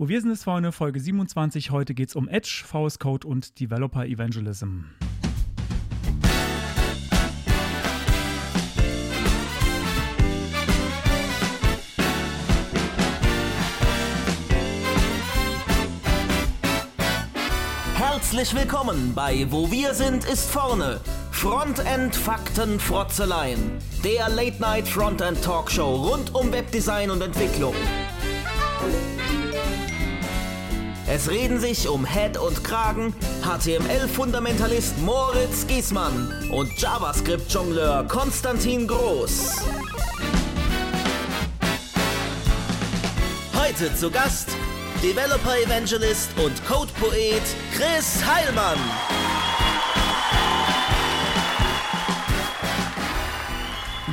Wo wir sind es vorne, Folge 27. Heute geht es um Edge, VS Code und Developer Evangelism. Herzlich willkommen bei Wo wir sind ist vorne. Frontend Fakten Frotzeleien. Der Late Night Frontend Talkshow rund um Webdesign und Entwicklung. Es reden sich um Head und Kragen HTML-Fundamentalist Moritz Giesmann und JavaScript-Jongleur Konstantin Groß. Heute zu Gast Developer Evangelist und Code-Poet Chris Heilmann.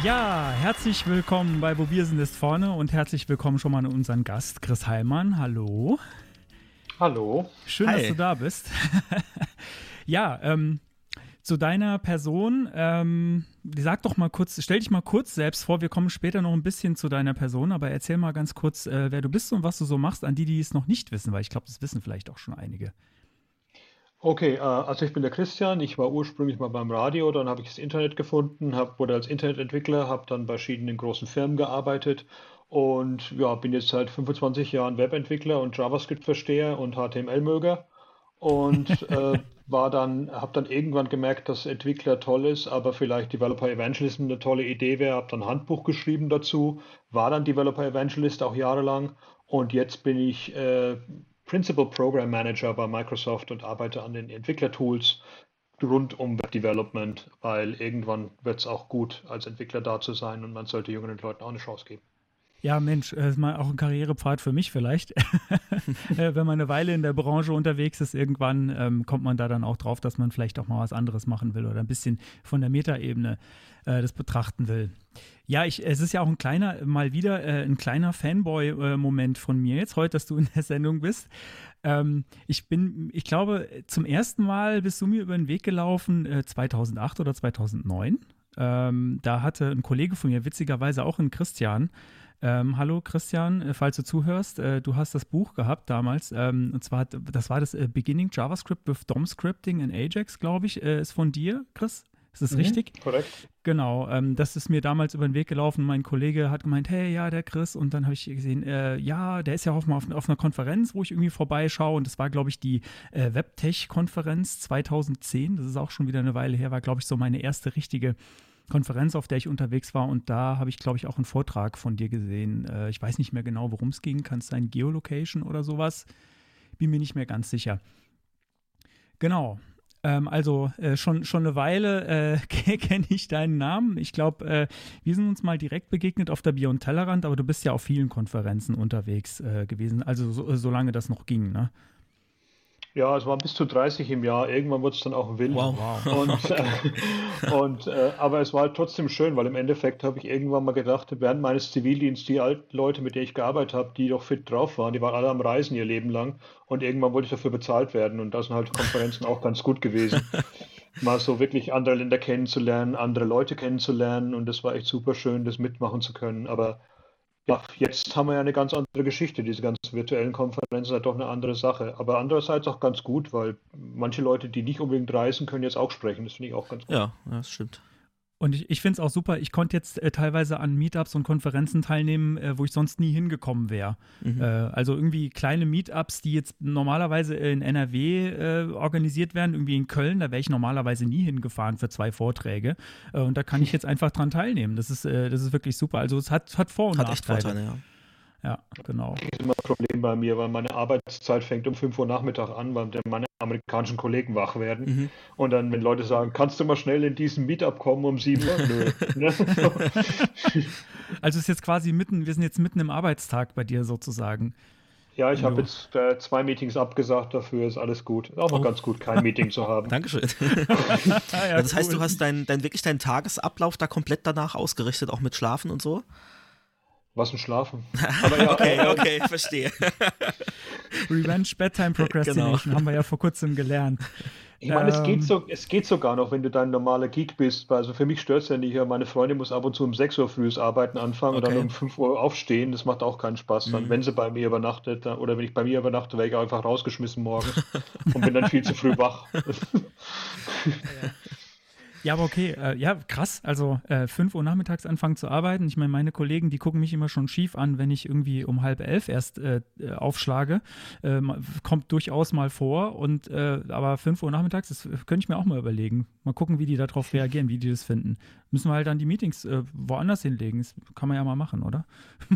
Ja, herzlich willkommen bei sind ist vorne und herzlich willkommen schon mal an unseren Gast Chris Heilmann. Hallo. Hallo. Schön, Hi. dass du da bist. ja, ähm, zu deiner Person, ähm, sag doch mal kurz, stell dich mal kurz selbst vor, wir kommen später noch ein bisschen zu deiner Person, aber erzähl mal ganz kurz, äh, wer du bist und was du so machst, an die, die es noch nicht wissen, weil ich glaube, das wissen vielleicht auch schon einige. Okay, äh, also ich bin der Christian, ich war ursprünglich mal beim Radio, dann habe ich das Internet gefunden, hab, wurde als Internetentwickler, habe dann bei verschiedenen großen Firmen gearbeitet und ja, bin jetzt seit 25 Jahren Webentwickler und JavaScript-Versteher und HTML-Möger. Und äh, war dann, habe dann irgendwann gemerkt, dass Entwickler toll ist, aber vielleicht Developer Evangelism eine tolle Idee wäre. Habe dann ein Handbuch geschrieben dazu, war dann Developer Evangelist auch jahrelang und jetzt bin ich äh, Principal Program Manager bei Microsoft und arbeite an den Entwicklertools rund um Web Development, weil irgendwann wird es auch gut, als Entwickler da zu sein und man sollte jungen Leuten auch eine Chance geben. Ja, Mensch, das ist mal auch ein Karrierepfad für mich vielleicht. Äh, wenn man eine Weile in der Branche unterwegs ist, irgendwann ähm, kommt man da dann auch drauf, dass man vielleicht auch mal was anderes machen will oder ein bisschen von der Metaebene äh, das betrachten will. Ja, ich, es ist ja auch ein kleiner, mal wieder äh, ein kleiner Fanboy-Moment von mir jetzt heute, dass du in der Sendung bist. Ähm, ich bin, ich glaube, zum ersten Mal bist du mir über den Weg gelaufen, äh, 2008 oder 2009. Ähm, da hatte ein Kollege von mir, witzigerweise auch ein Christian, ähm, hallo Christian, äh, falls du zuhörst, äh, du hast das Buch gehabt damals, ähm, und zwar, das war das äh, Beginning JavaScript with DOM Scripting in Ajax, glaube ich, äh, ist von dir, Chris. Ist das mhm, richtig? Korrekt. Genau, ähm, das ist mir damals über den Weg gelaufen. Mein Kollege hat gemeint, hey, ja, der Chris. Und dann habe ich gesehen, äh, ja, der ist ja auch mal auf, auf, einer Konferenz, wo ich irgendwie vorbeischaue. Und das war, glaube ich, die äh, Webtech-Konferenz 2010. Das ist auch schon wieder eine Weile her, war, glaube ich, so meine erste richtige Konferenz, auf der ich unterwegs war und da habe ich, glaube ich, auch einen Vortrag von dir gesehen. Äh, ich weiß nicht mehr genau, worum es ging. Kann es sein Geolocation oder sowas? Bin mir nicht mehr ganz sicher. Genau. Ähm, also äh, schon, schon eine Weile äh, kenne ich deinen Namen. Ich glaube, äh, wir sind uns mal direkt begegnet auf der Beyond Tellerrand, aber du bist ja auf vielen Konferenzen unterwegs äh, gewesen, also so, solange das noch ging, ne? Ja, es waren bis zu 30 im Jahr. Irgendwann wurde es dann auch wild. Wow. Und, äh, und äh, aber es war halt trotzdem schön, weil im Endeffekt habe ich irgendwann mal gedacht, während meines Zivildienstes, die alten Leute, mit denen ich gearbeitet habe, die doch fit drauf waren, die waren alle am Reisen ihr Leben lang. Und irgendwann wollte ich dafür bezahlt werden. Und da sind halt Konferenzen auch ganz gut gewesen. Mal so wirklich andere Länder kennenzulernen, andere Leute kennenzulernen. Und das war echt super schön, das mitmachen zu können. Aber ja, jetzt haben wir ja eine ganz andere Geschichte. Diese ganzen virtuellen Konferenzen sind doch eine andere Sache. Aber andererseits auch ganz gut, weil manche Leute, die nicht unbedingt reisen, können jetzt auch sprechen. Das finde ich auch ganz gut. Ja, das stimmt. Und ich, ich finde es auch super, ich konnte jetzt äh, teilweise an Meetups und Konferenzen teilnehmen, äh, wo ich sonst nie hingekommen wäre. Mhm. Äh, also irgendwie kleine Meetups, die jetzt normalerweise in NRW äh, organisiert werden, irgendwie in Köln, da wäre ich normalerweise nie hingefahren für zwei Vorträge. Äh, und da kann ich jetzt einfach dran teilnehmen. Das ist, äh, das ist wirklich super. Also es hat, hat Vor- und hat Nachteile. Echt Vorteile, ja. Ja, genau. Das ist immer ein Problem bei mir, weil meine Arbeitszeit fängt um 5 Uhr Nachmittag an, weil meine amerikanischen Kollegen wach werden. Mhm. Und dann, wenn Leute sagen, kannst du mal schnell in diesen Meetup kommen um 7 Uhr? Nö. Ne? also ist jetzt quasi mitten, wir sind jetzt mitten im Arbeitstag bei dir sozusagen. Ja, ich habe jetzt äh, zwei Meetings abgesagt, dafür ist alles gut. Ist auch mal oh. ganz gut, kein Meeting zu haben. Dankeschön. ja, das heißt, du hast dein, dein, wirklich deinen Tagesablauf da komplett danach ausgerichtet, auch mit Schlafen und so? Was ein Schlafen. Aber ja, okay, okay, verstehe. Revenge Bedtime Procrastination genau. haben wir ja vor kurzem gelernt. Ich meine, ähm, es, geht ähm. so, es geht sogar noch, wenn du dein normaler Geek bist. Also für mich stört es ja nicht. Meine Freundin muss ab und zu um 6 Uhr frühes arbeiten anfangen okay. und dann um 5 Uhr aufstehen. Das macht auch keinen Spaß. Dann, mhm. wenn sie bei mir übernachtet dann, oder wenn ich bei mir übernachte, wäre ich einfach rausgeschmissen morgens und bin dann viel zu früh wach. ja. Ja, aber okay, äh, ja, krass. Also äh, 5 Uhr nachmittags anfangen zu arbeiten. Ich meine, meine Kollegen, die gucken mich immer schon schief an, wenn ich irgendwie um halb elf erst äh, äh aufschlage. Äh, kommt durchaus mal vor. Und äh, aber 5 Uhr nachmittags, das könnte ich mir auch mal überlegen. Mal gucken, wie die darauf reagieren, wie die das finden. Müssen wir halt dann die Meetings woanders hinlegen. Das kann man ja mal machen, oder?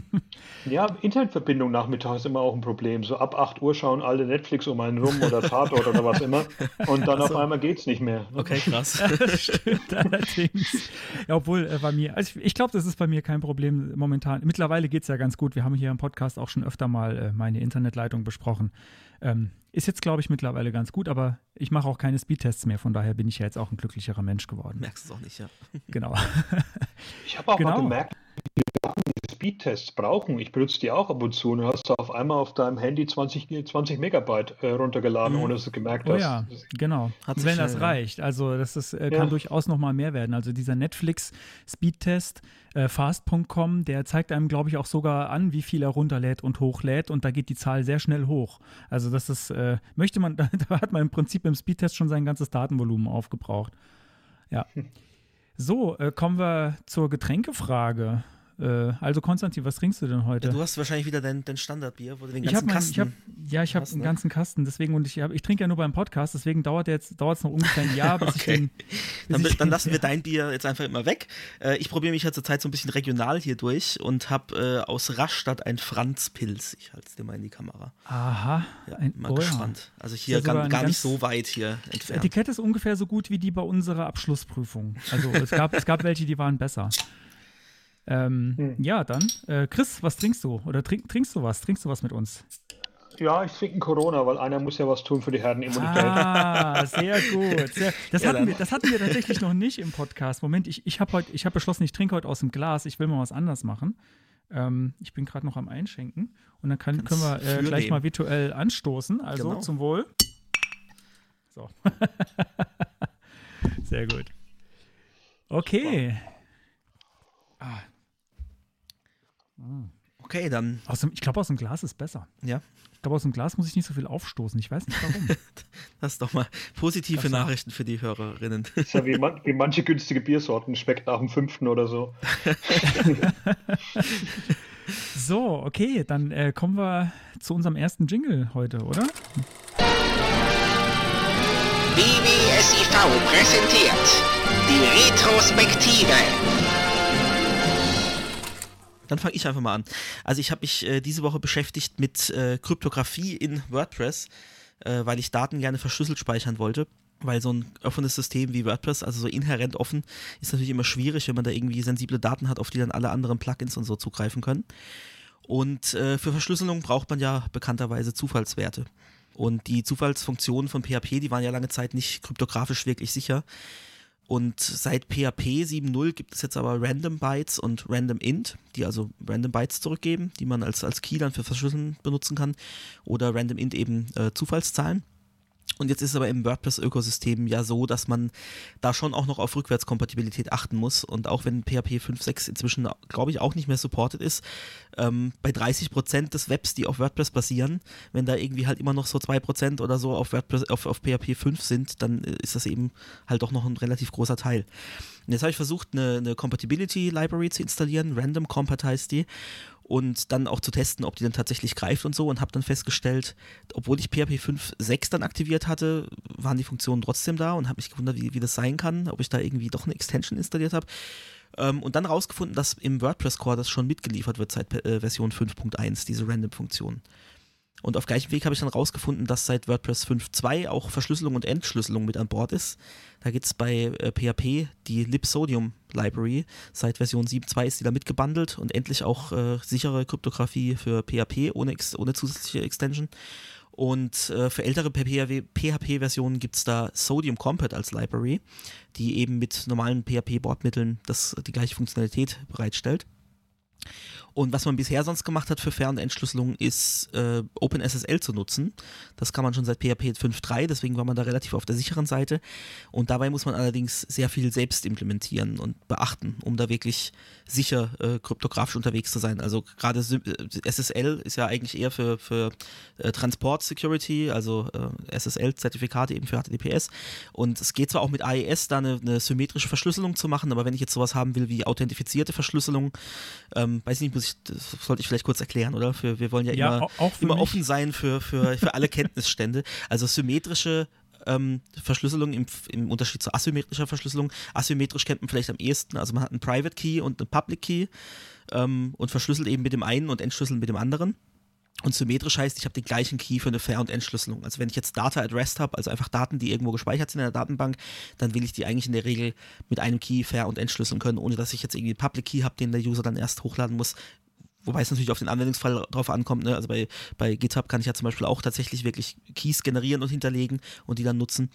ja, Internetverbindung nachmittags ist immer auch ein Problem. So ab 8 Uhr schauen alle Netflix um einen rum oder Tatort oder was immer. Und dann also, auf einmal geht es nicht mehr. Okay, krass. stimmt allerdings. Ja, obwohl äh, bei mir, also ich, ich glaube, das ist bei mir kein Problem momentan. Mittlerweile geht es ja ganz gut. Wir haben hier im Podcast auch schon öfter mal äh, meine Internetleitung besprochen. Ähm, ist jetzt, glaube ich, mittlerweile ganz gut, aber ich mache auch keine Speedtests mehr, von daher bin ich ja jetzt auch ein glücklicherer Mensch geworden. Merkst du es auch nicht, ja. Genau. Ich habe auch genau. mal gemerkt, Speedtests brauchen. Ich benutze die auch ab und zu und hast du auf einmal auf deinem Handy 20, 20 Megabyte äh, runtergeladen, mhm. ohne dass du gemerkt oh hast. Ja, genau. Hat Wenn das reicht. Also das ist, äh, kann ja. durchaus nochmal mehr werden. Also dieser Netflix Speedtest äh, fast.com, der zeigt einem, glaube ich, auch sogar an, wie viel er runterlädt und hochlädt und da geht die Zahl sehr schnell hoch. Also das ist, äh, möchte man, da hat man im Prinzip im Speedtest schon sein ganzes Datenvolumen aufgebraucht. Ja. Hm. So, äh, kommen wir zur Getränkefrage. Äh, also Konstantin, was trinkst du denn heute? Ja, du hast wahrscheinlich wieder dein, dein Standardbier, wo du den ganzen ich Kasten. Mein, ich hab, ja, ich habe einen ne? ganzen Kasten, deswegen und ich, ich trinke ja nur beim Podcast, deswegen dauert jetzt dauert es noch ungefähr ein Jahr, bis okay. ich den. Bis dann, dann lassen wir dein Bier jetzt einfach immer weg. Äh, ich probiere mich ja zurzeit so ein bisschen regional hier durch und habe äh, aus Rastatt ein Franzpilz. Ich halte es dir mal in die Kamera. Aha. Ja, ein, mal oh, gespannt. Also hier gar, gar nicht so weit hier entfernt. Etikett ist ungefähr so gut wie die bei unserer Abschlussprüfung. Also es gab, es gab welche, die waren besser. Ähm, hm. Ja, dann. Äh, Chris, was trinkst du? Oder trink, trinkst du was? Trinkst du was mit uns? Ja, ich trinke einen Corona, weil einer muss ja was tun für die Herdenimmunität. Ah, sehr gut. Sehr, das, ja, hatten wir, das hatten wir tatsächlich noch nicht im Podcast. Moment, ich, ich habe hab beschlossen, ich trinke heute aus dem Glas. Ich will mal was anderes machen. Ähm, ich bin gerade noch am Einschenken. Und dann kann, können wir äh, gleich mal virtuell anstoßen. Also genau. zum Wohl. So. sehr gut. Okay. Ah, Okay, dann. Dem, ich glaube, aus dem Glas ist besser. Ja. Ich glaube, aus dem Glas muss ich nicht so viel aufstoßen. Ich weiß nicht warum. das ist doch mal positive das Nachrichten für die Hörerinnen. Das ist ja wie, man, wie manche günstige Biersorten, schmeckt nach dem fünften oder so. so, okay, dann äh, kommen wir zu unserem ersten Jingle heute, oder? BBSIV präsentiert die Retrospektive. Dann fange ich einfach mal an. Also ich habe mich äh, diese Woche beschäftigt mit äh, Kryptographie in WordPress, äh, weil ich Daten gerne verschlüsselt speichern wollte. Weil so ein offenes System wie WordPress, also so inhärent offen, ist natürlich immer schwierig, wenn man da irgendwie sensible Daten hat, auf die dann alle anderen Plugins und so zugreifen können. Und äh, für Verschlüsselung braucht man ja bekannterweise Zufallswerte. Und die Zufallsfunktionen von PHP, die waren ja lange Zeit nicht kryptografisch wirklich sicher. Und seit PHP 7.0 gibt es jetzt aber Random Bytes und Random Int, die also Random Bytes zurückgeben, die man als, als Key dann für Verschlüsseln benutzen kann. Oder Random Int eben äh, Zufallszahlen. Und jetzt ist es aber im WordPress-Ökosystem ja so, dass man da schon auch noch auf Rückwärtskompatibilität achten muss. Und auch wenn PHP 5.6 inzwischen, glaube ich, auch nicht mehr supported ist, ähm, bei 30% des Webs, die auf WordPress basieren, wenn da irgendwie halt immer noch so 2% oder so auf, WordPress, auf, auf PHP 5 sind, dann ist das eben halt doch noch ein relativ großer Teil. Und jetzt habe ich versucht, eine, eine Compatibility Library zu installieren, Random Compat heißt die und dann auch zu testen, ob die dann tatsächlich greift und so und habe dann festgestellt, obwohl ich PHP 5.6 dann aktiviert hatte, waren die Funktionen trotzdem da und habe mich gewundert, wie, wie das sein kann, ob ich da irgendwie doch eine Extension installiert habe. Ähm, und dann rausgefunden, dass im WordPress-Core das schon mitgeliefert wird seit äh, Version 5.1, diese Random-Funktion. Und auf gleichem Weg habe ich dann rausgefunden, dass seit WordPress 5.2 auch Verschlüsselung und Entschlüsselung mit an Bord ist. Da gibt es bei äh, PHP die Libsodium Library. Seit Version 7.2 ist die da mitgebundelt und endlich auch äh, sichere Kryptographie für PHP ohne, ohne zusätzliche Extension. Und äh, für ältere PHP-Versionen gibt es da Sodium Compat als Library, die eben mit normalen PHP-Bordmitteln die gleiche Funktionalität bereitstellt. Und was man bisher sonst gemacht hat für Fern- und Entschlüsselung, ist äh, OpenSSL zu nutzen. Das kann man schon seit PHP 5.3, deswegen war man da relativ auf der sicheren Seite. Und dabei muss man allerdings sehr viel selbst implementieren und beachten, um da wirklich sicher äh, kryptografisch unterwegs zu sein. Also gerade äh, SSL ist ja eigentlich eher für, für äh, Transport Security, also äh, SSL-Zertifikate eben für HTTPS. Und es geht zwar auch mit AES da eine, eine, symmetrische Verschlüsselung zu machen, aber wenn ich jetzt sowas haben will wie authentifizierte Verschlüsselung, ähm, weiß nicht, muss ich, das sollte ich vielleicht kurz erklären, oder? Für, wir wollen ja, ja immer, immer offen sein für, für, für alle Kenntnisstände. Also symmetrische ähm, Verschlüsselung im, im, Unterschied zu asymmetrischer Verschlüsselung. Asymmetrisch kennt man vielleicht am ehesten, also man hat einen Private Key und einen Public Key ähm, und verschlüsselt eben mit dem einen und entschlüsselt mit dem anderen. Und symmetrisch heißt, ich habe den gleichen Key für eine Fair- und Entschlüsselung. Also wenn ich jetzt Data at Rest habe, also einfach Daten, die irgendwo gespeichert sind in der Datenbank, dann will ich die eigentlich in der Regel mit einem Key fair und entschlüsseln können, ohne dass ich jetzt irgendwie einen Public Key habe, den der User dann erst hochladen muss. Wobei es natürlich auf den Anwendungsfall drauf ankommt. Ne? Also bei, bei GitHub kann ich ja zum Beispiel auch tatsächlich wirklich Keys generieren und hinterlegen und die dann nutzen.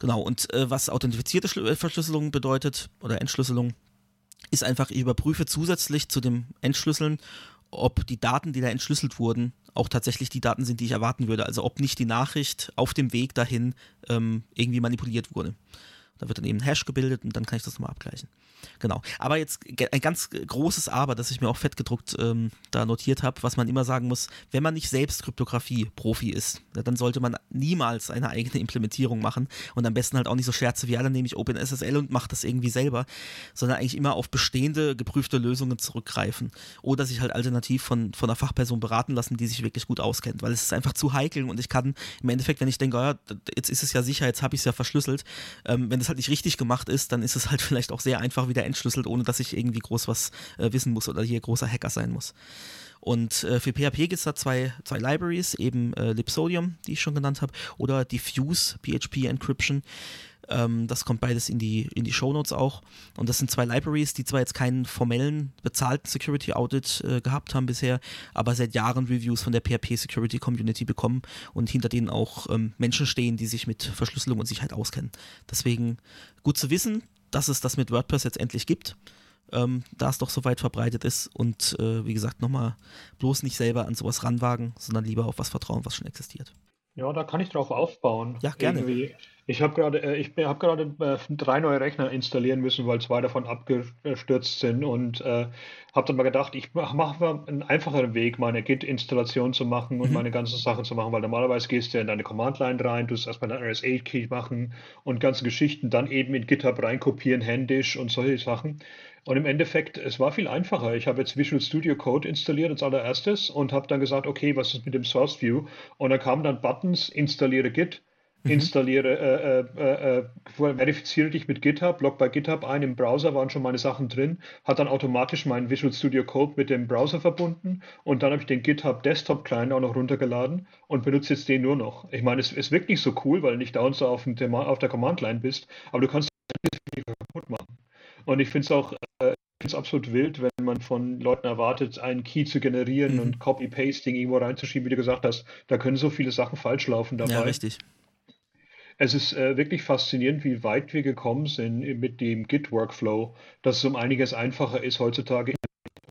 Genau, und äh, was authentifizierte äh, Verschlüsselung bedeutet oder Entschlüsselung, ist einfach, ich überprüfe zusätzlich zu dem Entschlüsseln, ob die Daten, die da entschlüsselt wurden, auch tatsächlich die Daten sind, die ich erwarten würde. Also ob nicht die Nachricht auf dem Weg dahin ähm, irgendwie manipuliert wurde. Da wird dann eben ein Hash gebildet und dann kann ich das nochmal abgleichen. Genau. Aber jetzt ein ganz großes Aber, das ich mir auch fettgedruckt ähm, da notiert habe, was man immer sagen muss, wenn man nicht selbst Kryptographie-Profi ist, dann sollte man niemals eine eigene Implementierung machen und am besten halt auch nicht so Scherze wie, dann nehme ich OpenSSL und mache das irgendwie selber, sondern eigentlich immer auf bestehende, geprüfte Lösungen zurückgreifen. Oder sich halt alternativ von, von einer Fachperson beraten lassen, die sich wirklich gut auskennt, weil es ist einfach zu heikel und ich kann im Endeffekt, wenn ich denke, ja, jetzt ist es ja sicher, jetzt habe ich es ja verschlüsselt, ähm, wenn es halt nicht richtig gemacht ist, dann ist es halt vielleicht auch sehr einfach wieder entschlüsselt, ohne dass ich irgendwie groß was äh, wissen muss oder hier großer Hacker sein muss. Und äh, für PHP gibt es da zwei, zwei Libraries, eben äh, Lipsodium, die ich schon genannt habe, oder Diffuse PHP Encryption. Ähm, das kommt beides in die, in die Shownotes auch. Und das sind zwei Libraries, die zwar jetzt keinen formellen, bezahlten Security Audit äh, gehabt haben bisher, aber seit Jahren Reviews von der PHP Security Community bekommen und hinter denen auch ähm, Menschen stehen, die sich mit Verschlüsselung und Sicherheit auskennen. Deswegen gut zu wissen, dass es das mit WordPress jetzt endlich gibt. Ähm, da es doch so weit verbreitet ist und äh, wie gesagt, nochmal bloß nicht selber an sowas ranwagen, sondern lieber auf was vertrauen, was schon existiert. Ja, da kann ich drauf aufbauen. Ja, gerne. Irgendwie. Ich habe gerade, äh, ich habe gerade äh, drei neue Rechner installieren müssen, weil zwei davon abgestürzt sind und äh, habe dann mal gedacht, ich mache mach mal einen einfacheren Weg, meine Git-Installation zu machen und mhm. meine ganzen Sachen zu machen, weil normalerweise gehst du in deine Command-Line rein, du musst erstmal dein RSA-Key machen und ganze Geschichten dann eben in GitHub reinkopieren, händisch und solche Sachen. Und im Endeffekt, es war viel einfacher. Ich habe jetzt Visual Studio Code installiert als allererstes und habe dann gesagt, okay, was ist mit dem Source View? Und dann kamen dann Buttons, installiere Git, mhm. installiere, äh, äh, äh, verifiziere dich mit GitHub, log bei GitHub ein, im Browser waren schon meine Sachen drin, hat dann automatisch meinen Visual Studio Code mit dem Browser verbunden und dann habe ich den GitHub Desktop Client auch noch runtergeladen und benutze jetzt den nur noch. Ich meine, es ist wirklich so cool, weil du nicht dauernd so auf, dem, auf der Command Line bist, aber du kannst kaputt machen. Und ich finde es auch äh, absolut wild, wenn man von Leuten erwartet, einen Key zu generieren mhm. und Copy-Pasting irgendwo reinzuschieben, wie du gesagt hast. Da können so viele Sachen falsch laufen dabei. Ja, richtig. Es ist äh, wirklich faszinierend, wie weit wir gekommen sind mit dem Git-Workflow, dass es um einiges einfacher ist heutzutage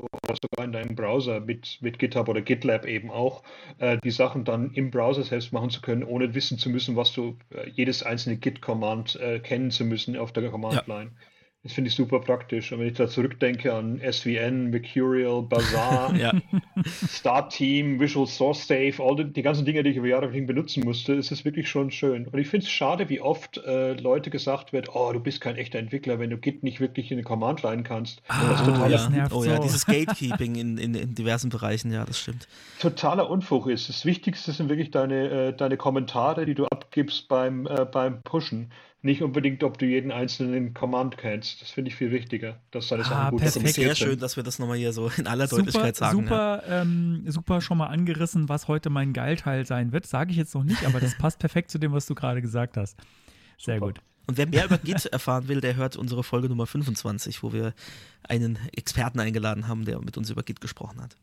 oder sogar in deinem Browser mit, mit GitHub oder GitLab eben auch, äh, die Sachen dann im Browser selbst machen zu können, ohne wissen zu müssen, was du äh, jedes einzelne Git-Command äh, kennen zu müssen auf der Command-Line. Ja. Das finde ich super praktisch. Und wenn ich da zurückdenke an SVN, Mercurial, Bazaar, ja. Start Team, Visual Source Safe, all die, die, ganzen Dinge, die ich über Jahre benutzen musste, ist es wirklich schon schön. Und ich finde es schade, wie oft äh, Leute gesagt wird, oh, du bist kein echter Entwickler, wenn du Git nicht wirklich in eine Command-Line kannst. Ah, das total ja. oh ja, dieses Gatekeeping in, in, in, diversen Bereichen, ja, das stimmt. Totaler Unfug ist. Das Wichtigste sind wirklich deine, äh, deine Kommentare, die du abgibst beim, äh, beim Pushen nicht unbedingt, ob du jeden einzelnen Command kennst. Das finde ich viel wichtiger, dass deine Sachen ah, gut perfekt. Das ist sehr schön, dass wir das nochmal hier so in aller super, Deutlichkeit sagen. Super, ja. ähm, super schon mal angerissen, was heute mein Geilteil sein wird. Sage ich jetzt noch nicht, aber das passt perfekt zu dem, was du gerade gesagt hast. Sehr super. gut. Und wer mehr über Git erfahren will, der hört unsere Folge Nummer 25, wo wir einen Experten eingeladen haben, der mit uns über Git gesprochen hat.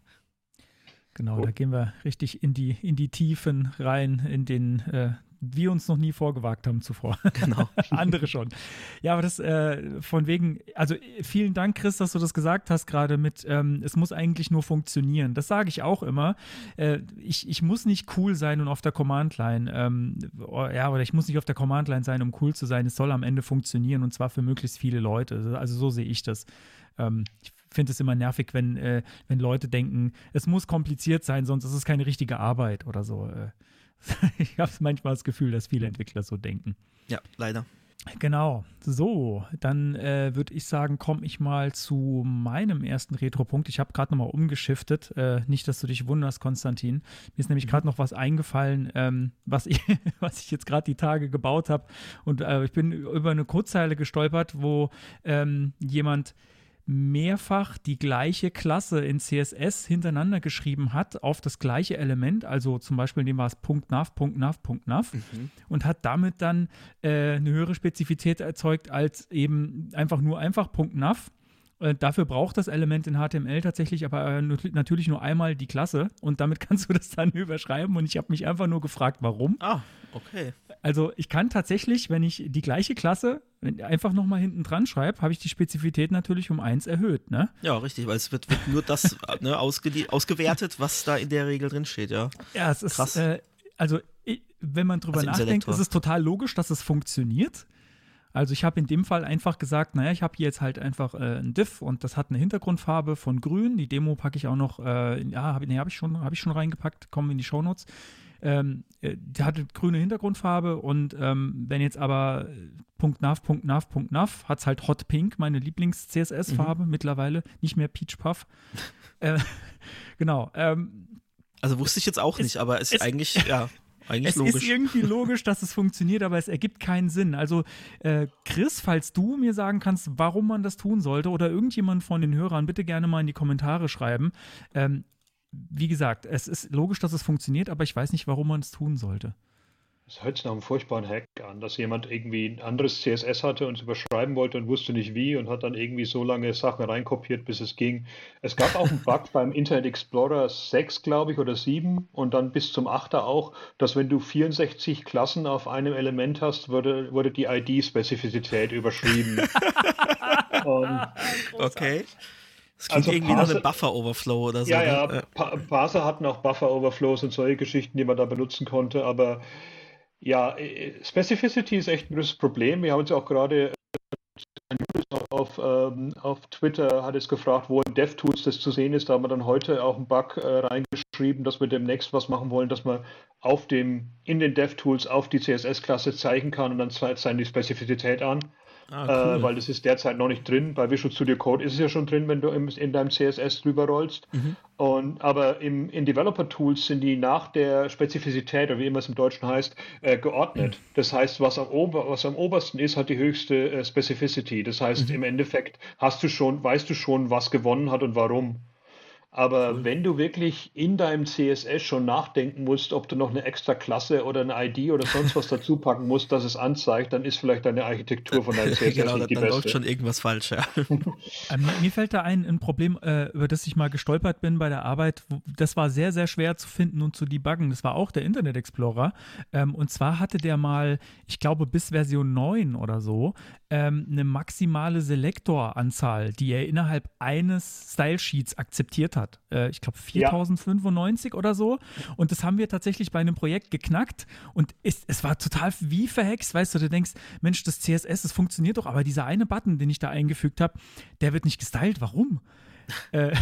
Genau, da gehen wir richtig in die, in die Tiefen rein, in den äh, wir uns noch nie vorgewagt haben zuvor. Genau. Andere schon. Ja, aber das äh, von wegen, also vielen Dank, Chris, dass du das gesagt hast, gerade mit, ähm, es muss eigentlich nur funktionieren. Das sage ich auch immer. Äh, ich, ich muss nicht cool sein und auf der Command-Line, ähm, ja, oder ich muss nicht auf der Command-Line sein, um cool zu sein. Es soll am Ende funktionieren und zwar für möglichst viele Leute. Also so sehe ich das. Ähm, ich finde es immer nervig, wenn, äh, wenn Leute denken, es muss kompliziert sein, sonst ist es keine richtige Arbeit oder so. Äh. ich habe manchmal das Gefühl, dass viele Entwickler so denken. Ja, leider. Genau. So, dann äh, würde ich sagen, komme ich mal zu meinem ersten Retro-Punkt. Ich habe gerade nochmal umgeschiftet. Äh, nicht, dass du dich wunderst, Konstantin. Mir ist nämlich mhm. gerade noch was eingefallen, ähm, was, ich, was ich jetzt gerade die Tage gebaut habe. Und äh, ich bin über eine Kurzzeile gestolpert, wo ähm, jemand mehrfach die gleiche Klasse in CSS hintereinander geschrieben hat auf das gleiche Element, also zum Beispiel in dem war es Punkt .nav, Punkt .nav, Punkt .nav mhm. und hat damit dann äh, eine höhere Spezifität erzeugt als eben einfach nur einfach Punkt .nav. Äh, dafür braucht das Element in HTML tatsächlich aber äh, natürlich nur einmal die Klasse und damit kannst du das dann überschreiben und ich habe mich einfach nur gefragt, warum. Ah, okay. Also ich kann tatsächlich, wenn ich die gleiche Klasse einfach nochmal hinten dran schreibe, habe ich die Spezifität natürlich um eins erhöht, ne? Ja, richtig, weil es wird, wird nur das ne, ausgewertet, was da in der Regel drin steht, ja. Ja, es ist, äh, also wenn man drüber also nachdenkt, ist es total logisch, dass es funktioniert. Also ich habe in dem Fall einfach gesagt, naja, ich habe hier jetzt halt einfach äh, ein Diff und das hat eine Hintergrundfarbe von grün. Die Demo packe ich auch noch, äh, ja, habe nee, hab ich, schon, hab ich schon reingepackt, kommen in die Shownotes. Ähm, äh, die hatte grüne Hintergrundfarbe und ähm, wenn jetzt aber Punkt .nav, Punkt .nav, Punkt .nav, hat es halt Hot Pink, meine Lieblings-CSS-Farbe mhm. mittlerweile, nicht mehr Peach Puff. äh, genau. Ähm, also wusste ich jetzt auch es, nicht, aber es ist eigentlich, ja. Eigentlich es logisch. ist irgendwie logisch, dass es funktioniert, aber es ergibt keinen Sinn. Also, äh, Chris, falls du mir sagen kannst, warum man das tun sollte, oder irgendjemand von den Hörern, bitte gerne mal in die Kommentare schreiben. Ähm, wie gesagt, es ist logisch, dass es funktioniert, aber ich weiß nicht, warum man es tun sollte. Das hört sich nach einem furchtbaren Hack an, dass jemand irgendwie ein anderes CSS hatte und es überschreiben wollte und wusste nicht wie und hat dann irgendwie so lange Sachen reinkopiert, bis es ging. Es gab auch einen Bug beim Internet Explorer 6, glaube ich, oder 7 und dann bis zum 8er auch, dass wenn du 64 Klassen auf einem Element hast, wurde, wurde die ID-Spezifizität überschrieben. okay. Es klingt also irgendwie Parser, nach einem Buffer-Overflow oder so. Ja, ja, ne? Pa Parser hatten auch Buffer-Overflows und solche Geschichten, die man da benutzen konnte, aber ja, äh, Specificity ist echt ein großes Problem. Wir haben uns ja auch gerade auf, ähm, auf Twitter hat es gefragt, wo in DevTools das zu sehen ist. Da haben wir dann heute auch einen Bug äh, reingeschrieben, dass wir demnächst was machen wollen, dass man auf dem, in den DevTools auf die CSS-Klasse zeigen kann und dann zeigt seine Spezifität an. Ah, äh, cool. äh, weil das ist derzeit noch nicht drin. Bei Visual Studio Code ist es ja schon drin, wenn du im, in deinem CSS drüber rollst. Mhm. Und, aber im, in Developer Tools sind die nach der Spezifizität, oder wie immer es im Deutschen heißt, äh, geordnet. Mhm. Das heißt, was am, Ober, was am obersten ist, hat die höchste äh, Specificity. Das heißt, mhm. im Endeffekt hast du schon, weißt du schon, was gewonnen hat und warum. Aber mhm. wenn du wirklich in deinem CSS schon nachdenken musst, ob du noch eine extra Klasse oder eine ID oder sonst was dazu packen musst, dass es anzeigt, dann ist vielleicht deine Architektur von deinem CSS genau, nicht die dann beste. läuft schon irgendwas falsch, ja. ähm, mir fällt da ein, ein Problem, äh, über das ich mal gestolpert bin bei der Arbeit. Das war sehr, sehr schwer zu finden und zu debuggen. Das war auch der Internet Explorer. Ähm, und zwar hatte der mal, ich glaube, bis Version 9 oder so, ähm, eine maximale Selektoranzahl, die er innerhalb eines Style-Sheets akzeptiert hat. Äh, ich glaube 4095 ja. oder so. Und das haben wir tatsächlich bei einem Projekt geknackt. Und es, es war total wie verhext, weißt du, du denkst, Mensch, das CSS, das funktioniert doch, aber dieser eine Button, den ich da eingefügt habe, der wird nicht gestylt. Warum? äh,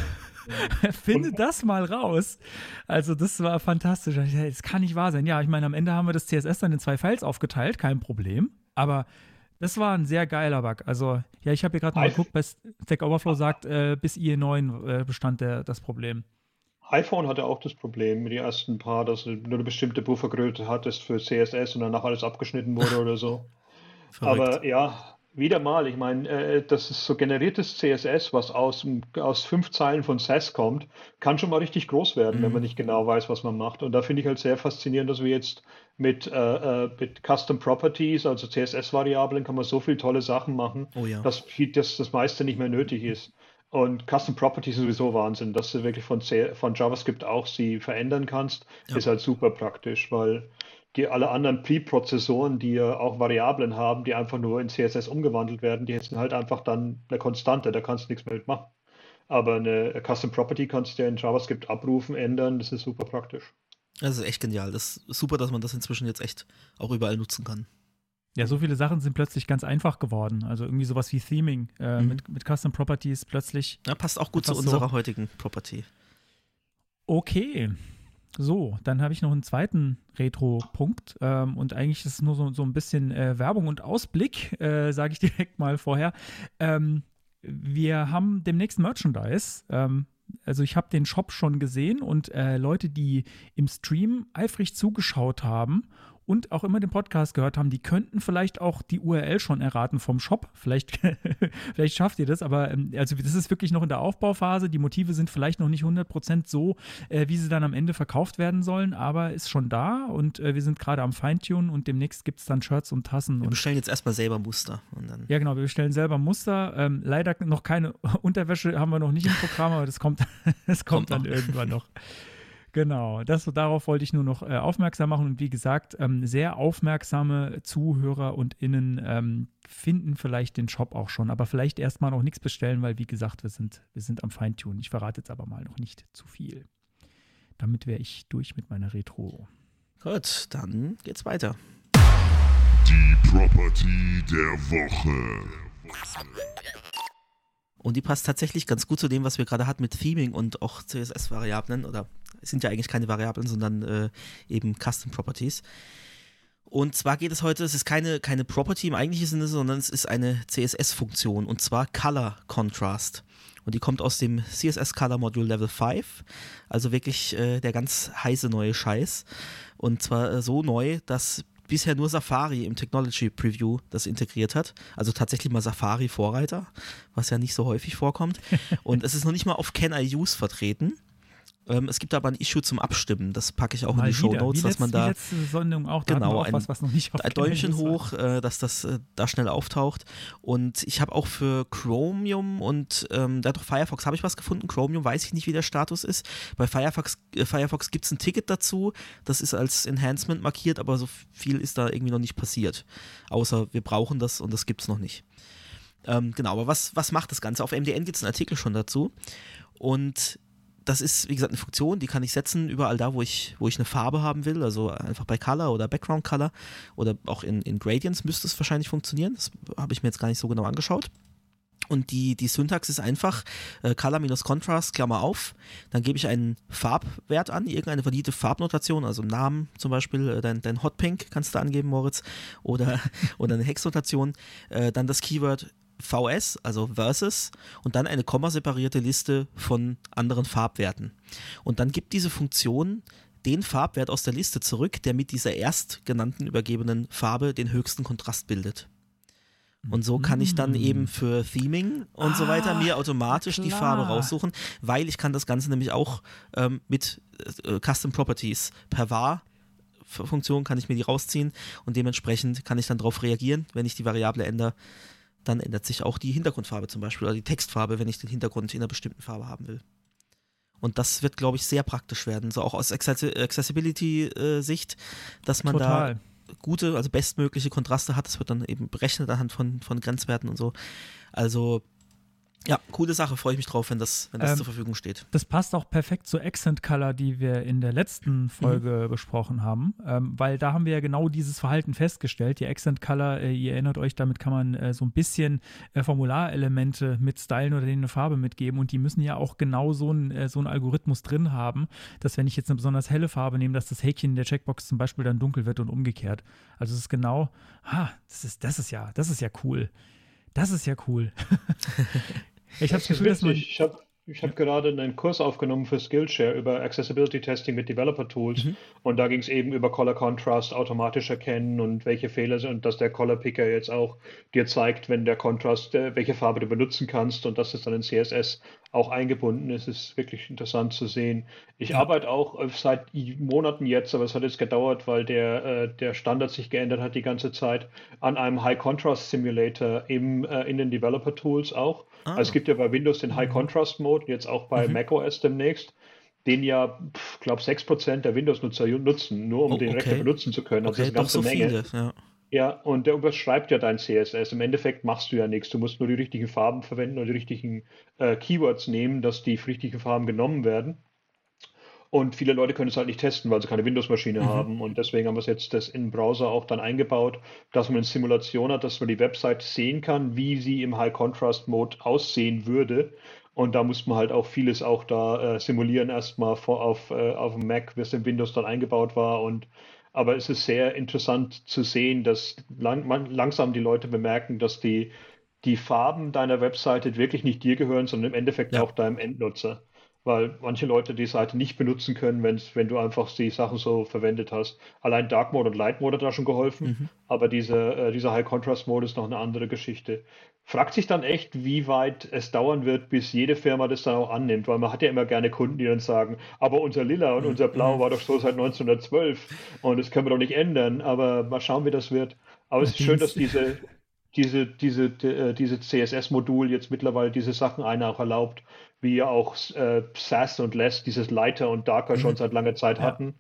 Finde das mal raus. Also, das war fantastisch. Das kann nicht wahr sein. Ja, ich meine, am Ende haben wir das CSS dann in zwei Files aufgeteilt, kein Problem. Aber das war ein sehr geiler Bug. Also, ja, ich habe hier gerade mal geguckt, bei Stack Overflow sagt, äh, bis IE9 äh, bestand der, das Problem. iPhone hatte auch das Problem mit den ersten paar, dass du nur eine bestimmte Buffergröße hattest für CSS und danach alles abgeschnitten wurde oder so. Aber ja, wieder mal, ich meine, äh, das ist so generiertes CSS, was aus, aus fünf Zeilen von SAS kommt, kann schon mal richtig groß werden, mhm. wenn man nicht genau weiß, was man macht. Und da finde ich halt sehr faszinierend, dass wir jetzt mit, äh, äh mit Custom Properties, also CSS-Variablen, kann man so viele tolle Sachen machen, oh ja. dass das, das meiste nicht mehr nötig ist. Und Custom Properties ist sowieso Wahnsinn, dass du wirklich von, C von JavaScript auch sie verändern kannst, Ja. ist halt super praktisch, weil die alle anderen Preprozessoren, die ja auch Variablen haben, die einfach nur in CSS umgewandelt werden, die sind halt einfach dann eine Konstante, da kannst du nichts mehr mitmachen. Aber eine Custom Property kannst du ja in JavaScript abrufen, ändern, das ist super praktisch. Das ist echt genial. Das ist super, dass man das inzwischen jetzt echt auch überall nutzen kann. Ja, so viele Sachen sind plötzlich ganz einfach geworden. Also irgendwie sowas wie Theming äh, Mhm. mit, mit Custom Properties plötzlich Ja, passt auch gut zu Einfach so. unserer heutigen Property. Okay. So, dann habe ich noch einen zweiten Retro-Punkt. Ähm, und eigentlich ist es nur so, so ein bisschen äh, Werbung und Ausblick, äh, sage ich direkt mal vorher. Ähm, wir haben demnächst Merchandise. Ähm, also ich habe den Shop schon gesehen und äh, Leute, die im Stream eifrig zugeschaut haben und auch immer den Podcast gehört haben, die könnten vielleicht auch die URL schon erraten vom Shop. Vielleicht, vielleicht schafft ihr das, aber ähm, also das ist wirklich noch in der Aufbauphase. Die Motive sind vielleicht noch nicht 100% so, äh, wie sie dann am Ende verkauft werden sollen, aber ist schon da und äh, wir sind gerade am Feintunen und demnächst gibt es dann Shirts und Tassen Wir bestellen jetzt erstmal selber Muster und dann. ja, genau, wir bestellen selber Muster. Ähm, leider noch keine Unterwäsche haben wir noch nicht im Programm, aber das kommt, das kommt, Kommt dann noch. irgendwann noch. Genau, das, darauf wollte ich nur noch äh, aufmerksam machen. Und wie gesagt, ähm, sehr aufmerksame Zuhörer und Innen ähm, finden vielleicht den Shop auch schon, aber vielleicht erstmal noch nichts bestellen, weil wie gesagt, wir sind, wir sind am Feintun. Ich verrate jetzt aber mal noch nicht zu viel. Damit wäre ich durch mit meiner Retro. Gut, dann geht's weiter. Die Property der Woche. Und die passt tatsächlich ganz gut zu dem, was wir gerade hatten mit Theming und auch CSS-Variablen oder sind ja eigentlich keine Variablen, sondern äh, eben Custom Properties. Und zwar geht es heute, es ist keine, keine Property im eigentlichen Sinne, sondern es ist eine CSS-Funktion und zwar Color Contrast. Und die kommt aus dem CSS Color Module Level 5, also wirklich äh, der ganz heiße neue Scheiß. Und zwar äh, so neu, dass bisher nur Safari im Technology Preview das integriert hat. Also tatsächlich mal Safari Vorreiter, was ja nicht so häufig vorkommt. Und es ist noch nicht mal auf Can I Use vertreten. Ähm, es gibt aber ein Issue zum Abstimmen. Das packe ich auch in die Show Notes, dass man da letzte Sendung auch, da Genau, auch ein- was, was noch nicht ein Däumchen hoch, äh, dass das äh, da schnell auftaucht. Und ich habe auch für Chromium und ähm, da doch Firefox habe ich was gefunden. Chromium weiß ich nicht, wie der Status ist. Bei Firefox, äh, Firefox gibt es ein Ticket dazu. Das ist als Enhancement markiert, aber so viel ist da irgendwie noch nicht passiert. Außer wir brauchen das und das gibt es noch nicht. Ähm, genau, aber was, was macht das Ganze? Auf MDN gibt es einen Artikel schon dazu. Und das ist, wie gesagt, eine Funktion, die kann ich setzen überall da, wo ich, wo ich eine Farbe haben will. Also einfach bei Color oder Background Color oder auch in, in Gradients müsste es wahrscheinlich funktionieren. Das habe ich mir jetzt gar nicht so genau angeschaut. Und die, die Syntax ist einfach äh, Color minus Contrast, Klammer auf. Dann gebe ich einen Farbwert an, irgendeine valide Farbnotation, also Namen zum Beispiel, äh, dein, dein Hot Pink kannst du angeben, Moritz, oder, oder eine Hexnotation. Äh, dann das Keyword VS, also Versus, und dann eine kommaseparierte Liste von anderen Farbwerten. Und dann gibt diese Funktion den Farbwert aus der Liste zurück, der mit dieser erstgenannten übergebenen Farbe den höchsten Kontrast bildet. Und so kann ich dann eben für Theming und so weiter Ah, mir automatisch die. Farbe raussuchen, weil ich kann das Ganze nämlich auch ähm, mit äh, Custom Properties per var Funktion kann ich mir die rausziehen und dementsprechend kann ich dann darauf reagieren, wenn ich die Variable ändere. Dann ändert sich auch die Hintergrundfarbe zum Beispiel oder die Textfarbe, wenn ich den Hintergrund in einer bestimmten Farbe haben will. Und das wird, glaube ich, sehr praktisch werden, so auch aus Accessi- Accessibility-Sicht, dass man Total. da gute, also bestmögliche Kontraste hat. Das wird dann eben berechnet anhand von, von Grenzwerten und so. Also, ja, coole Sache, freue ich mich drauf, wenn das, wenn das Ähm, zur Verfügung steht. Das passt auch perfekt zur Accent Color, die wir in der letzten Folge besprochen haben, ähm, weil da haben wir ja genau dieses Verhalten festgestellt. Die Accent Color, äh, ihr erinnert euch, damit kann man äh, so ein bisschen äh, Formularelemente mit stylen oder denen eine Farbe mitgeben und die müssen ja auch genau so einen äh, so einen Algorithmus drin haben, dass wenn ich jetzt eine besonders helle Farbe nehme, dass das Häkchen in der Checkbox zum Beispiel dann dunkel wird und umgekehrt. Also es ist genau, ah, das ist, das ist ja, das ist ja cool. Das ist ja cool. ich habe das Gefühl, dass man witzig. Ich habe ich hab gerade einen Kurs aufgenommen für Skillshare über Accessibility Testing mit Developer Tools Mhm. und da ging es eben über Color Contrast automatisch erkennen und welche Fehler sind und dass der Color Picker jetzt auch dir zeigt, wenn der Kontrast, äh, welche Farbe du benutzen kannst und dass es dann in CSS auch eingebunden ist. Es ist wirklich interessant zu sehen. Ich arbeite auch äh, seit Monaten jetzt, aber es hat jetzt gedauert, weil der, äh, der Standard sich geändert hat die ganze Zeit, an einem High Contrast Simulator im, äh, in den Developer Tools auch. Ah. Also es gibt ja bei Windows den High Contrast Mode, jetzt auch bei Mhm. macOS demnächst, den ja, ich glaube, 6% der Windows-Nutzer nutzen, nur um Oh, den Rechner okay. benutzen zu können. Also Okay, das ist eine ganze so Menge. viele. Ja. Ja, und der überschreibt ja dein CSS. Im Endeffekt machst du ja nichts. Du musst nur die richtigen Farben verwenden und die richtigen äh, Keywords nehmen, dass die richtigen Farben genommen werden. Und viele Leute können es halt nicht testen, weil sie keine Windows-Maschine haben. Und deswegen haben wir es jetzt das im Browser auch dann eingebaut, dass man eine Simulation hat, dass man die Website sehen kann, wie sie im High-Contrast-Mode aussehen würde. Und da muss man halt auch vieles auch da äh, simulieren, erstmal auf, äh, auf dem Mac, wie es in Windows dann eingebaut war. Und aber es ist sehr interessant zu sehen, dass lang, man, langsam die Leute bemerken, dass die, die Farben deiner Webseite wirklich nicht dir gehören, sondern im Endeffekt Ja. auch deinem Endnutzer. Weil manche Leute die Seite nicht benutzen können, wenn's, wenn du einfach die Sachen so verwendet hast. Allein Dark Mode und Light Mode hat da schon geholfen, aber diese, äh, dieser High Contrast Mode ist noch eine andere Geschichte. Fragt sich dann echt, wie weit es dauern wird, bis jede Firma das dann auch annimmt, weil man hat ja immer gerne Kunden, die dann sagen, aber unser Lila und unser Blau war doch so seit 1912 und das können wir doch nicht ändern, aber mal schauen, wie das wird. Aber es ist schön, dass diese, diese, diese, äh, diese CSS-Modul jetzt mittlerweile diese Sachen einer auch erlaubt, wie ja auch äh, SAS und Less dieses Lighter und Darker schon seit langer Zeit Ja. hatten.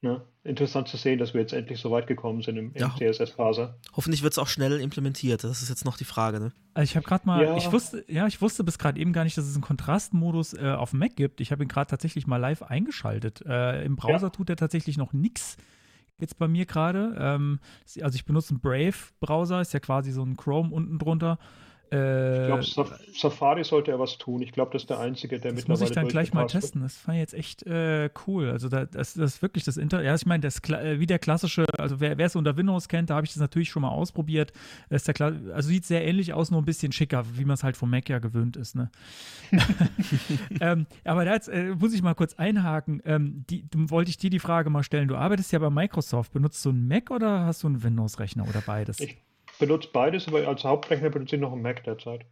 Ne? Interessant zu sehen, dass wir jetzt endlich so weit gekommen sind im, im Ja. CSS-Parser. Hoffentlich wird es auch schnell implementiert. Das ist jetzt noch die Frage. Ne? Also ich habe gerade mal, Ja. ich wusste, ja, ich wusste bis gerade eben gar nicht, dass es einen Kontrastmodus äh, auf dem Mac gibt. Ich habe ihn gerade tatsächlich mal live eingeschaltet. Äh, Im Browser Ja. tut er tatsächlich noch nichts. Jetzt bei mir gerade. Ähm, also ich benutze einen Brave-Browser, ist ja quasi so ein Chrome unten drunter. Äh, Ich glaube, Saf Safari sollte ja was tun. Ich glaube, das ist der einzige, der Das mittlerweile muss ich dann gleich mal wird. testen. Das fand ich jetzt echt äh, cool. Also da, das, das ist wirklich das Inter. Ja, ich meine, das äh, wie der klassische, also wer wer es unter Windows kennt, da habe ich das natürlich schon mal ausprobiert. Das ist der also sieht sehr ähnlich aus, nur ein bisschen schicker, wie man es halt vom Mac ja gewöhnt ist. Ne? ähm, aber da äh, muss ich mal kurz einhaken. Ähm, die, wollte ich dir die Frage mal stellen. Du arbeitest ja bei Microsoft. Benutzt du einen Mac oder hast du einen Windows-Rechner oder beides? Ich benutze beides, aber als Hauptrechner benutze ich noch einen Mac derzeit.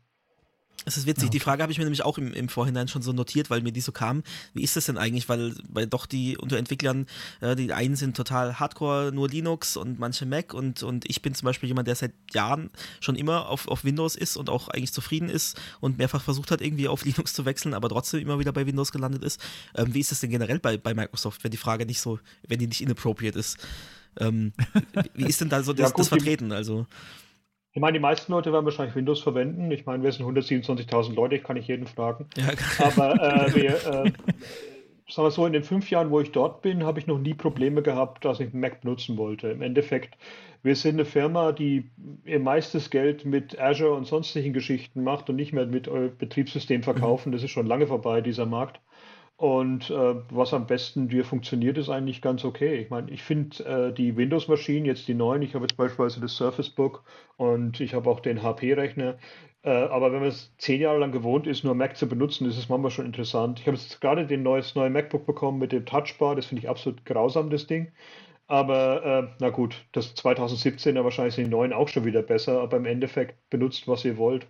Es ist witzig, die Frage habe ich mir nämlich auch im, im Vorhinein schon so notiert, weil mir die so kam. Wie ist das denn eigentlich? Weil, weil doch die unter Entwicklern, äh, die einen sind total hardcore, nur Linux und manche Mac und, und ich bin zum Beispiel jemand, der seit Jahren schon immer auf, auf Windows ist und auch eigentlich zufrieden ist und mehrfach versucht hat, irgendwie auf Linux zu wechseln, aber trotzdem immer wieder bei Windows gelandet ist. Ähm, wie ist das denn generell bei, bei Microsoft, wenn die Frage nicht so, wenn die nicht inappropriate ist? Ähm, wie ist denn da so das, Ja, gut, das Vertreten? Also, Ich meine, die meisten Leute werden wahrscheinlich Windows verwenden. Ich meine, wir sind 127.000 Leute, ich kann nicht jeden fragen. ja, Aber äh, wir, äh, sagen wir so, in den fünf Jahren, wo ich dort bin, habe ich noch nie Probleme gehabt, dass ich Mac benutzen wollte. Im Endeffekt, wir sind eine Firma, die ihr meistes Geld mit Azure und sonstigen Geschichten macht und nicht mehr mit äh, Betriebssystem verkaufen. Das ist schon lange vorbei, dieser Markt. Und äh, was am besten dir funktioniert, ist eigentlich ganz okay. Ich meine, ich finde äh, die Windows-Maschinen, jetzt die neuen, ich habe jetzt beispielsweise das Surface Book und ich habe auch den HP-Rechner. Äh, aber wenn man es zehn Jahre lang gewohnt ist, nur Mac zu benutzen, ist es manchmal schon interessant. Ich habe jetzt gerade den neues neue MacBook bekommen mit dem Touchbar, das finde ich absolut grausam, das Ding. Aber äh, na gut, das 2017er wahrscheinlich sind die neuen auch schon wieder besser, aber im Endeffekt benutzt, was ihr wollt.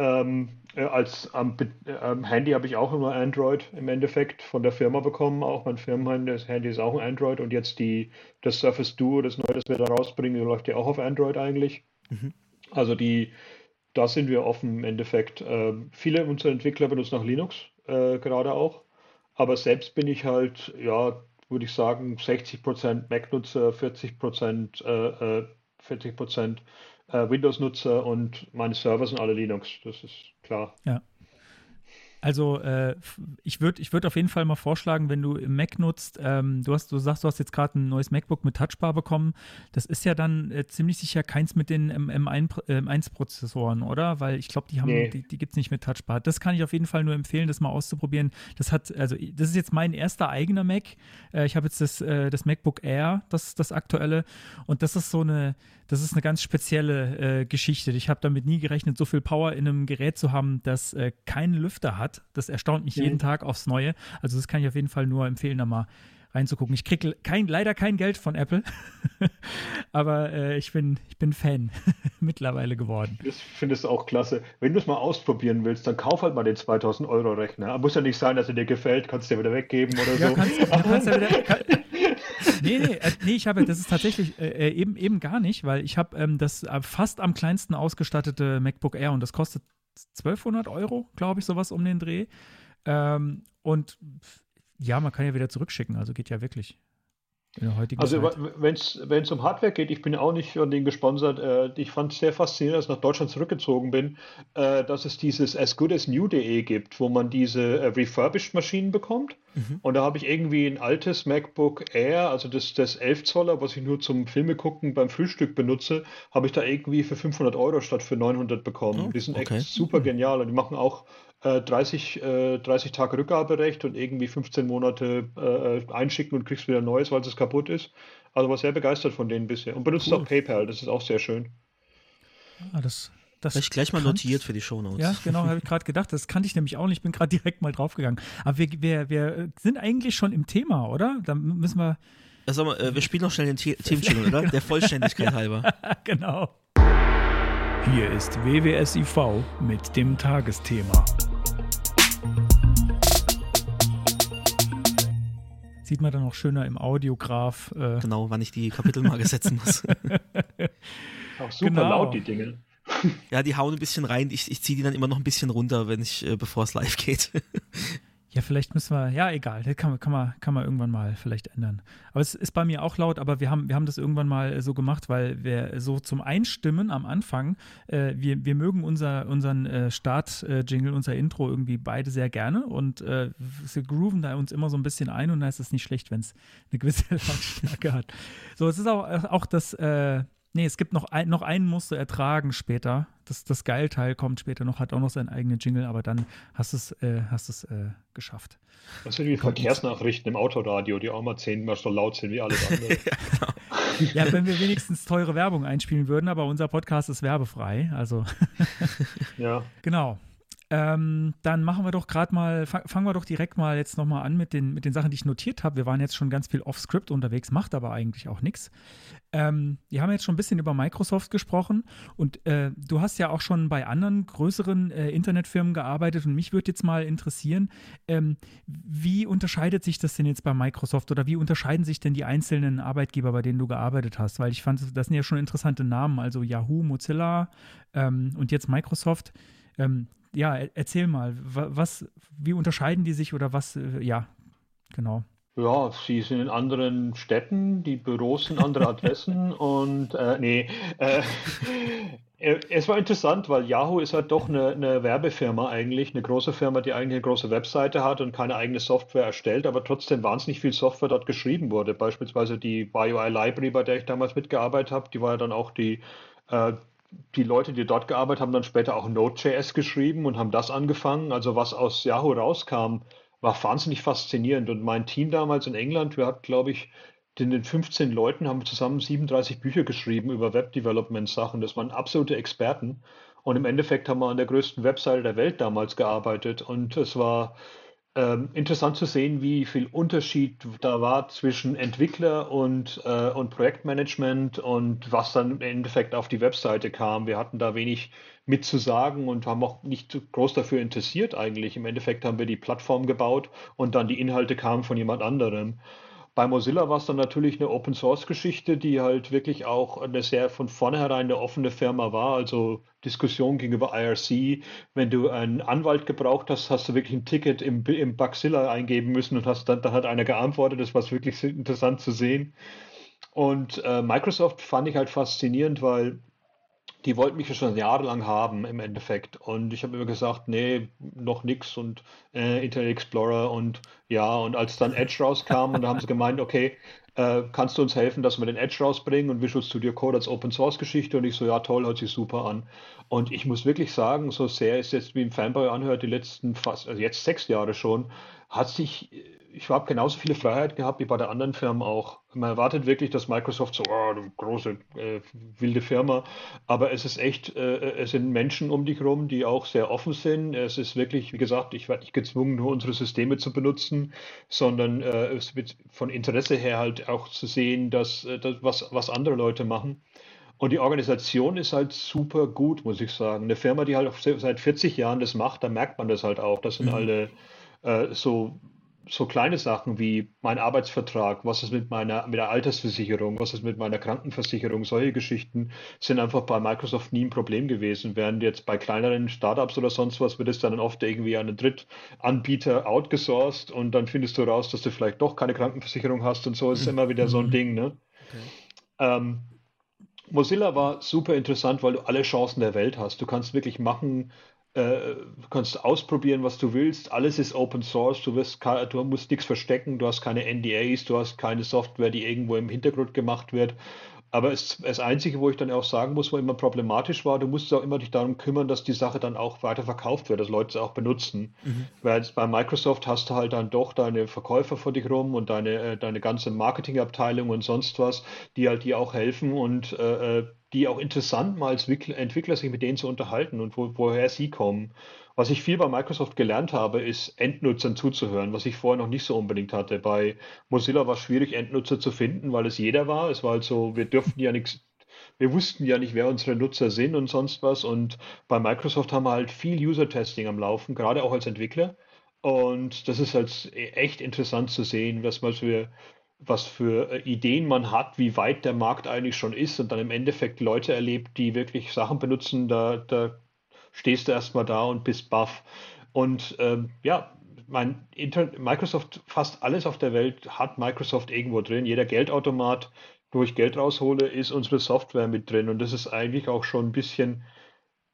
Ähm, äh, als am, äh, am Handy habe ich auch immer Android im Endeffekt von der Firma bekommen. Auch mein Firmenhandy ist auch ein Android und jetzt die, das Surface Duo, das neue, das wir da rausbringen, läuft ja auch auf Android eigentlich. Also die, da sind wir offen im Endeffekt. Ähm, viele unserer Entwickler benutzen auch Linux, äh, gerade auch. Aber selbst bin ich halt, ja, würde ich sagen, 60% Mac-Nutzer, 40%, äh, äh, 40% äh, Windows-Nutzer und meine Server sind alle Linux. Das ist klar. Also äh, ich würde ich würd auf jeden Fall mal vorschlagen, wenn du Mac nutzt, ähm, du, hast, du sagst, du hast jetzt gerade ein neues MacBook mit Touchbar bekommen, das ist ja dann äh, ziemlich sicher keins mit den M- M1 äh, M1-Prozessoren, oder? Weil ich glaube, die haben, Nee. die, die gibt es nicht mit Touchbar. Das kann ich auf jeden Fall nur empfehlen, das mal auszuprobieren. Das hat, also das ist jetzt mein erster eigener Mac. Äh, ich habe jetzt das, äh, das MacBook Air, das, das aktuelle, und das ist so eine, das ist eine ganz spezielle äh, Geschichte. Ich habe damit nie gerechnet, so viel Power in einem Gerät zu haben, das äh, keinen Lüfter hat. Das erstaunt mich Mhm. jeden Tag aufs Neue. Also das kann ich auf jeden Fall nur empfehlen, da mal reinzugucken. Ich kriege kein, leider kein Geld von Apple, aber äh, ich, bin, ich bin Fan mittlerweile geworden. Das findest du auch klasse. Wenn du es mal ausprobieren willst, dann kauf halt mal den 2000 Euro Rechner. Muss ja nicht sein, dass er dir gefällt, kannst du dir wieder weggeben oder Ja, so. kannst, ja, kannst du wieder, kann, nee, nee, äh, nee, ich habe, das ist tatsächlich äh, äh, eben, eben gar nicht, weil ich habe ähm, das äh, fast am kleinsten ausgestattete MacBook Air und das kostet 1200 Euro, glaube ich, sowas um den Dreh. Ähm, und ja, man kann ja wieder zurückschicken, also geht ja wirklich. Also wenn es um Hardware geht, ich bin auch nicht von denen gesponsert. Äh, ich fand es sehr faszinierend, als ich nach Deutschland zurückgezogen bin, äh, dass es dieses as good as new.de gibt, wo man diese äh, refurbished Maschinen bekommt. Und da habe ich irgendwie ein altes MacBook Air, also das, das 11 Zoller, was ich nur zum Filme gucken beim Frühstück benutze, habe ich da irgendwie für 500 Euro statt für 900 bekommen. Oh, die sind okay. echt super genial und die machen auch äh, 30, äh, 30 Tage Rückgaberecht und irgendwie 15 Monate äh, einschicken und kriegst wieder ein neues, weil es kaputt ist. Also war sehr begeistert von denen bisher. Und benutzt auch PayPal, das ist auch sehr schön. Ah, das, das Vielleicht gleich mal notiert für die Shownotes. Ja, genau, habe ich gerade gedacht. Das kannte ich nämlich auch nicht. Ich bin gerade direkt mal draufgegangen. Aber wir, wir, wir sind eigentlich schon im Thema, oder? Da müssen wir. Äh, sag mal, äh, wir spielen noch schnell den The Themenjingle, oder? Der Vollständigkeit halber. genau. Hier ist WWSIV mit dem Tagesthema. Sieht man dann auch schöner im Audiograph. Äh, Genau, wann ich die Kapitelmarke setzen muss. Auch super Genau. laut, die Dinge. Ja, die hauen ein bisschen rein. Ich, ich ziehe die dann immer noch ein bisschen runter, wenn ich, äh, bevor es live geht. Ja, vielleicht müssen wir, ja, egal, das kann, man- kann, man, kann man irgendwann mal vielleicht ändern. Aber es ist bei mir auch laut, aber wir haben, wir haben das irgendwann mal äh, so gemacht, weil wir so zum Einstimmen am Anfang, äh, wir, wir mögen unser, unseren äh, Start-Jingle, unser Intro irgendwie beide sehr gerne und äh, wir grooven da uns immer so ein bisschen ein und da ist es nicht schlecht, wenn es eine gewisse Lautstärke hat. So, es ist auch, auch das, äh, nee, es gibt noch, ein, noch einen musst du ertragen später. Das, das Geilteil kommt später noch, hat auch noch seinen eigenen Jingle, aber dann hast du es äh, hast es, äh, geschafft. Das sind wie Verkehrsnachrichten im Autoradio, die auch mal zehnmal so laut sind wie alles andere. Ja, wenn wir wenigstens teure Werbung einspielen würden, aber unser Podcast ist werbefrei. Also ja. genau. Ähm, dann machen wir doch gerade mal, fang- fangen wir doch direkt mal jetzt nochmal an mit den, mit den Sachen, die ich notiert habe. Wir waren jetzt schon ganz viel off-Script unterwegs, macht aber eigentlich auch nichts. Ähm, wir haben jetzt schon ein bisschen über Microsoft gesprochen und äh, du hast ja auch schon bei anderen größeren äh, Internetfirmen gearbeitet und mich würde jetzt mal interessieren, ähm, wie unterscheidet sich das denn jetzt bei Microsoft oder wie unterscheiden sich denn die einzelnen Arbeitgeber, bei denen du gearbeitet hast? Weil ich fand, das sind ja schon interessante Namen, also Yahoo, Mozilla ähm, und jetzt Microsoft. Ja, er, erzähl mal, wa- was, wie unterscheiden die sich oder was, äh, ja, genau. Ja, sie sind in anderen Städten, die Büros sind andere Adressen und äh, nee, äh, äh, es war interessant, weil Yahoo ist halt doch eine, eine Werbefirma eigentlich, eine große Firma, die eigentlich eine große Webseite hat und keine eigene Software erstellt, aber trotzdem wahnsinnig viel Software dort geschrieben wurde. Beispielsweise die BioI Library, bei der ich damals mitgearbeitet habe, die war ja dann auch die äh, die Leute, die dort gearbeitet haben, dann später auch Node.js geschrieben und haben das angefangen. Also was aus Yahoo rauskam, war wahnsinnig faszinierend. Und mein Team damals in England, wir hatten, glaube ich, in den 15 Leuten haben wir zusammen 37 Bücher geschrieben über Web-Development-Sachen. Das waren absolute Experten. Und im Endeffekt haben wir an der größten Webseite der Welt damals gearbeitet. Und es war ähm, interessant zu sehen, wie viel Unterschied da war zwischen Entwickler und, äh, und Projektmanagement und was dann im Endeffekt auf die Webseite kam. Wir hatten da wenig mit zu sagen und haben auch nicht groß dafür interessiert eigentlich. Im Endeffekt haben wir die Plattform gebaut und dann die Inhalte kamen von jemand anderem. Bei Mozilla war es dann natürlich eine Open Source Geschichte, die halt wirklich auch eine sehr von vornherein eine offene Firma war. Also Diskussion gegenüber IRC. Wenn du einen Anwalt gebraucht hast, hast du wirklich ein Ticket im, im Bugzilla eingeben müssen und hast dann, dann hat einer geantwortet. Das war wirklich interessant zu sehen. Und äh, Microsoft fand ich halt faszinierend, weil die wollten mich ja schon jahrelang haben im Endeffekt. Und ich habe immer gesagt, nee, noch nix und äh, Internet Explorer und ja, und als dann Edge rauskam und da haben sie gemeint, okay, äh, kannst du uns helfen, dass wir den Edge rausbringen und Visual Studio Code als Open Source Geschichte und ich so, ja toll, hört sich super an. Und ich muss wirklich sagen, so sehr es jetzt wie ein Fanboy anhört, die letzten fast, also jetzt sechs Jahre schon, hat sich ich habe genauso viele Freiheit gehabt wie bei der anderen Firma auch. Man erwartet wirklich, dass Microsoft so, oh, eine große, äh, wilde Firma, aber es ist echt, äh, es sind Menschen um dich rum, die auch sehr offen sind. Es ist wirklich, wie gesagt, ich werde nicht gezwungen, nur unsere Systeme zu benutzen, sondern äh, es wird von Interesse her halt auch zu sehen, dass, äh, dass was, was andere Leute machen. Und die Organisation ist halt super gut, muss ich sagen. Eine Firma, die halt seit 40 Jahren das macht, da merkt man das halt auch. Das sind mhm. alle äh, so so kleine Sachen wie mein Arbeitsvertrag, was ist mit meiner mit der Altersversicherung, was ist mit meiner Krankenversicherung, solche Geschichten sind einfach bei Microsoft nie ein Problem gewesen. Während jetzt bei kleineren Startups oder sonst was wird es dann oft irgendwie an einen Drittanbieter outgesourced und dann findest du raus, dass du vielleicht doch keine Krankenversicherung hast und so ist immer wieder so ein mhm. Ding. Ne? Okay. Ähm, Mozilla war super interessant, weil du alle Chancen der Welt hast. Du kannst wirklich machen, äh, du kannst ausprobieren, was du willst. Alles ist Open Source. Du, wirst, du musst nichts verstecken. Du hast keine NDAs. Du hast keine Software, die irgendwo im Hintergrund gemacht wird. Aber es, das Einzige, wo ich dann auch sagen muss, wo immer problematisch war, du musst auch immer dich darum kümmern, dass die Sache dann auch weiter verkauft wird, dass Leute es auch benutzen. Mhm. Weil bei Microsoft hast du halt dann doch deine Verkäufer vor dich rum und deine, äh, deine ganze Marketingabteilung und sonst was, die halt dir auch helfen und äh, äh die auch interessant mal als Entwickler sich mit denen zu unterhalten und wo, woher sie kommen. Was ich viel bei Microsoft gelernt habe, ist Endnutzern zuzuhören, was ich vorher noch nicht so unbedingt hatte. Bei Mozilla war es schwierig, Endnutzer zu finden, weil es jeder war. Es war halt so, wir dürften ja nichts, wir wussten ja nicht, wer unsere Nutzer sind und sonst was. Und bei Microsoft haben wir halt viel User-Testing am Laufen, gerade auch als Entwickler. Und das ist halt echt interessant zu sehen, was man für was für äh, Ideen man hat, wie weit der Markt eigentlich schon ist und dann im Endeffekt Leute erlebt, die wirklich Sachen benutzen, da, da stehst du erstmal da und bist baff. Und ähm, ja, mein Internet, Microsoft, fast alles auf der Welt hat Microsoft irgendwo drin. Jeder Geldautomat, wo ich Geld raushole, ist unsere Software mit drin. Und das ist eigentlich auch schon ein bisschen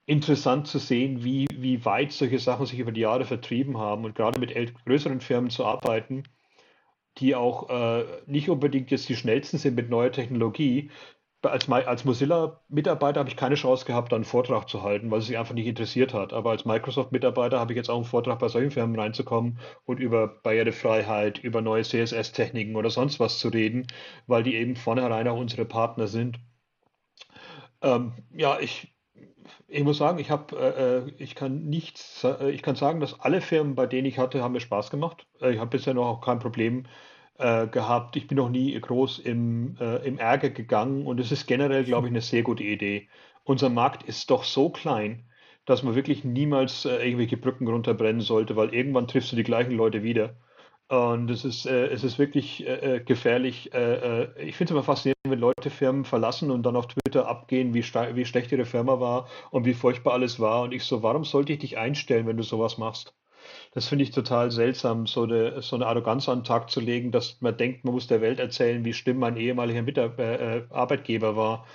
interessant zu sehen, wie, wie weit solche Sachen sich über die Jahre vertrieben haben und gerade mit größeren Firmen zu arbeiten die auch äh, nicht unbedingt jetzt die schnellsten sind mit neuer Technologie. Als, als Mozilla-Mitarbeiter habe ich keine Chance gehabt, einen Vortrag zu halten, weil es sich einfach nicht interessiert hat. Aber als Microsoft-Mitarbeiter habe ich jetzt auch einen Vortrag bei solchen Firmen reinzukommen und über Barrierefreiheit, über neue CSS-Techniken oder sonst was zu reden, weil die eben vornherein auch unsere Partner sind. Ähm, ja, ich, ich muss sagen, ich habe, äh, äh, ich kann nichts, äh, ich kann sagen, dass alle Firmen, bei denen ich hatte, haben mir Spaß gemacht. Äh, ich habe bisher noch auch kein Problem äh, gehabt. Ich bin noch nie groß im, äh, im Ärger gegangen und es ist generell, glaube ich, eine sehr gute Idee. Unser Markt ist doch so klein, dass man wirklich niemals irgendwelche Brücken runterbrennen sollte, weil irgendwann triffst du die gleichen Leute wieder. Und es ist, äh, es ist wirklich äh, äh gefährlich. Äh, äh ich finde es immer faszinierend, wenn Leute Firmen verlassen und dann auf Twitter abgehen, wie, wie schlecht ihre Firma war und wie furchtbar alles war. Und ich so, warum sollte ich dich einstellen, wenn du sowas machst? Das finde ich total seltsam, so eine, so eine Arroganz an den Tag zu legen, dass man denkt, man muss der Welt erzählen, wie schlimm mein ehemaliger Mitar äh, Arbeitgeber war.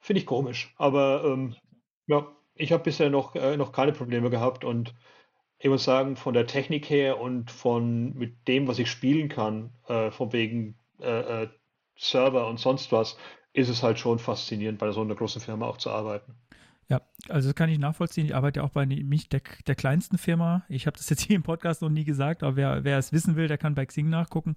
Finde ich komisch. Aber ähm, ja, ich habe bisher noch, noch keine Probleme gehabt und ich muss sagen, von der Technik her und von mit dem, was ich spielen kann, äh, von wegen äh, äh, Server und sonst was, ist es halt schon faszinierend, bei so einer großen Firma auch zu arbeiten. Ja, also das kann ich nachvollziehen. Ich arbeite ja auch bei mich der, der kleinsten Firma. Ich habe das jetzt hier im Podcast noch nie gesagt, aber wer, wer es wissen will, der kann bei Xing nachgucken.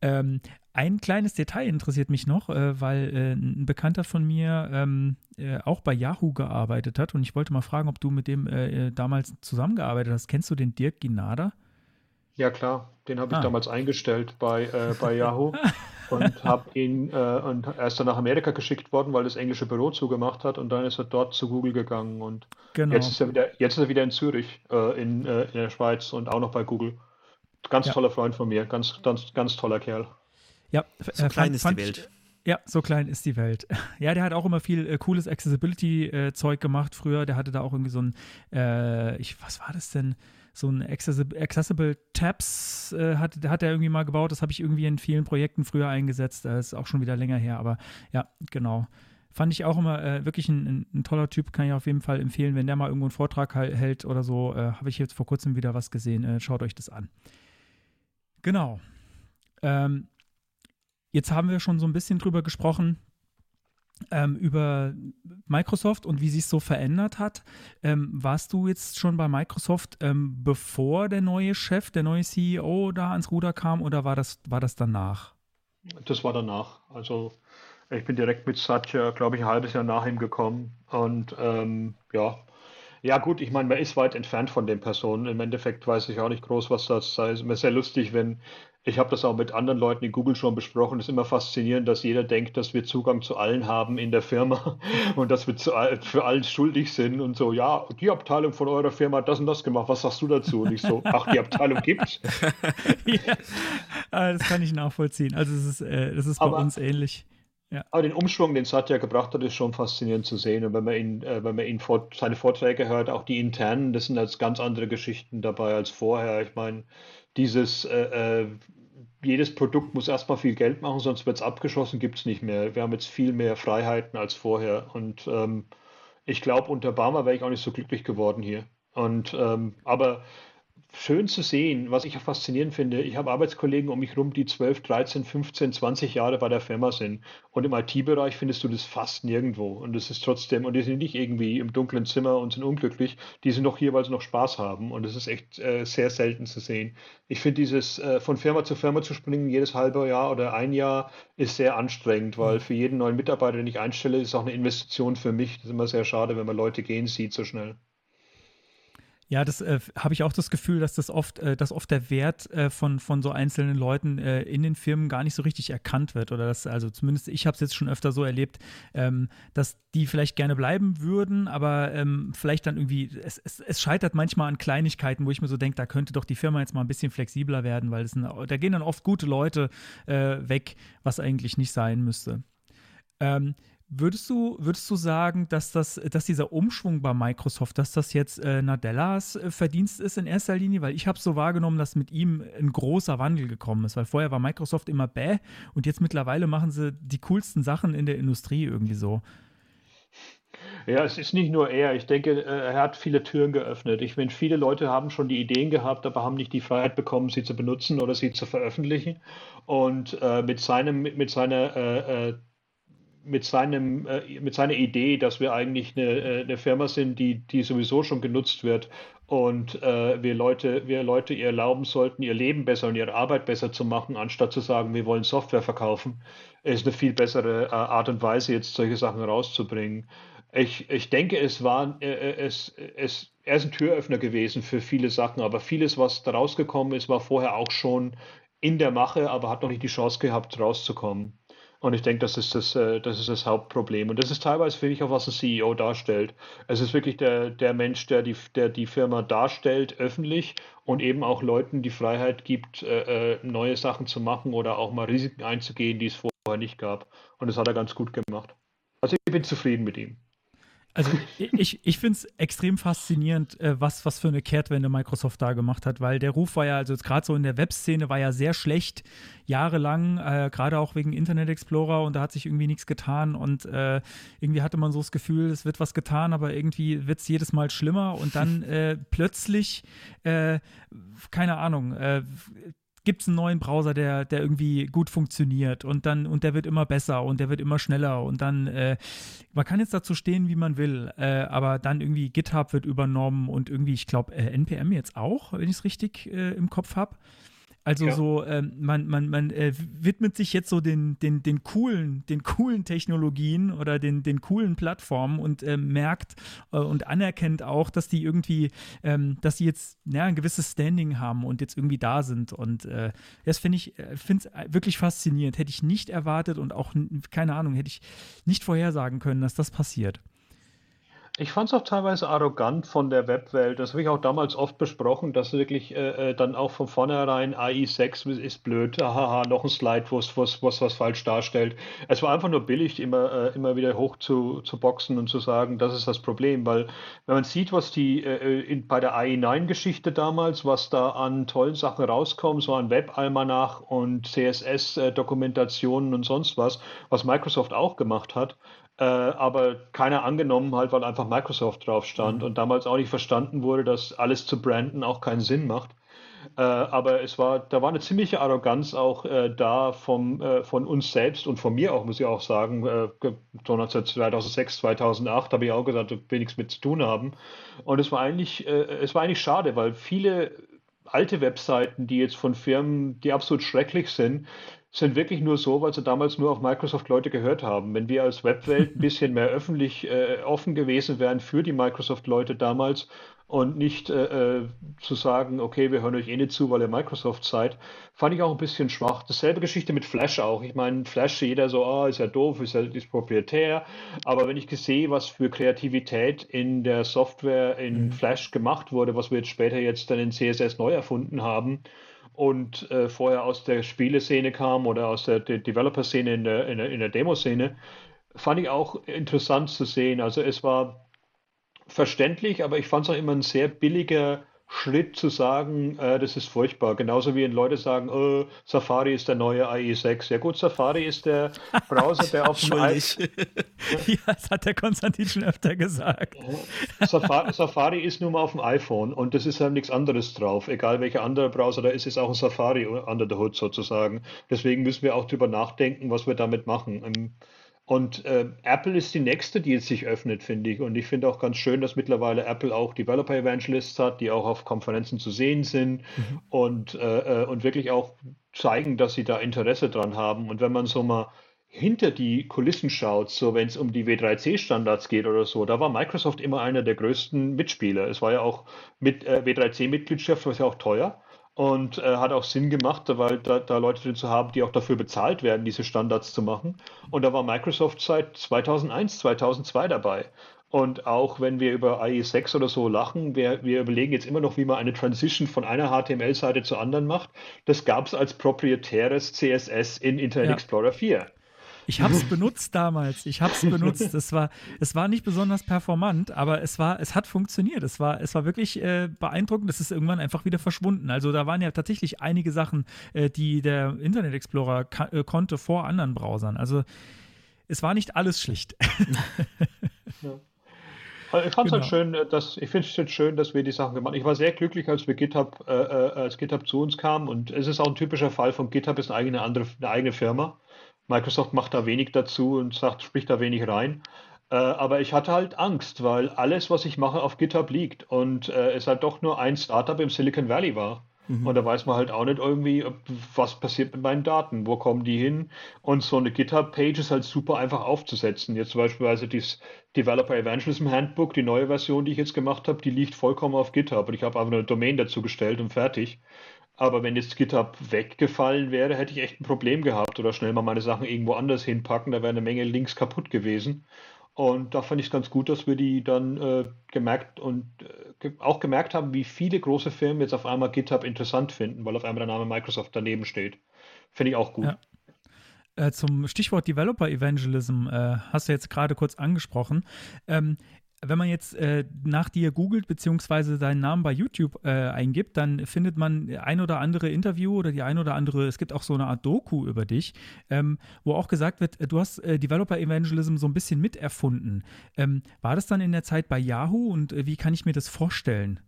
Ähm, ein kleines Detail interessiert mich noch, äh, weil äh, ein Bekannter von mir ähm, äh, auch bei Yahoo gearbeitet hat und ich wollte mal fragen, ob du mit dem äh, äh, damals zusammengearbeitet hast. Kennst du den Dirk Ginada? Ja klar, den habe ich ah. damals eingestellt bei, äh, bei Yahoo und habe ihn und er ist dann nach Amerika geschickt worden, weil das englische Büro zugemacht hat und dann ist er dort zu Google gegangen und genau. jetzt ist er wieder jetzt ist er wieder in Zürich in, in der Schweiz und auch noch bei Google. Ganz ja. toller Freund von mir, ganz, ganz, ganz toller Kerl. Ja, so äh, klein ist die Welt. Ja, so klein ist die Welt. Ja, der hat auch immer viel äh, cooles Accessibility-Zeug äh, gemacht früher. Der hatte da auch irgendwie so ein, äh, ich, was war das denn? So ein Accessible, Accessible Tabs äh, hat, hat er irgendwie mal gebaut. Das habe ich irgendwie in vielen Projekten früher eingesetzt. Das ist auch schon wieder länger her, aber ja, genau. Fand ich auch immer äh, wirklich ein, ein, ein, toller Typ, kann ich auf jeden Fall empfehlen. Wenn der mal irgendwo einen Vortrag hält oder so, äh, habe ich jetzt vor kurzem wieder was gesehen. schaut euch das an. Genau. Ähm, jetzt haben wir schon so ein bisschen drüber gesprochen, ähm, über Microsoft und wie sich so verändert hat. Ähm, warst du jetzt schon bei Microsoft, ähm, bevor der neue Chef, der neue CEO da ans Ruder kam oder war das, war das danach? Das war danach. Also ich bin direkt mit Satya, glaube ich, ein halbes Jahr nach ihm gekommen. Und ähm, ja, ja gut, ich meine, man ist weit entfernt von den Personen. Im Endeffekt weiß ich auch nicht groß, was das sei. Es ist immer sehr lustig, wenn ich habe das auch mit anderen Leuten in Google schon besprochen. Es ist immer faszinierend, dass jeder denkt, dass wir Zugang zu allen haben in der Firma und dass wir zu, für allen schuldig sind und so, ja, die Abteilung von eurer Firma hat das und das gemacht, was sagst du dazu? Und ich so, ach, die Abteilung gibt's. ja, ah, das kann ich nachvollziehen. Also es ist, äh, das ist bei Aber- uns ähnlich. Ja. Aber den Umschwung, den Satya gebracht hat, ist schon faszinierend zu sehen. Und wenn man ihn, äh, wenn man ihn vor, seine Vorträge hört, auch die internen, das sind jetzt ganz andere Geschichten dabei als vorher. Ich meine, dieses, äh, äh, jedes Produkt muss erstmal viel Geld machen, sonst wird es abgeschossen, gibt es nicht mehr. Wir haben jetzt viel mehr Freiheiten als vorher. Und ähm, ich glaube, unter Obama wäre ich auch nicht so glücklich geworden hier. Und ähm, aber schön zu sehen, was ich auch faszinierend finde. Ich habe Arbeitskollegen um mich rum, die 12, 13, 15, 20 Jahre bei der Firma sind. Und im IT-Bereich findest du das fast nirgendwo. Und das ist trotzdem, und die sind nicht irgendwie im dunklen Zimmer und sind unglücklich. Die sind noch hier, weil sie noch Spaß haben. Und das ist echt äh, sehr selten zu sehen. Ich finde dieses äh, von Firma zu Firma zu springen, jedes halbe Jahr oder ein Jahr, ist sehr anstrengend, weil für jeden neuen Mitarbeiter, den ich einstelle, ist auch eine Investition für mich. Das ist immer sehr schade, wenn man Leute gehen sieht so schnell. Ja, das äh, habe ich auch das Gefühl, dass das oft, äh, dass oft der Wert äh, von, von so einzelnen Leuten äh, in den Firmen gar nicht so richtig erkannt wird. Oder dass, also zumindest ich habe es jetzt schon öfter so erlebt, ähm, dass die vielleicht gerne bleiben würden, aber ähm, vielleicht dann irgendwie, es, es, es scheitert manchmal an Kleinigkeiten, wo ich mir so denke, da könnte doch die Firma jetzt mal ein bisschen flexibler werden, weil es sind, da gehen dann oft gute Leute äh, weg, was eigentlich nicht sein müsste. Ähm, Würdest du, würdest du sagen, dass, das, dass dieser Umschwung bei Microsoft, dass das jetzt äh, Nadellas äh, Verdienst ist in erster Linie? Weil ich habe so wahrgenommen, dass mit ihm ein großer Wandel gekommen ist. Weil vorher war Microsoft immer bäh und jetzt mittlerweile machen sie die coolsten Sachen in der Industrie irgendwie so. Ja, es ist nicht nur er. Ich denke, äh, er hat viele Türen geöffnet. Ich meine, viele Leute haben schon die Ideen gehabt, aber haben nicht die Freiheit bekommen, sie zu benutzen oder sie zu veröffentlichen. Und äh, mit seinem, mit seiner äh, äh, mit seinem, äh, mit seiner Idee, dass wir eigentlich eine, äh, eine Firma sind, die, die sowieso schon genutzt wird und äh, wir Leute, wir Leute ihr erlauben sollten, ihr Leben besser und ihre Arbeit besser zu machen, anstatt zu sagen, wir wollen Software verkaufen, ist eine viel bessere äh, Art und Weise, jetzt solche Sachen rauszubringen. Ich, ich denke, es war, äh, äh, es, es, er ist ein Türöffner gewesen für viele Sachen, aber vieles, was da rausgekommen ist, war vorher auch schon in der Mache, aber hat noch nicht die Chance gehabt, rauszukommen. Und ich denke, das ist das, äh, das ist das Hauptproblem. Und das ist teilweise, finde ich, auch, was ein CEO darstellt. Es ist wirklich der, der Mensch, der die, der die Firma darstellt, öffentlich und eben auch Leuten die Freiheit gibt, äh, äh, neue Sachen zu machen oder auch mal Risiken einzugehen, die es vorher nicht gab. Und das hat er ganz gut gemacht. Also ich bin zufrieden mit ihm. Also ich, ich finde es extrem faszinierend, äh, was, was für eine Kehrtwende Microsoft da gemacht hat, weil der Ruf war ja, also gerade so in der Webszene war ja sehr schlecht, jahrelang, äh, gerade auch wegen Internet Explorer und da hat sich irgendwie nichts getan und äh, irgendwie hatte man so das Gefühl, es wird was getan, aber irgendwie wird es jedes Mal schlimmer und dann äh, plötzlich, äh, keine Ahnung, äh, gibt es einen neuen Browser, der, der irgendwie gut funktioniert und dann und der wird immer besser und der wird immer schneller und dann äh, man kann jetzt dazu stehen, wie man will, äh, aber dann irgendwie GitHub wird übernommen und irgendwie, ich glaube, äh, NPM jetzt auch, wenn ich es richtig äh, im Kopf habe. Also Ja. so, ähm, man, man, man äh, widmet sich jetzt so den, den, den coolen, den coolen Technologien oder den, den coolen Plattformen und äh, merkt äh, und anerkennt auch, dass die irgendwie, ähm, dass die jetzt ja, ein gewisses Standing haben und jetzt irgendwie da sind. Und äh, das finde ich, äh, finde es wirklich faszinierend. Hätte ich nicht erwartet und auch, keine Ahnung, hätte ich nicht vorhersagen können, dass das passiert. Ich fand es auch teilweise arrogant von der Webwelt. Das habe ich auch damals oft besprochen, dass wirklich äh, äh, dann auch von vornherein AI6 ist blöd, haha, noch ein Slide, wo es was, was, was falsch darstellt. Es war einfach nur billig, immer, äh, immer wieder hoch zu, zu boxen und zu sagen, das ist das Problem. Weil wenn man sieht, was die äh, in, bei der AI9-Geschichte damals, was da an tollen Sachen rauskommt, so an Web-Almanach und CSS-Dokumentationen und sonst was, was Microsoft auch gemacht hat, äh, aber keiner angenommen halt, weil einfach Microsoft drauf stand und damals auch nicht verstanden wurde, dass alles zu branden auch keinen Sinn macht. Äh, aber es war, da war eine ziemliche Arroganz auch äh, da vom, äh, von uns selbst und von mir auch, muss ich auch sagen. Äh, so 2006, 2008 habe ich auch gesagt, ich will nichts mit zu tun haben. Und es war eigentlich, äh, es war eigentlich schade, weil viele alte Webseiten, die jetzt von Firmen, die absolut schrecklich sind, sind wirklich nur so, weil sie damals nur auf Microsoft-Leute gehört haben. Wenn wir als Webwelt ein bisschen mehr öffentlich äh, offen gewesen wären für die Microsoft-Leute damals und nicht äh, äh, zu sagen, okay, wir hören euch eh nicht zu, weil ihr Microsoft seid, fand ich auch ein bisschen schwach. Dasselbe Geschichte mit Flash auch. Ich meine, Flash, jeder so, ah, ist ja doof, ist ja ist proprietär. Aber wenn ich sehe, was für Kreativität in der Software in mhm. Flash gemacht wurde, was wir jetzt später jetzt dann in CSS neu erfunden haben, und äh, vorher aus der Spieleszene kam oder aus der De Developer-Szene in der, in der, der Demo-Szene, fand ich auch interessant zu sehen. Also es war verständlich, aber ich fand es auch immer ein sehr billiger Schritt zu sagen, äh, das ist furchtbar. Genauso wie wenn Leute sagen, oh, Safari ist der neue IE6. Ja gut, Safari ist der Browser, der auf dem iPhone. ja, das hat der Konstantin schon öfter gesagt. Safari, Safari, ist nun mal auf dem iPhone und das ist halt nichts anderes drauf. Egal welcher andere Browser da ist, ist auch ein Safari under the hood sozusagen. Deswegen müssen wir auch drüber nachdenken, was wir damit machen. Ähm, und äh, Apple ist die nächste, die jetzt sich öffnet, finde ich. Und ich finde auch ganz schön, dass mittlerweile Apple auch Developer Evangelists hat, die auch auf Konferenzen zu sehen sind mhm. und, äh, äh, und wirklich auch zeigen, dass sie da Interesse dran haben. Und wenn man so mal hinter die Kulissen schaut, so wenn es um die W3C-Standards geht oder so, da war Microsoft immer einer der größten Mitspieler. Es war ja auch mit äh, W3C-Mitgliedschaft, was ja auch teuer und äh, hat auch Sinn gemacht, weil da, da, Leute drin zu haben, die auch dafür bezahlt werden, diese Standards zu machen. Und da war Microsoft seit 2001, 2002 dabei. Und auch wenn wir über IE6 oder so lachen, wir, wir überlegen jetzt immer noch, wie man eine Transition von einer HTML-Seite zur anderen macht. Das gab es als proprietäres CSS in Internet ja. Explorer 4. Ich habe es benutzt damals. Ich habe es benutzt. Es war, es war nicht besonders performant, aber es war, es hat funktioniert. Es war, es war wirklich äh, beeindruckend. Es ist irgendwann einfach wieder verschwunden. Also da waren ja tatsächlich einige Sachen, äh, die der Internet Explorer äh, konnte vor anderen Browsern. Also es war nicht alles schlicht. ja. Also ich fand es halt genau. halt schön, äh, dass ich finde es jetzt schön, dass wir die Sachen gemacht haben. Ich war sehr glücklich, als wir GitHub, äh, äh, als GitHub zu uns kam und es ist auch ein typischer Fall von GitHub ist eine eigene andere, eine eigene Firma. Microsoft macht da wenig dazu und sagt, spricht da wenig rein. Äh, aber ich hatte halt Angst, weil alles, was ich mache, auf GitHub liegt und äh, es halt doch nur ein Startup im Silicon Valley war. Mhm. Und da weiß man halt auch nicht irgendwie, was passiert mit meinen Daten, wo kommen die hin. Und so eine GitHub-Page ist halt super einfach aufzusetzen. Jetzt beispielsweise dieses Developer Evangelism Handbook, die neue Version, die ich jetzt gemacht habe, die liegt vollkommen auf GitHub. Und ich habe einfach eine Domain dazu gestellt und fertig. Aber wenn jetzt GitHub weggefallen wäre, hätte ich echt ein Problem gehabt oder schnell mal meine Sachen irgendwo anders hinpacken. Da wäre eine Menge Links kaputt gewesen. Und da fand ich es ganz gut, dass wir die dann äh, gemerkt und äh, auch gemerkt haben, wie viele große Firmen jetzt auf einmal GitHub interessant finden, weil auf einmal der Name Microsoft daneben steht. Finde ich auch gut. Ja. Äh, zum Stichwort Developer Evangelism äh, hast du jetzt gerade kurz angesprochen. Ähm, wenn man jetzt äh, nach dir googelt, beziehungsweise deinen Namen bei YouTube äh, eingibt, dann findet man ein oder andere Interview oder die ein oder andere, es gibt auch so eine Art Doku über dich, ähm, wo auch gesagt wird, du hast äh, Developer Evangelism so ein bisschen miterfunden. Ähm, war das dann in der Zeit bei Yahoo und äh, wie kann ich mir das vorstellen?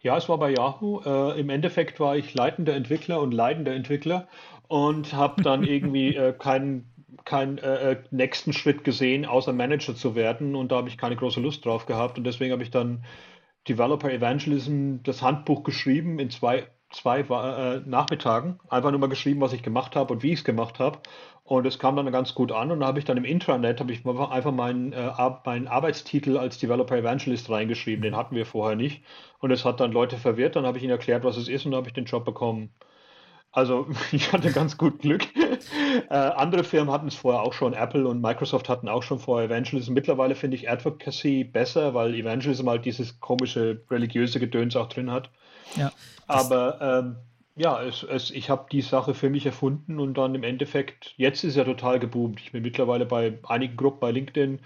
Ja, es war bei Yahoo. Äh, Im Endeffekt war ich leitender Entwickler und leidender Entwickler und habe dann irgendwie äh, keinen keinen äh, äh, nächsten Schritt gesehen, außer Manager zu werden. Und da habe ich keine große Lust drauf gehabt. Und deswegen habe ich dann Developer Evangelism, das Handbuch geschrieben in zwei, zwei äh, Nachmittagen. Einfach nur mal geschrieben, was ich gemacht habe und wie ich es gemacht habe. Und es kam dann ganz gut an. Und da habe ich dann im Intranet ich einfach meinen, äh, meinen Arbeitstitel als Developer Evangelist reingeschrieben. Den hatten wir vorher nicht. Und es hat dann Leute verwirrt. Dann habe ich ihnen erklärt, was es ist und dann habe ich den Job bekommen. Also ich hatte ganz gut Glück. Äh, andere Firmen hatten es vorher auch schon. Apple und Microsoft hatten auch schon vorher Evangelism. Mittlerweile finde ich Advocacy besser, weil Evangelism halt dieses komische religiöse Gedöns auch drin hat. Ja. Aber ähm, ja, es, es, ich habe die Sache für mich erfunden und dann im Endeffekt, jetzt ist ja total geboomt. Ich bin mittlerweile bei einigen Gruppen bei LinkedIn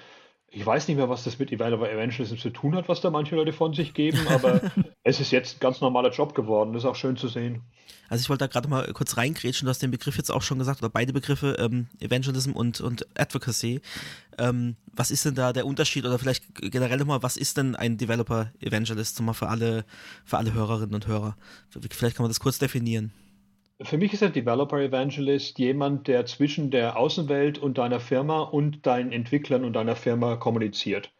ich weiß nicht mehr, was das mit Developer Evangelism zu tun hat, was da manche Leute von sich geben, aber es ist jetzt ein ganz normaler Job geworden. Das ist auch schön zu sehen. Also ich wollte da gerade mal kurz reingrätschen, du hast den Begriff jetzt auch schon gesagt, oder beide Begriffe, ähm, Evangelism und, und Advocacy. Ähm, was ist denn da der Unterschied oder vielleicht generell nochmal, was ist denn ein Developer Evangelist, mal für alle, für alle Hörerinnen und Hörer? Vielleicht kann man das kurz definieren. Für mich ist ein Developer Evangelist jemand, der zwischen der Außenwelt und deiner Firma und deinen Entwicklern und deiner Firma kommuniziert.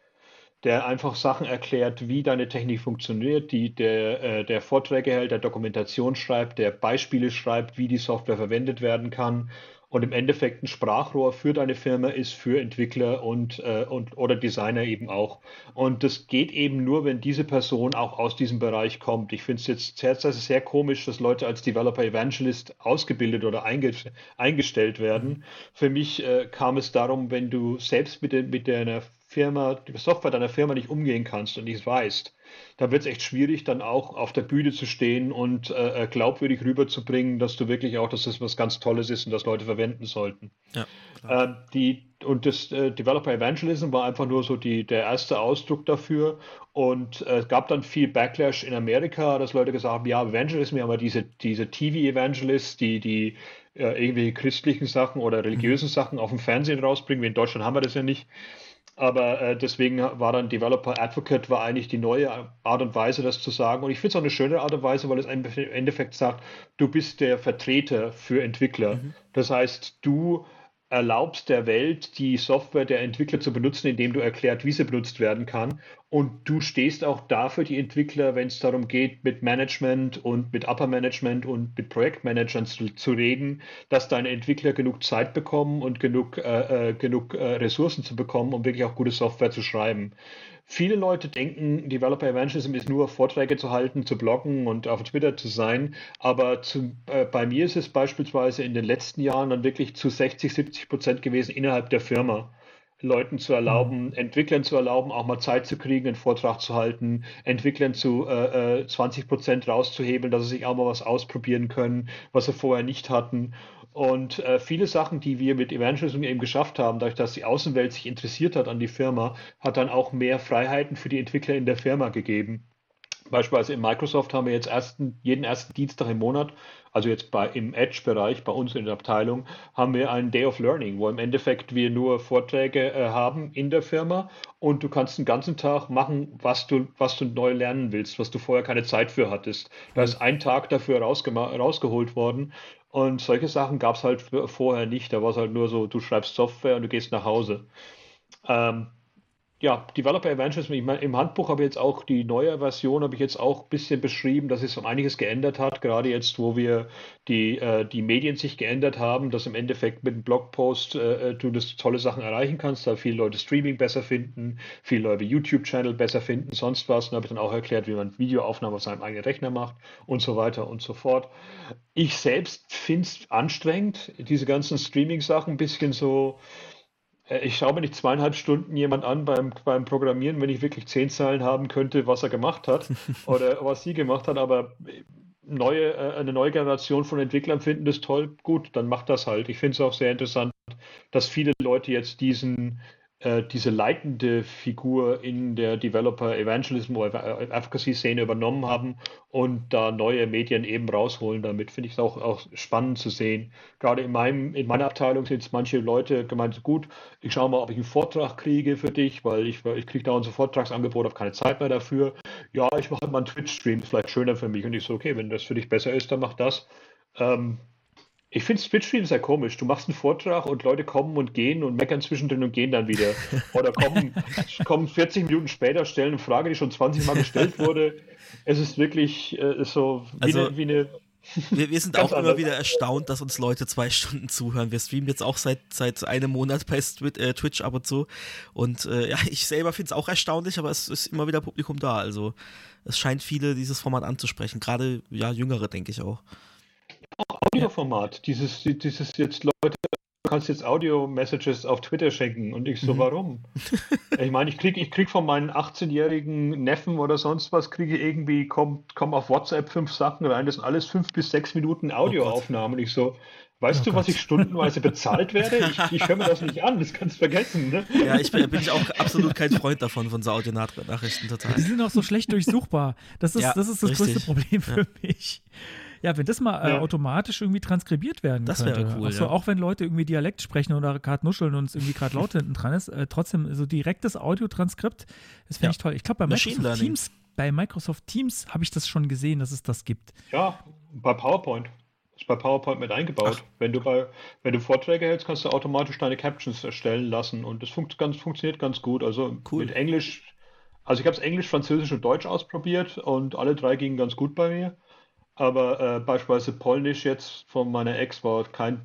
Der einfach Sachen erklärt, wie deine Technik funktioniert, die, der, äh, der Vorträge hält, der Dokumentation schreibt, der Beispiele schreibt, wie die Software verwendet werden kann und im Endeffekt ein Sprachrohr für deine Firma ist, für Entwickler und, äh, und oder Designer eben auch. Und das geht eben nur, wenn diese Person auch aus diesem Bereich kommt. Ich finde es jetzt teilweise sehr komisch, dass Leute als Developer Evangelist ausgebildet oder einge eingestellt werden. Für mich äh, kam es darum, wenn du selbst mit, de mit deiner Firma, der Software deiner Firma nicht umgehen kannst und nicht weißt, da wird es echt schwierig, dann auch auf der Bühne zu stehen und äh, äh, glaubwürdig rüberzubringen, dass du wirklich auch, dass das was ganz Tolles ist und das Leute verwenden sollten. Ja, äh, die, und das äh, Developer Evangelism war einfach nur so die, der erste Ausdruck dafür. Und äh, es gab dann viel Backlash in Amerika, dass Leute gesagt haben, ja, Evangelism, wir haben ja diese, diese TV-Evangelists, die, die äh, irgendwie christlichen Sachen oder religiösen mhm. Sachen auf dem Fernsehen rausbringen. In Deutschland haben wir das ja nicht. Aber äh, deswegen war dann Developer Advocate war eigentlich die neue Art und Weise, das zu sagen. Und ich finde es auch eine schöne Art und Weise, weil es im Endeffekt sagt, du bist der Vertreter für Entwickler. Mhm. Das heißt, du erlaubst der Welt, die Software der Entwickler zu benutzen, indem du erklärt, wie sie benutzt werden kann. Und du stehst auch dafür die Entwickler, wenn es darum geht, mit Management und mit Upper Management und mit Projektmanagern zu, zu reden, dass deine Entwickler genug Zeit bekommen und genug, äh, äh genug äh, Ressourcen zu bekommen, um wirklich auch gute Software zu schreiben. Viele Leute denken, Developer Evangelism ist nur Vorträge zu halten, zu bloggen und auf Twitter zu sein. Aber zu, äh, bei mir ist es beispielsweise in den letzten Jahren dann wirklich zu 60, 70 Prozent gewesen innerhalb der Firma. Leuten zu erlauben, mhm. Entwicklern zu erlauben, auch mal Zeit zu kriegen, einen Vortrag zu halten, Entwicklern zu äh, 20 äh, Prozent rauszuhebeln, dass sie sich auch mal was ausprobieren können, was sie vorher nicht hatten. Und äh, viele Sachen, die wir mit Evangelism eben geschafft haben, dadurch, dass die Außenwelt sich interessiert hat an die Firma, hat dann auch mehr Freiheiten für die Entwickler in der Firma gegeben. Beispielsweise in Microsoft haben wir jetzt ersten, jeden ersten Dienstag im Monat, also jetzt bei, im Edge-Bereich, bei uns in der Abteilung, haben wir einen Day of Learning, wo im Endeffekt wir nur Vorträge äh, haben in der Firma und du kannst den ganzen Tag machen, was du, was du neu lernen willst, was du vorher keine Zeit für hattest. Da ist ein Tag dafür rausgeholt worden und solche Sachen gab es halt vorher nicht. Da war es halt nur so, du schreibst Software und du gehst nach Hause. Ähm, ja, Developer Evangelism, ich meine, im Handbuch habe ich jetzt auch die neue Version, habe ich jetzt auch ein bisschen beschrieben, dass es um einiges geändert hat, gerade jetzt, wo wir die, äh, die Medien sich geändert haben, dass im Endeffekt mit einem Blogpost äh, äh du das tolle Sachen erreichen kannst, da viele Leute Streaming besser finden, viele Leute YouTube-Channel besser finden, sonst was. Und habe ich dann auch erklärt, wie man Videoaufnahmen auf seinem eigenen Rechner macht und so weiter und so fort. Ich selbst finde es anstrengend, diese ganzen Streaming-Sachen ein bisschen so ich schaue mir nicht zweieinhalb Stunden jemand an beim, beim Programmieren, wenn ich wirklich zehn Zeilen haben könnte, was er gemacht hat oder was sie gemacht hat, aber neue, äh, eine neue Generation von Entwicklern finden das toll, gut, dann macht das halt. Ich finde es auch sehr interessant, dass viele Leute jetzt diesen, äh, diese leitende Figur in der Developer Evangelism oder Advocacy Szene übernommen haben und da neue Medien eben rausholen. Damit finde ich es auch, auch spannend zu sehen. Gerade in meinem, in meiner Abteilung sind es manche Leute gemeint, gut, ich schaue mal, ob ich einen Vortrag kriege für dich, weil ich, ich kriege da unser Vortragsangebot, habe keine Zeit mehr dafür. Ja, ich mache halt mal einen Twitch-Stream, ist vielleicht schöner für mich. Und ich so, okay, wenn das für dich besser ist, dann mach das. Ähm, ich finde Twitch-Stream sehr komisch. Du machst einen Vortrag und Leute kommen und gehen und meckern zwischendrin und gehen dann wieder. Oder kommen, kommen 40 Minuten später, stellen eine Frage, die schon 20 Mal gestellt wurde. Es ist wirklich äh, so wie also, eine, wie eine wir, wir, sind auch immer wieder erstaunt, dass uns Leute zwei Stunden zuhören. Wir streamen jetzt auch seit, seit einem Monat bei äh, Twitch ab und zu. Und äh, ja, ich selber finde es auch erstaunlich, aber es ist immer wieder Publikum da. Also es scheint viele dieses Format anzusprechen. Gerade ja, Jüngere, denke ich auch auch Audioformat. Dieses, dieses jetzt Leute kannst jetzt Audio-Messages auf Twitter schenken. Und ich so, Mhm. warum? ich meine, ich kriege ich krieg von meinen 18-jährigen Neffen oder sonst was, kriege irgendwie, kommt komm auf WhatsApp fünf Sachen rein. Das sind alles fünf bis sechs Minuten Audioaufnahmen. Und ich so, weißt Oh du, was Gott. ich stundenweise bezahlt werde? Ich, ich höre mir das nicht an, das kannst du vergessen. Ne? Ja, ich bin, bin ich auch absolut kein Freund davon, von so Audionachrichten total. Die sind auch so schlecht durchsuchbar. Das ist, Ja, das, ist das größte Problem für mich. Ja, wenn das mal äh, Ja. automatisch irgendwie transkribiert werden Das wäre könnte. cool, auch, so, ja. auch wenn Leute irgendwie Dialekt sprechen oder gerade nuscheln und es irgendwie gerade laut hinten dran ist, äh, trotzdem so direktes Audiotranskript, das finde Ja. ich toll. Ich glaube, bei Machine Microsoft Learning. Teams, bei Microsoft Teams habe ich das schon gesehen, dass es das gibt. Ja, bei PowerPoint. Ist bei PowerPoint mit eingebaut. Wenn du bei, wenn du Vorträge hältst, kannst du automatisch deine Captions erstellen lassen und das funkt ganz, funktioniert ganz gut. Also Cool. mit Englisch, also ich habe es Englisch, Französisch und Deutsch ausprobiert und alle drei gingen ganz gut bei mir. Aber äh, beispielsweise Polnisch jetzt von meiner Ex war kein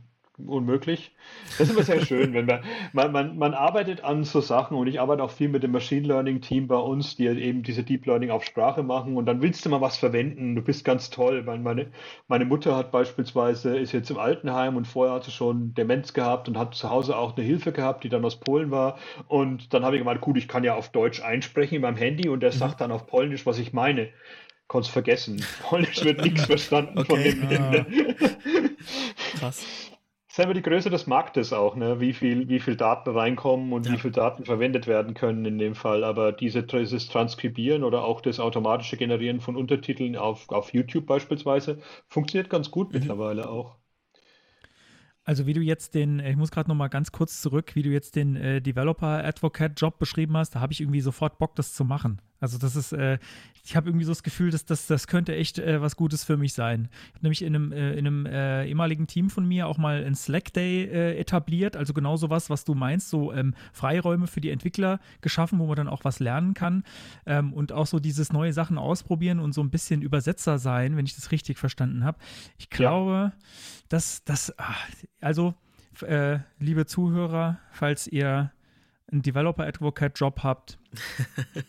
unmöglich. Das ist immer sehr schön, wenn man, man, man, man arbeitet an so Sachen und ich arbeite auch viel mit dem Machine Learning Team bei uns, die eben diese Deep Learning auf Sprache machen und dann willst du mal was verwenden. Du bist ganz toll, meine, meine Mutter hat beispielsweise, ist jetzt im Altenheim und vorher hat sie schon Demenz gehabt und hat zu Hause auch eine Hilfe gehabt, die dann aus Polen war. Und dann habe ich gemeint, gut, ich kann ja auf Deutsch einsprechen in meinem Handy und der sagt dann auf Polnisch, was ich meine. Konnt's vergessen. Polnisch wird nichts verstanden von Okay. dem. Krass. Das ist einfach die Größe des Marktes auch, ne? wie viel, wie viel Daten reinkommen und Ja. wie viel Daten verwendet werden können in dem Fall. Aber diese, dieses Transkribieren oder auch das automatische Generieren von Untertiteln auf, auf YouTube beispielsweise funktioniert ganz gut mittlerweile auch. Also wie du jetzt den, ich muss gerade noch mal ganz kurz zurück, wie du jetzt den äh, Developer Advocate Job beschrieben hast, da habe ich irgendwie sofort Bock, das zu machen. Also das ist, äh, ich habe irgendwie so das Gefühl, dass das, das könnte echt äh, was Gutes für mich sein. Ich habe nämlich in einem, äh, in einem äh, ehemaligen Team von mir auch mal einen Slack Day äh, etabliert, also genau sowas, was du meinst, so ähm, Freiräume für die Entwickler geschaffen, wo man dann auch was lernen kann ähm, und auch so dieses neue Sachen ausprobieren und so ein bisschen Übersetzer sein, wenn ich das richtig verstanden habe. Ich Ja. glaube, dass das, ah, also äh, liebe Zuhörer, falls ihr einen Developer Advocate Job habt,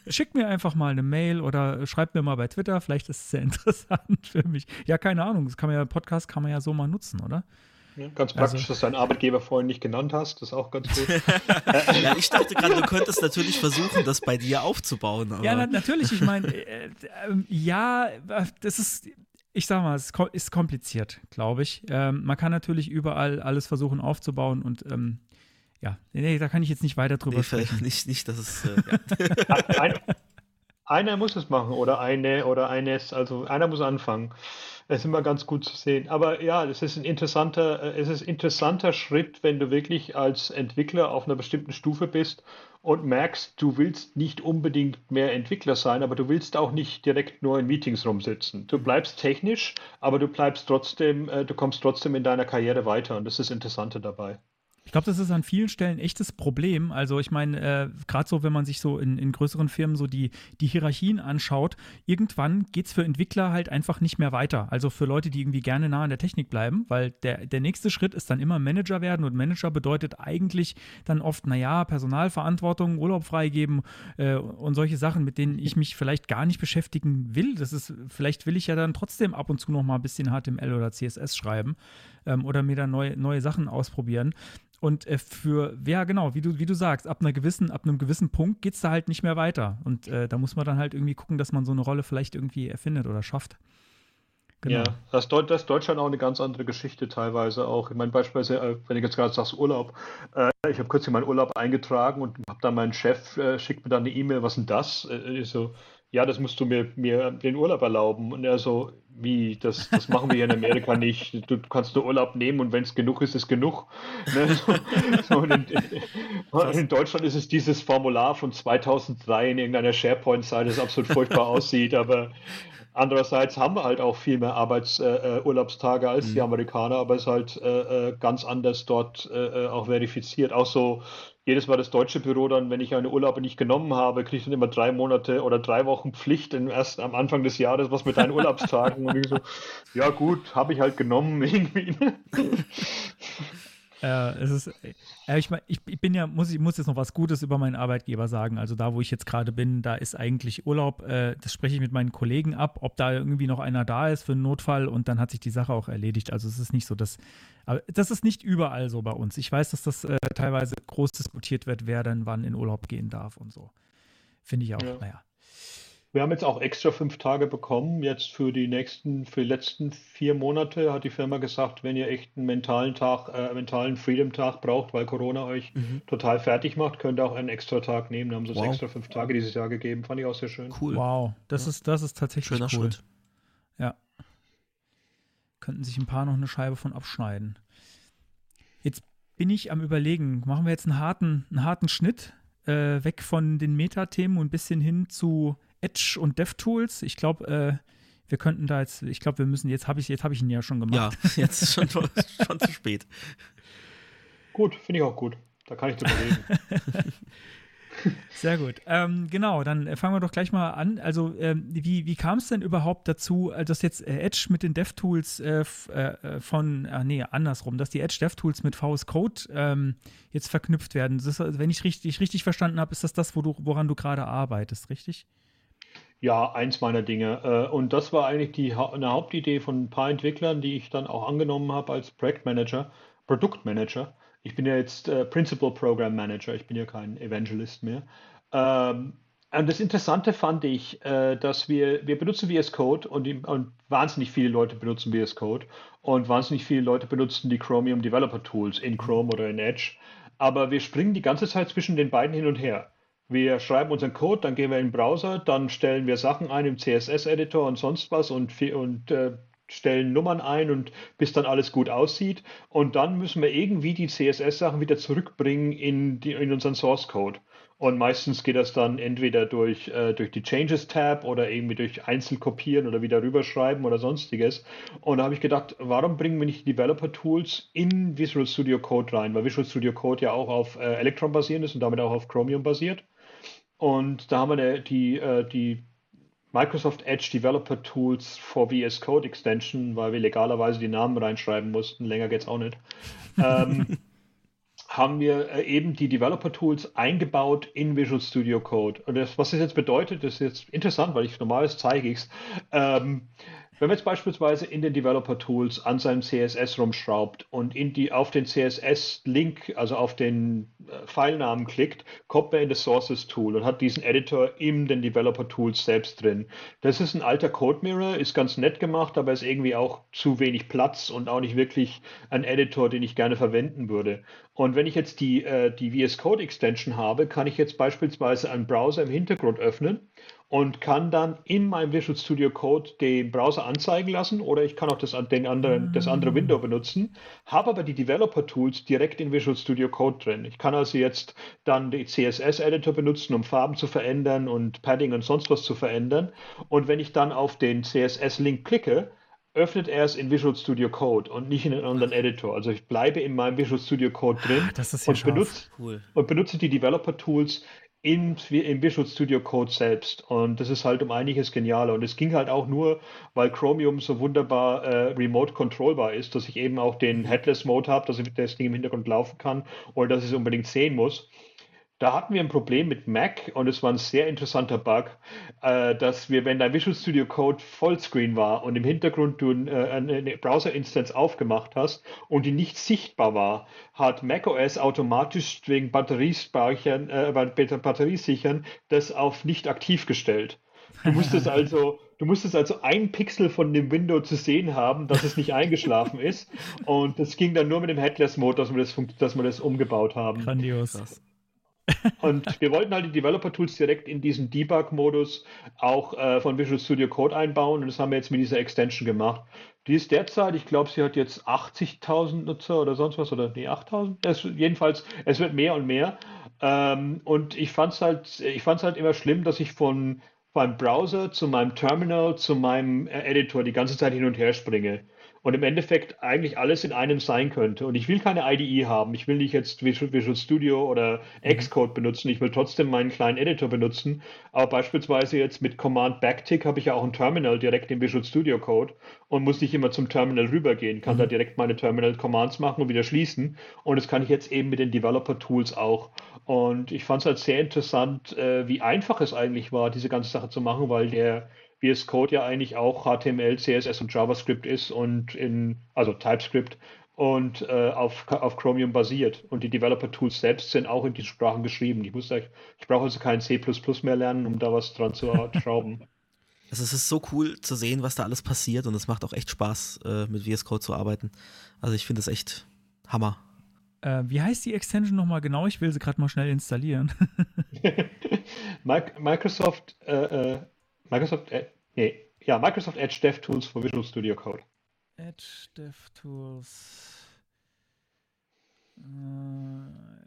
schickt mir einfach mal eine Mail oder schreibt mir mal bei Twitter, vielleicht ist es sehr interessant für mich. Ja, keine Ahnung, das kann man ja, Podcast kann man ja so mal nutzen, oder? Ja, ganz praktisch, Also- dass du deinen Arbeitgeber vorhin nicht genannt hast, das ist auch ganz gut. Ja, ich dachte gerade, du könntest natürlich versuchen, das bei dir aufzubauen. Aber Ja, na, natürlich, ich meine, äh, ähm, ja, äh, das ist, ich sag mal, es ist kompliziert, glaube ich. Ähm, man kann natürlich überall alles versuchen aufzubauen und ähm, ja, nee, da kann ich jetzt nicht weiter drüber nee, sprechen. nicht, nicht, dass es. Äh, ja. Ein, einer muss es machen oder eine oder eines, also einer muss anfangen. Das ist immer ganz gut zu sehen. Aber ja, es ist ein interessanter, äh, es ist ein interessanter Schritt, wenn du wirklich als Entwickler auf einer bestimmten Stufe bist und merkst, du willst nicht unbedingt mehr Entwickler sein, aber du willst auch nicht direkt nur in Meetings rumsitzen. Du bleibst technisch, aber du bleibst trotzdem, äh, du kommst trotzdem in deiner Karriere weiter und das ist das Interessante dabei. Ich glaube, das ist an vielen Stellen ein echtes Problem. Also ich meine, äh, gerade so, wenn man sich so in, in größeren Firmen so die, die Hierarchien anschaut, irgendwann geht es für Entwickler halt einfach nicht mehr weiter. Also für Leute, die irgendwie gerne nah an der Technik bleiben, weil der, der nächste Schritt ist dann immer Manager werden und Manager bedeutet eigentlich dann oft, naja, Personalverantwortung, Urlaub freigeben äh, und solche Sachen, mit denen ich mich vielleicht gar nicht beschäftigen will. Das ist, vielleicht will ich ja dann trotzdem ab und zu noch mal ein bisschen HTML oder CSS schreiben ähm, oder mir dann neue, neue Sachen ausprobieren. Und äh, für, ja genau, wie du, wie du sagst, ab einer gewissen, ab einem gewissen Punkt geht es da halt nicht mehr weiter. Und äh, da muss man dann halt irgendwie gucken, dass man so eine Rolle vielleicht irgendwie erfindet oder schafft. Genau. Ja, das, Deut das Deutschland auch eine ganz andere Geschichte teilweise auch. Ich meine, beispielsweise, äh, wenn ich jetzt gerade sagst Urlaub, äh, ich habe kürzlich meinen Urlaub eingetragen und habe dann meinen Chef, äh, schickt mir dann eine E-Mail, was denn das? Äh, ich so, ja, das musst du mir, mir den Urlaub erlauben. Und er so, wie, das, das machen wir hier in Amerika nicht. Du kannst nur Urlaub nehmen und wenn es genug ist, ist genug. Ne? So, so, in, in, in Deutschland ist es dieses Formular von 2003 in irgendeiner SharePoint-Seite, das absolut furchtbar aussieht, aber Andererseits haben wir halt auch viel mehr Arbeitsurlaubstage äh, Urlaubstage als die Amerikaner, aber es ist halt äh, äh, ganz anders dort äh, äh, auch verifiziert. Auch so jedes Mal das deutsche Büro dann, wenn ich eine Urlaube nicht genommen habe, kriege ich dann immer drei Monate oder drei Wochen Pflicht im ersten, am Anfang des Jahres, was mit deinen Urlaubstagen. Und ich so, ja gut, habe ich halt genommen irgendwie. Äh, es ist, äh, ich, mein, ich, ich, bin ja, muss ich muss jetzt noch was Gutes über meinen Arbeitgeber sagen. Also da, wo ich jetzt gerade bin, da ist eigentlich Urlaub. Äh, das spreche ich mit meinen Kollegen ab, ob da irgendwie noch einer da ist für einen Notfall und dann hat sich die Sache auch erledigt. Also es ist nicht so, dass, aber das ist nicht überall so bei uns. Ich weiß, dass das äh, teilweise groß diskutiert wird, wer dann wann in Urlaub gehen darf und so. Finde ich auch, ja. naja. Wir haben jetzt auch extra fünf Tage bekommen. Jetzt für die nächsten, für die letzten vier Monate hat die Firma gesagt, wenn ihr echt einen mentalen Tag, äh, mentalen Freedom-Tag braucht, weil Corona euch mhm. total fertig macht, könnt ihr auch einen extra Tag nehmen. Da haben sie wow. extra fünf Tage dieses Jahr gegeben. Fand ich auch sehr schön. Cool. Wow, das ja. ist, das ist tatsächlich Schöner cool. Schritt. Ja. Könnten sich ein paar noch eine Scheibe von abschneiden. Jetzt bin ich am überlegen, machen wir jetzt einen harten, einen harten Schnitt äh, weg von den Metathemen und ein bisschen hin zu Edge und DevTools. Ich glaube, äh, wir könnten da jetzt, ich glaube, wir müssen, jetzt habe ich, jetzt habe ich ihn ja schon gemacht. Ja, jetzt ist schon, schon zu spät. Gut, finde ich auch gut. Da kann ich drüber reden. Sehr gut. Ähm, genau, dann äh, fangen wir doch gleich mal an. Also, ähm, wie, wie kam es denn überhaupt dazu, äh, dass jetzt äh, Edge mit den DevTools äh, äh, von, äh, nee, andersrum, dass die Edge DevTools mit VS Code ähm, jetzt verknüpft werden? Ist, wenn ich richtig, richtig verstanden habe, ist das das, wo du, woran du gerade arbeitest, richtig? Ja, eins meiner Dinge. Und das war eigentlich die, eine Hauptidee von ein paar Entwicklern, die ich dann auch angenommen habe als Projektmanager, Produktmanager ich bin ja jetzt äh, Principal Program Manager, ich bin ja kein Evangelist mehr. Ähm, und das Interessante fand ich, äh, dass wir, wir benutzen VS Code und, und wahnsinnig viele Leute benutzen VS Code und wahnsinnig viele Leute benutzen die Chromium Developer Tools in Chrome oder in Edge. Aber wir springen die ganze Zeit zwischen den beiden hin und her. Wir schreiben unseren Code, dann gehen wir in den Browser, dann stellen wir Sachen ein im CSS-Editor und sonst was und, und äh, stellen Nummern ein und bis dann alles gut aussieht. Und dann müssen wir irgendwie die CSS-Sachen wieder zurückbringen in, die, in unseren Source Code. Und meistens geht das dann entweder durch, äh, durch die Changes-Tab oder irgendwie durch Einzelkopieren oder wieder rüberschreiben oder sonstiges. Und da habe ich gedacht, warum bringen wir nicht die Developer-Tools in Visual Studio Code rein? Weil Visual Studio Code ja auch auf äh, Electron basierend ist und damit auch auf Chromium basiert. Und da haben wir die, äh, die Microsoft Edge Developer Tools for VS Code Extension, weil wir legalerweise die Namen reinschreiben mussten, länger geht es auch nicht, ähm, haben wir äh, eben die Developer Tools eingebaut in Visual Studio Code. Und das, was das jetzt bedeutet, ist jetzt interessant, weil ich normales zeige ich es. Ähm, wenn man jetzt beispielsweise in den Developer Tools an seinem CSS rumschraubt und in die, auf den CSS-Link, also auf den äh, Filenamen klickt, kommt man in das Sources Tool und hat diesen Editor in den Developer Tools selbst drin. Das ist ein alter Code Mirror, ist ganz nett gemacht, aber ist irgendwie auch zu wenig Platz und auch nicht wirklich ein Editor, den ich gerne verwenden würde. Und wenn ich jetzt die, äh, die VS Code Extension habe, kann ich jetzt beispielsweise einen Browser im Hintergrund öffnen und kann dann in meinem Visual Studio Code den Browser anzeigen lassen oder ich kann auch das, den anderen, das andere Window benutzen, habe aber die Developer Tools direkt in Visual Studio Code drin. Ich kann also jetzt dann den CSS Editor benutzen, um Farben zu verändern und Padding und sonst was zu verändern. Und wenn ich dann auf den CSS Link klicke, öffnet er es in Visual Studio Code und nicht in einem anderen Editor. Also ich bleibe in meinem Visual Studio Code drin ja und, benutze, cool. und benutze die Developer Tools in, im Visual Studio Code selbst. Und das ist halt um einiges genialer. Und es ging halt auch nur, weil Chromium so wunderbar äh, remote controllbar ist, dass ich eben auch den Headless Mode habe, dass ich das Ding im Hintergrund laufen kann oder dass ich es unbedingt sehen muss. Da hatten wir ein Problem mit Mac und es war ein sehr interessanter Bug, äh, dass wir, wenn dein Visual Studio Code Vollscreen war und im Hintergrund du äh, eine Browser-Instance aufgemacht hast und die nicht sichtbar war, hat macOS automatisch wegen Batteriespeichern, äh, Batteriesichern das auf nicht aktiv gestellt. Du musstest also, du musstest also ein Pixel von dem Window zu sehen haben, dass es nicht eingeschlafen ist. Und das ging dann nur mit dem Headless Mode, dass wir das, dass wir das umgebaut haben. Grandios. Und wir wollten halt die Developer-Tools direkt in diesen Debug-Modus auch äh, von Visual Studio Code einbauen und das haben wir jetzt mit dieser Extension gemacht. Die ist derzeit, ich glaube, sie hat jetzt 80.000 Nutzer oder sonst was, oder nee, 8.000? jedenfalls, es wird mehr und mehr. Ähm, und ich fand es halt, halt immer schlimm, dass ich von meinem Browser zu meinem Terminal zu meinem äh, Editor die ganze Zeit hin und her springe. Und im Endeffekt eigentlich alles in einem sein könnte. Und ich will keine IDE haben. Ich will nicht jetzt Visual, Studio oder Xcode benutzen. Ich will trotzdem meinen kleinen Editor benutzen. Aber beispielsweise jetzt mit Command Backtick habe ich ja auch ein Terminal direkt im Visual Studio Code und muss nicht immer zum Terminal rübergehen. Kann da direkt meine Terminal Commands machen und wieder schließen. Und das kann ich jetzt eben mit den Developer Tools auch. Und ich fand es halt sehr interessant, äh, wie einfach es eigentlich war, diese ganze Sache zu machen, weil der VS Code ja eigentlich auch HTML, CSS und JavaScript ist und in, also TypeScript und äh, auf, auf Chromium basiert. Und die Developer-Tools selbst sind auch in diesen Sprachen geschrieben. Ich, muss, ich brauche also kein C mehr lernen, um da was dran zu schrauben. Also es ist so cool zu sehen, was da alles passiert und es macht auch echt Spaß, äh, mit VS Code zu arbeiten. Also ich finde es echt Hammer. Äh, wie heißt die Extension nochmal genau? Ich will sie gerade mal schnell installieren. Microsoft, äh, äh, Microsoft, äh, nee, ja, Microsoft Edge DevTools für Visual Studio Code. Edge DevTools. Äh,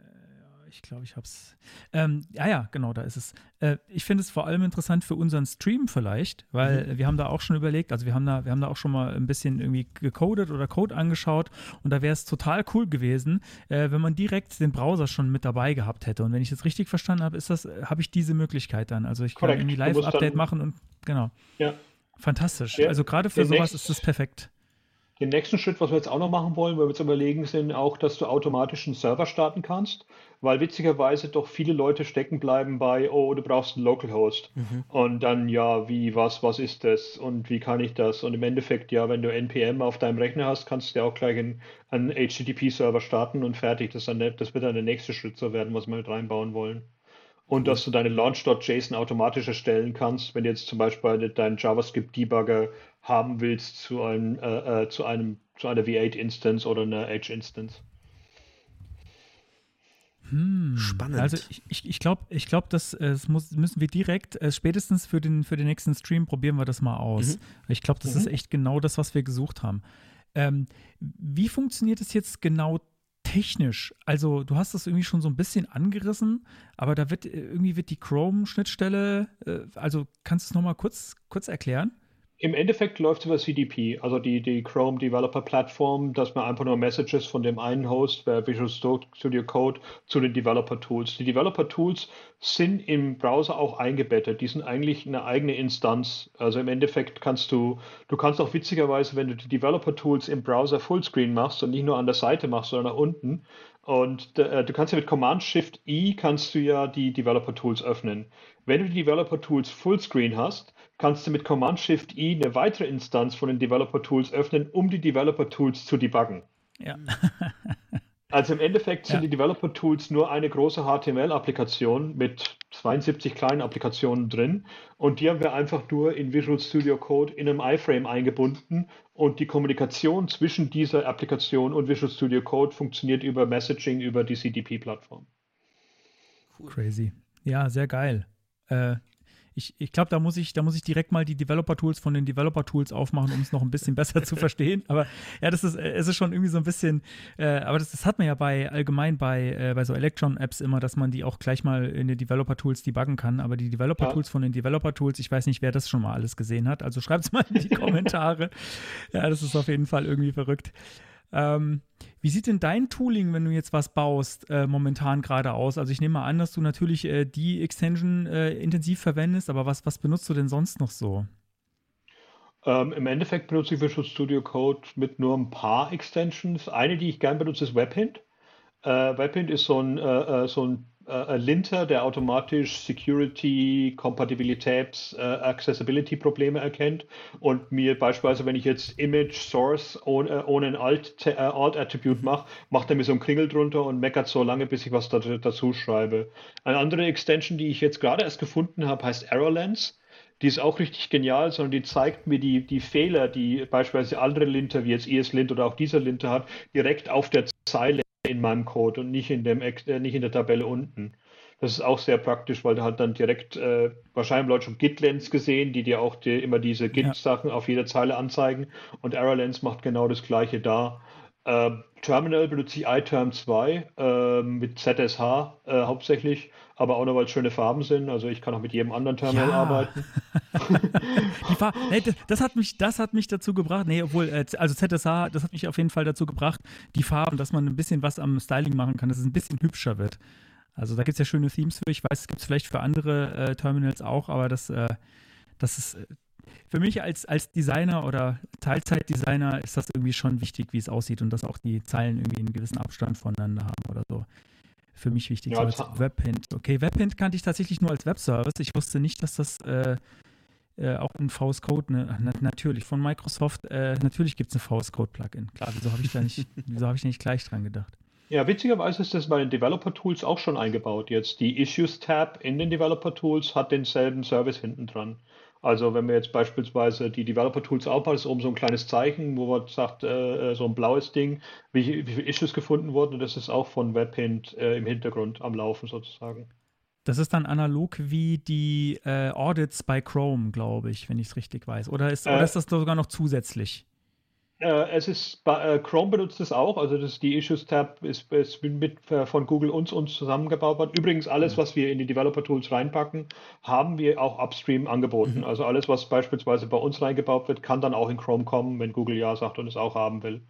ich glaube, ich habe es. Ähm, ja, ja, genau, da ist es. Äh, ich finde es vor allem interessant für unseren Stream vielleicht, weil mhm. wir haben da auch schon überlegt, also wir haben da, wir haben da auch schon mal ein bisschen irgendwie gecodet oder Code angeschaut und da wäre es total cool gewesen, äh, wenn man direkt den Browser schon mit dabei gehabt hätte. Und wenn ich das richtig verstanden habe, ist das, habe ich diese Möglichkeit dann. Also ich kann Korrekt. irgendwie Live-Update machen und genau. Ja. Fantastisch. Ja. Also gerade für sowas ist das perfekt. Den nächsten Schritt, was wir jetzt auch noch machen wollen, weil wir jetzt überlegen sind, auch, dass du automatisch einen Server starten kannst, weil witzigerweise doch viele Leute stecken bleiben bei, oh, du brauchst einen Localhost. Mhm. Und dann, ja, wie, was, was ist das und wie kann ich das? Und im Endeffekt, ja, wenn du NPM auf deinem Rechner hast, kannst du ja auch gleich einen, einen HTTP-Server starten und fertig. Das, dann, das wird dann der nächste Schritt so werden, was wir mit reinbauen wollen. Und dass du deine Launch.json automatisch erstellen kannst, wenn du jetzt zum Beispiel deinen JavaScript-Debugger haben willst zu einem, äh, äh, zu einem, zu einer V8-Instance oder einer Edge-Instance. Hm. Spannend. Also ich, ich, ich glaube, ich glaub, das, äh, das muss, müssen wir direkt, äh, spätestens für den, für den nächsten Stream probieren wir das mal aus. Mhm. Ich glaube, das mhm. ist echt genau das, was wir gesucht haben. Ähm, wie funktioniert es jetzt genau technisch? Also du hast das irgendwie schon so ein bisschen angerissen, aber da wird äh, irgendwie wird die Chrome-Schnittstelle, äh, also kannst du es nochmal kurz, kurz erklären? Im Endeffekt läuft es über CDP, also die, die Chrome Developer Plattform, dass man einfach nur Messages von dem einen Host bei Visual Studio Code zu den Developer Tools. Die Developer Tools sind im Browser auch eingebettet. Die sind eigentlich eine eigene Instanz. Also im Endeffekt kannst du, du kannst auch witzigerweise, wenn du die Developer Tools im Browser Fullscreen machst und nicht nur an der Seite machst, sondern nach unten, und äh, du kannst ja mit Command Shift I kannst du ja die Developer Tools öffnen. Wenn du die Developer Tools Fullscreen hast, kannst du mit Command Shift I eine weitere Instanz von den Developer Tools öffnen, um die Developer Tools zu debuggen. Ja. also im Endeffekt sind ja. die Developer Tools nur eine große HTML-Applikation mit 72 kleinen Applikationen drin und die haben wir einfach nur in Visual Studio Code in einem iFrame eingebunden und die Kommunikation zwischen dieser Applikation und Visual Studio Code funktioniert über Messaging über die CDP-Plattform. Cool. Crazy. Ja, sehr geil. Äh, ich, ich glaube, da muss ich, da muss ich direkt mal die Developer-Tools von den Developer-Tools aufmachen, um es noch ein bisschen besser zu verstehen. Aber ja, das ist, es ist schon irgendwie so ein bisschen, äh, aber das, das hat man ja bei allgemein bei, äh, bei so Electron-Apps immer, dass man die auch gleich mal in den Developer-Tools debuggen kann. Aber die Developer-Tools ja. von den Developer-Tools, ich weiß nicht, wer das schon mal alles gesehen hat. Also schreibt es mal in die Kommentare. ja, das ist auf jeden Fall irgendwie verrückt. Ähm, wie sieht denn dein Tooling, wenn du jetzt was baust, äh, momentan gerade aus? Also ich nehme mal an, dass du natürlich äh, die Extension äh, intensiv verwendest, aber was, was benutzt du denn sonst noch so? Ähm, Im Endeffekt benutze ich Visual Studio Code mit nur ein paar Extensions. Eine, die ich gern benutze, ist WebHint. Äh, WebHint ist so ein, äh, äh, so ein äh, Linter, der automatisch Security, Kompatibilitäts, äh, Accessibility Probleme erkennt und mir beispielsweise, wenn ich jetzt Image Source ohne, ohne ein Alt, äh, Alt Attribute mache, macht er mir so einen Kringel drunter und meckert so lange, bis ich was da, dazu schreibe. Eine andere Extension, die ich jetzt gerade erst gefunden habe, heißt ErrorLens. Die ist auch richtig genial, sondern die zeigt mir die, die Fehler, die beispielsweise andere Linter, wie jetzt ESLint oder auch dieser Linter hat, direkt auf der Zeile in meinem Code und nicht in, dem, äh, nicht in der Tabelle unten. Das ist auch sehr praktisch, weil du halt dann direkt, äh, wahrscheinlich Leute schon Git-Lens gesehen, die dir auch die, immer diese Git-Sachen ja. auf jeder Zeile anzeigen und ErrorLens macht genau das gleiche da. Äh, Terminal benutze ich iTerm 2 äh, mit ZSH äh, hauptsächlich, aber auch nur, weil es schöne Farben sind. Also ich kann auch mit jedem anderen Terminal Ja. arbeiten. Nee, das, das, hat mich, das hat mich dazu gebracht, nee, obwohl, äh, also ZSH, das hat mich auf jeden Fall dazu gebracht, die Farben, dass man ein bisschen was am Styling machen kann, dass es ein bisschen hübscher wird. Also da gibt es ja schöne Themes für, ich weiß, es gibt es vielleicht für andere äh, Terminals auch, aber das, äh, das ist äh, für mich als, als Designer oder Teilzeitdesigner ist das irgendwie schon wichtig, wie es aussieht und dass auch die Zeilen irgendwie einen gewissen Abstand voneinander haben oder so. Für mich wichtig, Ja, so als Webhint. Okay, Webhint kannte ich tatsächlich nur als Webservice. Ich wusste nicht, dass das äh, äh, auch ein VS Code, ne, na, natürlich, von Microsoft, äh, natürlich gibt es ein VS Code Plugin. Klar, wieso habe ich da nicht, wieso habe ich nicht gleich dran gedacht? Ja, witzigerweise ist das bei den Developer Tools auch schon eingebaut jetzt. Die Issues Tab in den Developer Tools hat denselben Service hinten dran. Also wenn wir jetzt beispielsweise die Developer Tools aufmachen, ist oben so ein kleines Zeichen, wo man sagt, äh, äh, so ein blaues Ding, wie, wie viele Issues gefunden wurden und das ist auch von Webhint äh, im Hintergrund am Laufen sozusagen. Das ist dann analog wie die äh, Audits bei Chrome, glaube ich, wenn ich es richtig weiß. Oder ist, oder Äh, ist das sogar noch zusätzlich? Äh, es ist, äh, Chrome benutzt es auch, also das, die Issues Tab ist, ist mit, äh, von Google uns, uns zusammengebaut worden. Übrigens, alles, was wir in die Developer Tools reinpacken, haben wir auch upstream angeboten. Also alles, was beispielsweise bei uns reingebaut wird, kann dann auch in Chrome kommen, wenn Google ja sagt und es auch haben will.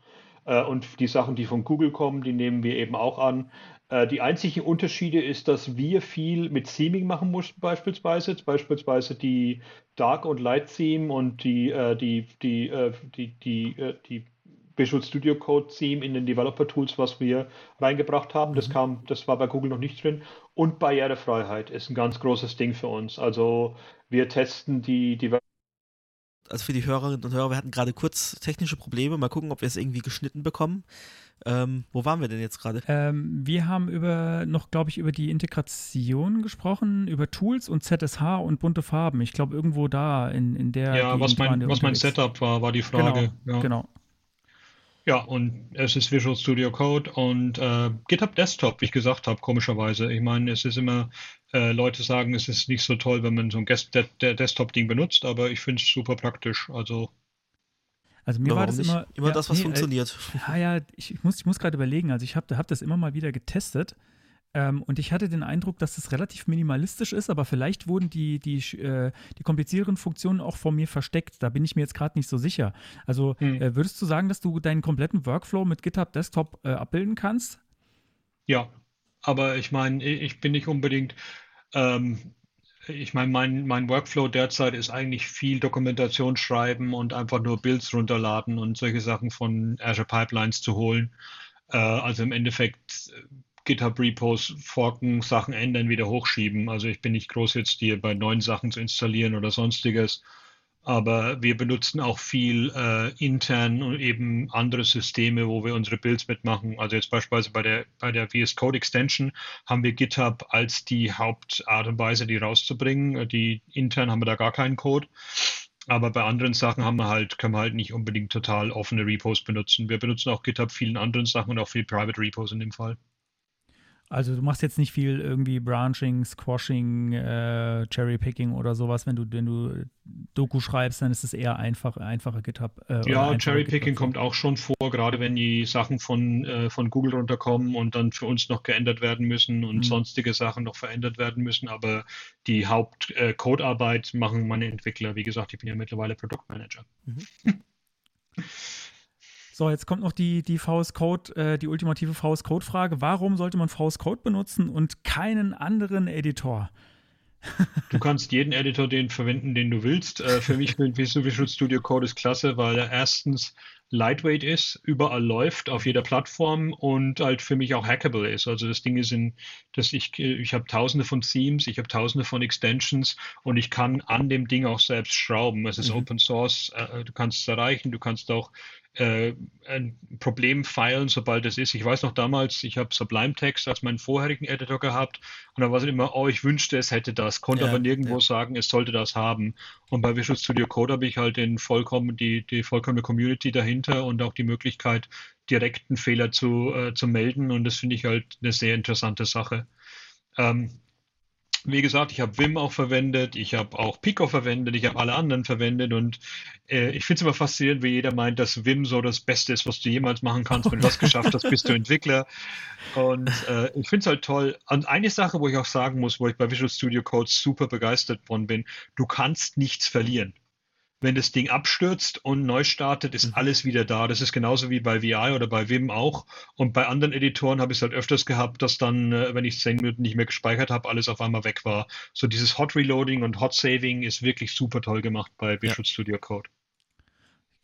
Und die Sachen, die von Google kommen, die nehmen wir eben auch an. Äh, die einzigen Unterschiede ist, dass wir viel mit Theming machen mussten, beispielsweise. Jetzt Beispielsweise die Dark und Light Theme und die, äh, die, die, äh, die, die, äh, die Visual Studio Code Theme in den Developer Tools, was wir reingebracht haben. Das kam, das war bei Google noch nicht drin. Und Barrierefreiheit ist ein ganz großes Ding für uns. Also wir testen die, die also für die Hörerinnen und Hörer, wir hatten gerade kurz technische Probleme. Mal gucken, ob wir es irgendwie geschnitten bekommen. Ähm, wo waren wir denn jetzt gerade? Ähm, wir haben über noch, glaube ich, über die Integration gesprochen, über Tools und ZSH und bunte Farben. Ich glaube, irgendwo da in, in der. Ja, was Gegend waren mein, was mein. Setup war, war die Frage. Genau, ja. genau. Ja, und es ist Visual Studio Code und äh, GitHub Desktop, wie ich gesagt habe, komischerweise. Ich meine, es ist immer, äh, Leute sagen, es ist nicht so toll, wenn man so ein De De Desktop-Ding benutzt, aber ich finde es super praktisch. Also, Also mir Ja, war warum das nicht? immer. Immer ja, das, was nee, äh, funktioniert. Ja, ja, ich, ich muss, ich muss gerade überlegen. Also ich habe hab das immer mal wieder getestet ähm, und ich hatte den Eindruck, dass es relativ minimalistisch ist, aber vielleicht wurden die, die, äh, die komplizierteren Funktionen auch vor mir versteckt. Da bin ich mir jetzt gerade nicht so sicher. Also Hm. äh, würdest du sagen, dass du deinen kompletten Workflow mit GitHub Desktop äh, abbilden kannst? ja, aber ich meine, ich bin nicht unbedingt, ähm, ich meine, mein, mein Workflow derzeit ist eigentlich viel Dokumentation schreiben und einfach nur Builds runterladen und solche Sachen von Azure Pipelines zu holen. Äh, also im Endeffekt äh, GitHub Repos forken, Sachen ändern, wieder hochschieben. Also ich bin nicht groß jetzt hier bei neuen Sachen zu installieren oder sonstiges. Aber wir benutzen auch viel äh, intern und eben andere Systeme, wo wir unsere Builds mitmachen. Also jetzt beispielsweise bei der, bei der VS Code Extension haben wir GitHub als die Hauptart und Weise, die rauszubringen. Die intern haben wir da gar keinen Code. Aber bei anderen Sachen haben wir halt, können wir halt nicht unbedingt total offene Repos benutzen. Wir benutzen auch GitHub vielen anderen Sachen und auch viel Private Repos in dem Fall. Also du machst jetzt nicht viel irgendwie Branching, Squashing, äh, Cherrypicking oder sowas, wenn du, wenn du Doku schreibst, dann ist es eher einfach, einfache GitHub. Äh, Ja, Cherrypicking kommt auch schon vor, gerade wenn die Sachen von, äh, von Google runterkommen und dann für uns noch geändert werden müssen und Mhm. sonstige Sachen noch verändert werden müssen. Aber die Haupt-Codearbeit machen meine Entwickler. Wie gesagt, ich bin ja mittlerweile Produktmanager. So, jetzt kommt noch die, die VS Code, äh, die ultimative VS Code Frage. Warum sollte man VS Code benutzen und keinen anderen Editor? Du kannst jeden Editor den verwenden, den du willst. Äh, für mich Visual Studio Code ist klasse, weil er erstens lightweight ist, überall läuft, auf jeder Plattform und halt für mich auch hackable ist. Also das Ding ist in, dass ich, ich habe tausende von Themes, ich habe tausende von Extensions und ich kann an dem Ding auch selbst schrauben. Es ist Mhm. Open Source, äh, du kannst es erreichen, du kannst auch äh, ein Problem feilen, sobald es ist. Ich weiß noch damals, ich habe Sublime Text als meinen vorherigen Editor gehabt und da war es immer, oh, ich wünschte, es hätte das, konnte Ja, aber nirgendwo ja. sagen, es sollte das haben. Und bei Visual Studio Code habe ich halt den vollkommen, die, die vollkommene Community dahinter und auch die Möglichkeit, direkten Fehler zu, äh, zu melden. Und das finde ich halt eine sehr interessante Sache. Ähm, wie gesagt, ich habe Vim auch verwendet, ich habe auch Pico verwendet, ich habe alle anderen verwendet und äh, ich finde es immer faszinierend, wie jeder meint, dass Vim so das Beste ist, was du jemals machen kannst. Wenn du das geschafft hast, bist du Entwickler. Und äh, ich finde es halt toll. Und eine Sache, wo ich auch sagen muss, wo ich bei Visual Studio Code super begeistert von bin, du kannst nichts verlieren wenn das Ding abstürzt und neu startet, ist mhm. alles wieder da. Das ist genauso wie bei VI oder bei Vim auch. Und bei anderen Editoren habe ich es halt öfters gehabt, dass dann, äh, wenn ich zehn Minuten nicht mehr gespeichert habe, alles auf einmal weg war. So dieses Hot Reloading und Hot Saving ist wirklich super toll gemacht bei Visual ja. Studio Code.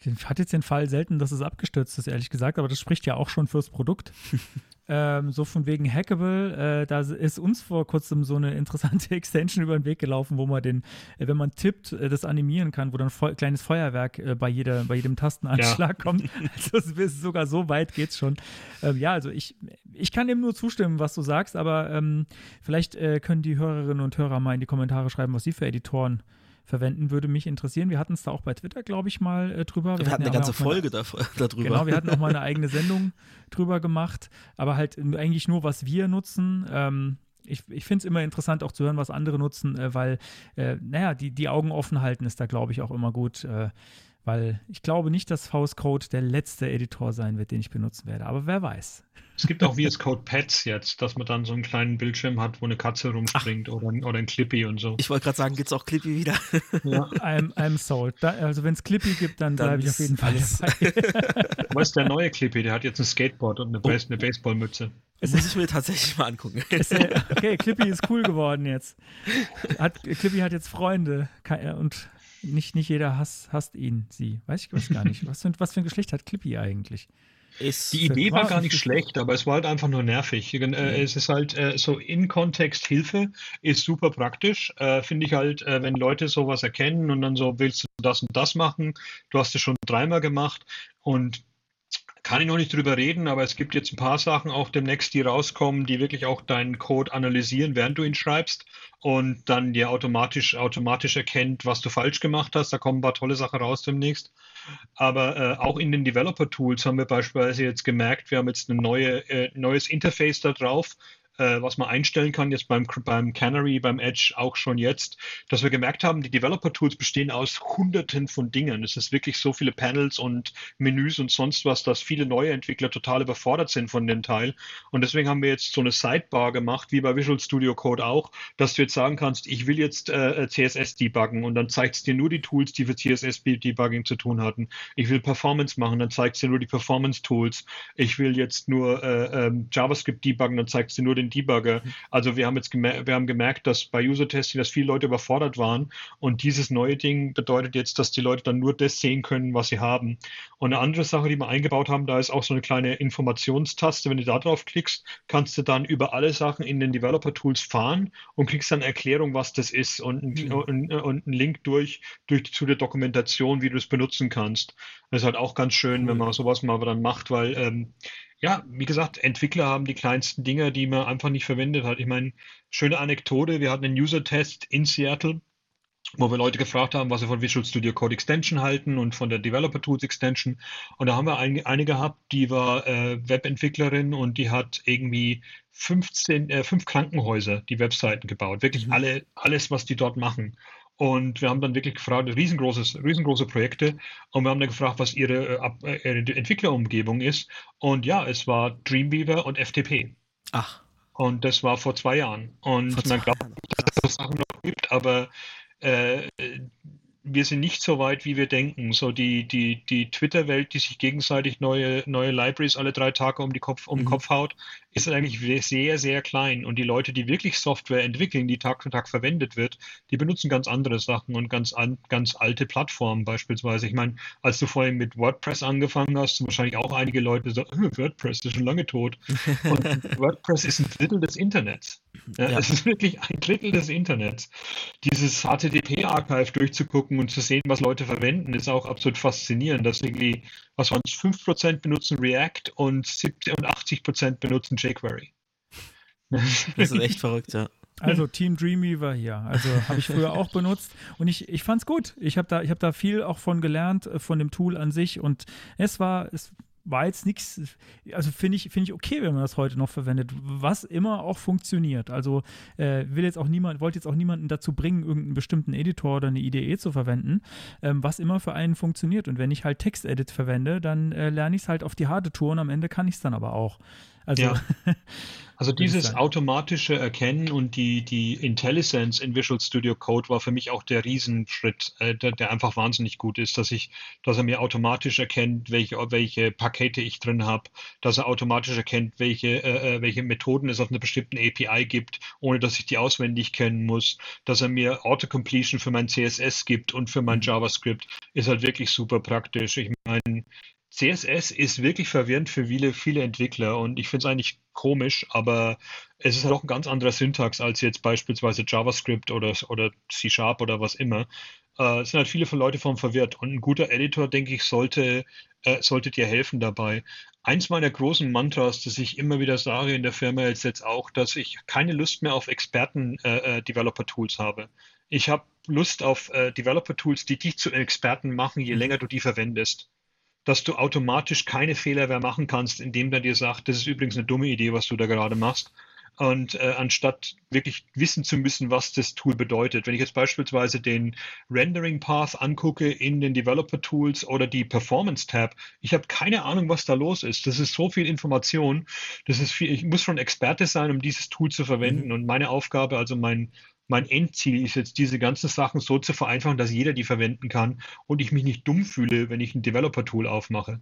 Ich hatte jetzt den Fall selten, dass es abgestürzt ist, ehrlich gesagt, aber das spricht ja auch schon fürs Produkt. ähm, so von wegen Hackable, äh, da ist uns vor kurzem so eine interessante Extension über den Weg gelaufen, wo man den, äh, wenn man tippt, äh, das animieren kann, wo dann ein kleines Feuerwerk äh, bei, jeder, bei jedem Tastenanschlag ja. kommt. Also es sogar so weit geht's schon. Ähm, ja, also ich, ich kann dem nur zustimmen, was du sagst, aber ähm, vielleicht äh, können die Hörerinnen und Hörer mal in die Kommentare schreiben, was sie für Editoren äh, verwenden, würde mich interessieren. Wir hatten es da auch bei Twitter, glaube ich, mal äh, drüber. Wir, wir hatten eine ganze Folge eine, darüber. Genau, wir hatten auch mal eine eigene Sendung drüber gemacht, aber halt eigentlich nur, was wir nutzen. Ähm, ich, ich finde es immer interessant, auch zu hören, was andere nutzen, äh, weil, äh, naja, die, die Augen offen halten ist da, glaube ich, auch immer gut. Äh, weil ich glaube nicht, dass VS Code der letzte Editor sein wird, den ich benutzen werde. Aber wer weiß. Es gibt auch VS Code Pets jetzt, dass man dann so einen kleinen Bildschirm hat, wo eine Katze rumspringt oder, oder ein Clippy und so. Ich wollte gerade sagen, gibt es auch Clippy wieder? Ja. I'm, I'm sold. Da, also wenn es Clippy gibt, dann, dann bleibe ich auf jeden Fall dabei. Aber ist der neue Clippy, der hat jetzt ein Skateboard und eine, oh. eine Baseballmütze. Das muss ich mir tatsächlich mal angucken. okay, Clippy ist cool geworden jetzt. Hat, Clippy hat jetzt Freunde und nicht, nicht jeder hasst, hasst ihn, sie. Weiß ich gar nicht. Was für, was für ein Geschlecht hat Clippy eigentlich? Ist die Idee war gar nicht schlecht, aber es war halt einfach nur nervig. Äh, es ist halt äh, so in Kontext Hilfe ist super praktisch. Äh, Finde ich halt, wenn Leute sowas erkennen und dann so willst du das und das machen. Du hast es schon dreimal gemacht und kann ich noch nicht drüber reden, aber es gibt jetzt ein paar Sachen auch demnächst, die rauskommen, die wirklich auch deinen Code analysieren, während du ihn schreibst und dann dir automatisch, automatisch erkennt, was du falsch gemacht hast. Da kommen ein paar tolle Sachen raus demnächst. Aber äh, auch in den Developer-Tools haben wir beispielsweise jetzt gemerkt, wir haben jetzt ein neue, äh, neues Interface da drauf, äh, was man einstellen kann, jetzt beim, beim Canary, beim Edge auch schon jetzt, dass wir gemerkt haben, die Developer-Tools bestehen aus hunderten von Dingen. Es ist wirklich so viele Panels und Menüs und sonst was, dass viele neue Entwickler total überfordert sind von dem Teil. Und deswegen haben wir jetzt so eine Sidebar gemacht, wie bei Visual Studio Code auch, dass du jetzt sagen kannst, ich will jetzt äh, CSS debuggen und dann zeigt es dir nur die Tools, die für CSS-Debugging zu tun hatten. Ich will Performance machen, dann zeigt es dir nur die Performance-Tools. Ich will jetzt nur äh, ähm, JavaScript debuggen, dann zeigt es dir nur den Debugger. Also wir haben jetzt gemer wir haben gemerkt, dass bei User-Testing, dass viele Leute überfordert waren und dieses neue Ding bedeutet jetzt, dass die Leute dann nur das sehen können, was sie haben. Und eine andere Sache, die wir eingebaut haben, da ist auch so eine kleine Informationstaste. Wenn du da drauf klickst, kannst du dann über alle Sachen in den Developer-Tools fahren und kriegst dann Erklärung, was das ist und, mhm. und, und einen Link durch, durch zu der Dokumentation, wie du es benutzen kannst. Das ist halt auch ganz schön, wenn man sowas mal dann macht, weil ähm, ja, wie gesagt, Entwickler haben die kleinsten Dinge, die man einfach nicht verwendet hat. Ich meine, schöne Anekdote, wir hatten einen User-Test in Seattle, wo wir Leute gefragt haben, was sie von Visual Studio Code Extension halten und von der Developer Tools Extension. Und da haben wir ein, eine gehabt, die war äh, Webentwicklerin und die hat irgendwie 15, äh, fünf Krankenhäuser, die Webseiten gebaut. Wirklich mhm. alle, alles, was die dort machen. Und wir haben dann wirklich gefragt, riesengroßes, riesengroße Projekte. Und wir haben dann gefragt, was ihre, äh, äh, ihre Entwicklerumgebung ist. Und ja, es war Dreamweaver und FTP. Ach. Und das war vor zwei Jahren. Und man glaubt, dass es Sachen noch gibt, aber äh, wir sind nicht so weit, wie wir denken. So die, die, die Twitter-Welt, die sich gegenseitig neue, neue Libraries alle drei Tage um, die Kopf, um den mhm. Kopf haut, ist eigentlich sehr, sehr klein. Und die Leute, die wirklich Software entwickeln, die Tag für Tag verwendet wird, die benutzen ganz andere Sachen und ganz, ganz alte Plattformen beispielsweise. Ich meine, als du vorhin mit WordPress angefangen hast, wahrscheinlich auch einige Leute so, WordPress ist schon lange tot. Und WordPress ist ein Drittel des Internets. Ja, ja. Es ist wirklich ein Drittel des Internets. Dieses HTTP-Archive durchzugucken und zu sehen, was Leute verwenden, ist auch absolut faszinierend. Dass irgendwie, was waren es, 5% benutzen React und, 70 und 80% benutzen jQuery. Das ist echt verrückt, ja. Also Team Dreamweaver hier. Also habe ich früher auch benutzt und ich, ich fand es gut. Ich habe da, hab da viel auch von gelernt, äh, von dem Tool an sich und es war, es war jetzt nichts, also finde ich, finde ich okay, wenn man das heute noch verwendet, was immer auch funktioniert. Also äh, will jetzt auch niemand, wollte jetzt auch niemanden dazu bringen, irgendeinen bestimmten Editor oder eine IDE zu verwenden, ähm, was immer für einen funktioniert. Und wenn ich halt Textedit verwende, dann äh, lerne ich es halt auf die harte Tour und am Ende kann ich es dann aber auch. Also, ja. Also dieses automatische Erkennen und die, die IntelliSense in Visual Studio Code war für mich auch der Riesenschritt, äh, der, der, einfach wahnsinnig gut ist, dass ich, dass er mir automatisch erkennt, welche, welche Pakete ich drin habe, dass er automatisch erkennt, welche, äh, äh welche Methoden es auf einer bestimmten API gibt, ohne dass ich die auswendig kennen muss, dass er mir Autocompletion für mein CSS gibt und für mein mhm. JavaScript, ist halt wirklich super praktisch. Ich meine, CSS ist wirklich verwirrend für viele, viele Entwickler und ich finde es eigentlich komisch, aber es ist halt auch ein ganz anderer Syntax als jetzt beispielsweise JavaScript oder, oder C Sharp oder was immer. Äh, es sind halt viele Leute vom verwirrt und ein guter Editor, denke ich, sollte, äh, sollte dir helfen dabei. Eins meiner großen Mantras, das ich immer wieder sage in der Firma ist jetzt auch, dass ich keine Lust mehr auf Experten-Developer-Tools äh, äh habe. Ich habe Lust auf äh, Developer-Tools, die dich zu Experten machen, je mhm. länger du die verwendest dass du automatisch keine Fehler mehr machen kannst, indem der dir sagt, das ist übrigens eine dumme Idee, was du da gerade machst. Und äh, anstatt wirklich wissen zu müssen, was das Tool bedeutet. Wenn ich jetzt beispielsweise den Rendering Path angucke in den Developer Tools oder die Performance Tab, ich habe keine Ahnung, was da los ist. Das ist so viel Information. Das ist viel, ich muss schon Experte sein, um dieses Tool zu verwenden. Mhm. Und meine Aufgabe, also mein, mein Endziel ist jetzt, diese ganzen Sachen so zu vereinfachen, dass jeder die verwenden kann und ich mich nicht dumm fühle, wenn ich ein Developer-Tool aufmache.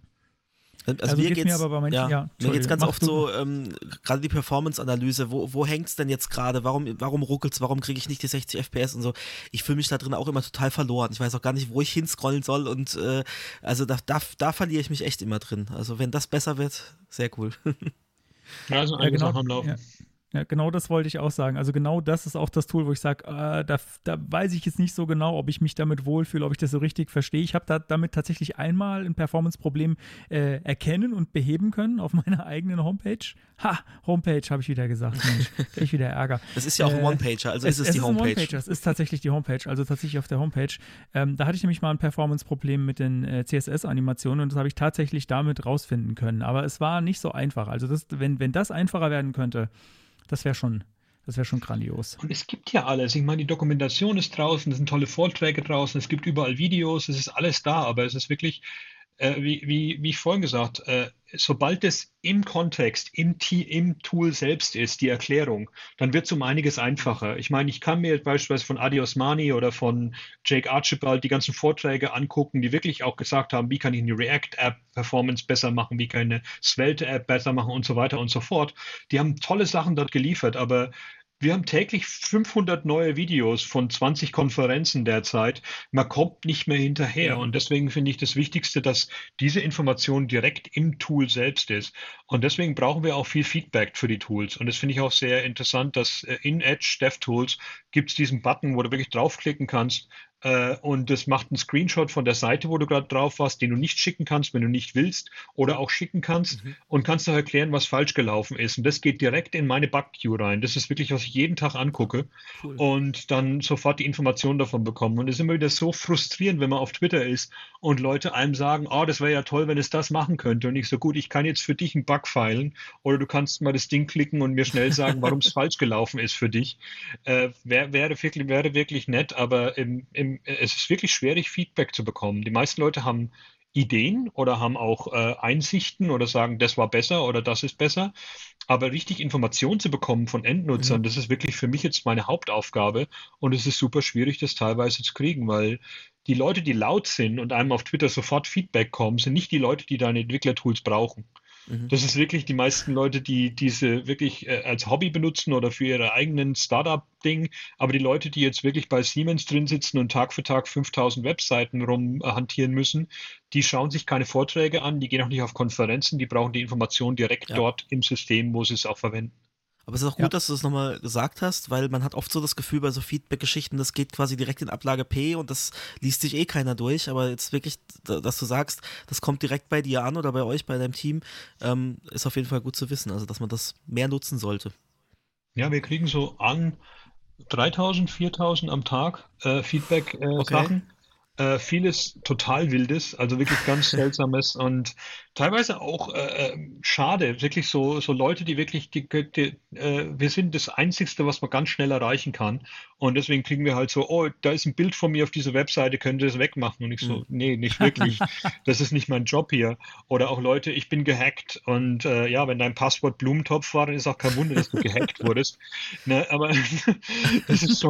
Also, also, mir geht es ja, ja, ganz oft so, ähm, gerade die Performance-Analyse, wo, wo hängt es denn jetzt gerade, warum, warum ruckelt es, warum kriege ich nicht die 60 FPS und so. Ich fühle mich da drin auch immer total verloren. Ich weiß auch gar nicht, wo ich hinscrollen soll und äh, also da, da, da verliere ich mich echt immer drin. Also wenn das besser wird, sehr cool. ja, also ja, genau, am Laufen. Ja. Ja, genau das wollte ich auch sagen. Also genau das ist auch das Tool, wo ich sage, äh, da, da, weiß ich jetzt nicht so genau, ob ich mich damit wohlfühle, ob ich das so richtig verstehe. Ich habe da damit tatsächlich einmal ein Performance-Problem äh, erkennen und beheben können auf meiner eigenen Homepage. Ha, Homepage habe ich wieder gesagt. Mensch, krieg ich wieder Ärger. Das ist ja auch ein äh, One-Pager, also es, ist es, es die Homepage. One es ist tatsächlich die Homepage, also tatsächlich auf der Homepage. Ähm, da hatte ich nämlich mal ein Performance-Problem mit den äh, CSS-Animationen und das habe ich tatsächlich damit rausfinden können. Aber es war nicht so einfach. Also das, wenn, wenn das einfacher werden könnte, das wäre schon, das schon grandios. Und es gibt ja alles. Ich meine, die Dokumentation ist draußen, es sind tolle Vorträge draußen, es gibt überall Videos, es ist alles da, aber es ist wirklich, äh, wie, wie, wie vorhin gesagt, äh, sobald es im Kontext, im, im Tool selbst ist, die Erklärung, dann wird es um einiges einfacher. Ich meine, ich kann mir beispielsweise von Adi Osmani oder von Jake Archibald die ganzen Vorträge angucken, die wirklich auch gesagt haben, wie kann ich eine React-App Performance besser machen, wie kann ich eine Svelte-App besser machen und so weiter und so fort. Die haben tolle Sachen dort geliefert, aber wir haben täglich 500 neue Videos von 20 Konferenzen derzeit. Man kommt nicht mehr hinterher. Und deswegen finde ich das Wichtigste, dass diese Information direkt im Tool selbst ist. Und deswegen brauchen wir auch viel Feedback für die Tools. Und das finde ich auch sehr interessant, dass äh, in Edge DevTools gibt es diesen Button, wo du wirklich draufklicken kannst, und das macht einen Screenshot von der Seite, wo du gerade drauf warst, den du nicht schicken kannst, wenn du nicht willst, oder auch schicken kannst mhm. und kannst auch erklären, was falsch gelaufen ist. Und das geht direkt in meine Bug-Queue rein. Das ist wirklich, was ich jeden Tag angucke cool. und dann sofort die Informationen davon bekommen. Und es ist immer wieder so frustrierend, wenn man auf Twitter ist und Leute einem sagen, oh, das wäre ja toll, wenn es das machen könnte. Und ich so, gut, ich kann jetzt für dich einen Bug feilen oder du kannst mal das Ding klicken und mir schnell sagen, warum es falsch gelaufen ist für dich. Äh, wäre, wirklich, wäre wirklich nett, aber im, im es ist wirklich schwierig, Feedback zu bekommen. Die meisten Leute haben Ideen oder haben auch äh, Einsichten oder sagen, das war besser oder das ist besser. Aber richtig Informationen zu bekommen von Endnutzern, mhm. das ist wirklich für mich jetzt meine Hauptaufgabe. Und es ist super schwierig, das teilweise zu kriegen, weil die Leute, die laut sind und einem auf Twitter sofort Feedback kommen, sind nicht die Leute, die deine Entwicklertools brauchen. Mhm. Das ist wirklich die meisten Leute, die diese wirklich äh, als Hobby benutzen oder für ihre eigenen Startup-Ding. Aber die Leute, die jetzt wirklich bei Siemens drin sitzen und Tag für Tag 5000 Webseiten rumhantieren müssen, die schauen sich keine Vorträge an, die gehen auch nicht auf Konferenzen, die brauchen die Information direkt ja. dort im System, wo sie es auch verwenden. Aber es ist auch gut, ja. dass du das nochmal gesagt hast, weil man hat oft so das Gefühl bei so Feedback-Geschichten, das geht quasi direkt in Ablage P und das liest sich eh keiner durch. Aber jetzt wirklich, dass du sagst, das kommt direkt bei dir an oder bei euch, bei deinem Team, ähm, ist auf jeden Fall gut zu wissen. Also, dass man das mehr nutzen sollte. Ja, wir kriegen so an 3000, 4000 am Tag äh, Feedback-Sachen. Äh, okay. Äh, vieles total Wildes, also wirklich ganz Seltsames und teilweise auch äh, äh, schade. Wirklich so, so Leute, die wirklich, die, die, äh, wir sind das Einzigste, was man ganz schnell erreichen kann. Und deswegen kriegen wir halt so, oh, da ist ein Bild von mir auf dieser Webseite, könnt ihr das wegmachen? Und ich so, Mhm. nee, nicht wirklich. Das ist nicht mein Job hier. Oder auch Leute, ich bin gehackt und äh, ja, wenn dein Passwort Blumentopf war, dann ist auch kein Wunder, dass du gehackt wurdest. Ne, aber das ist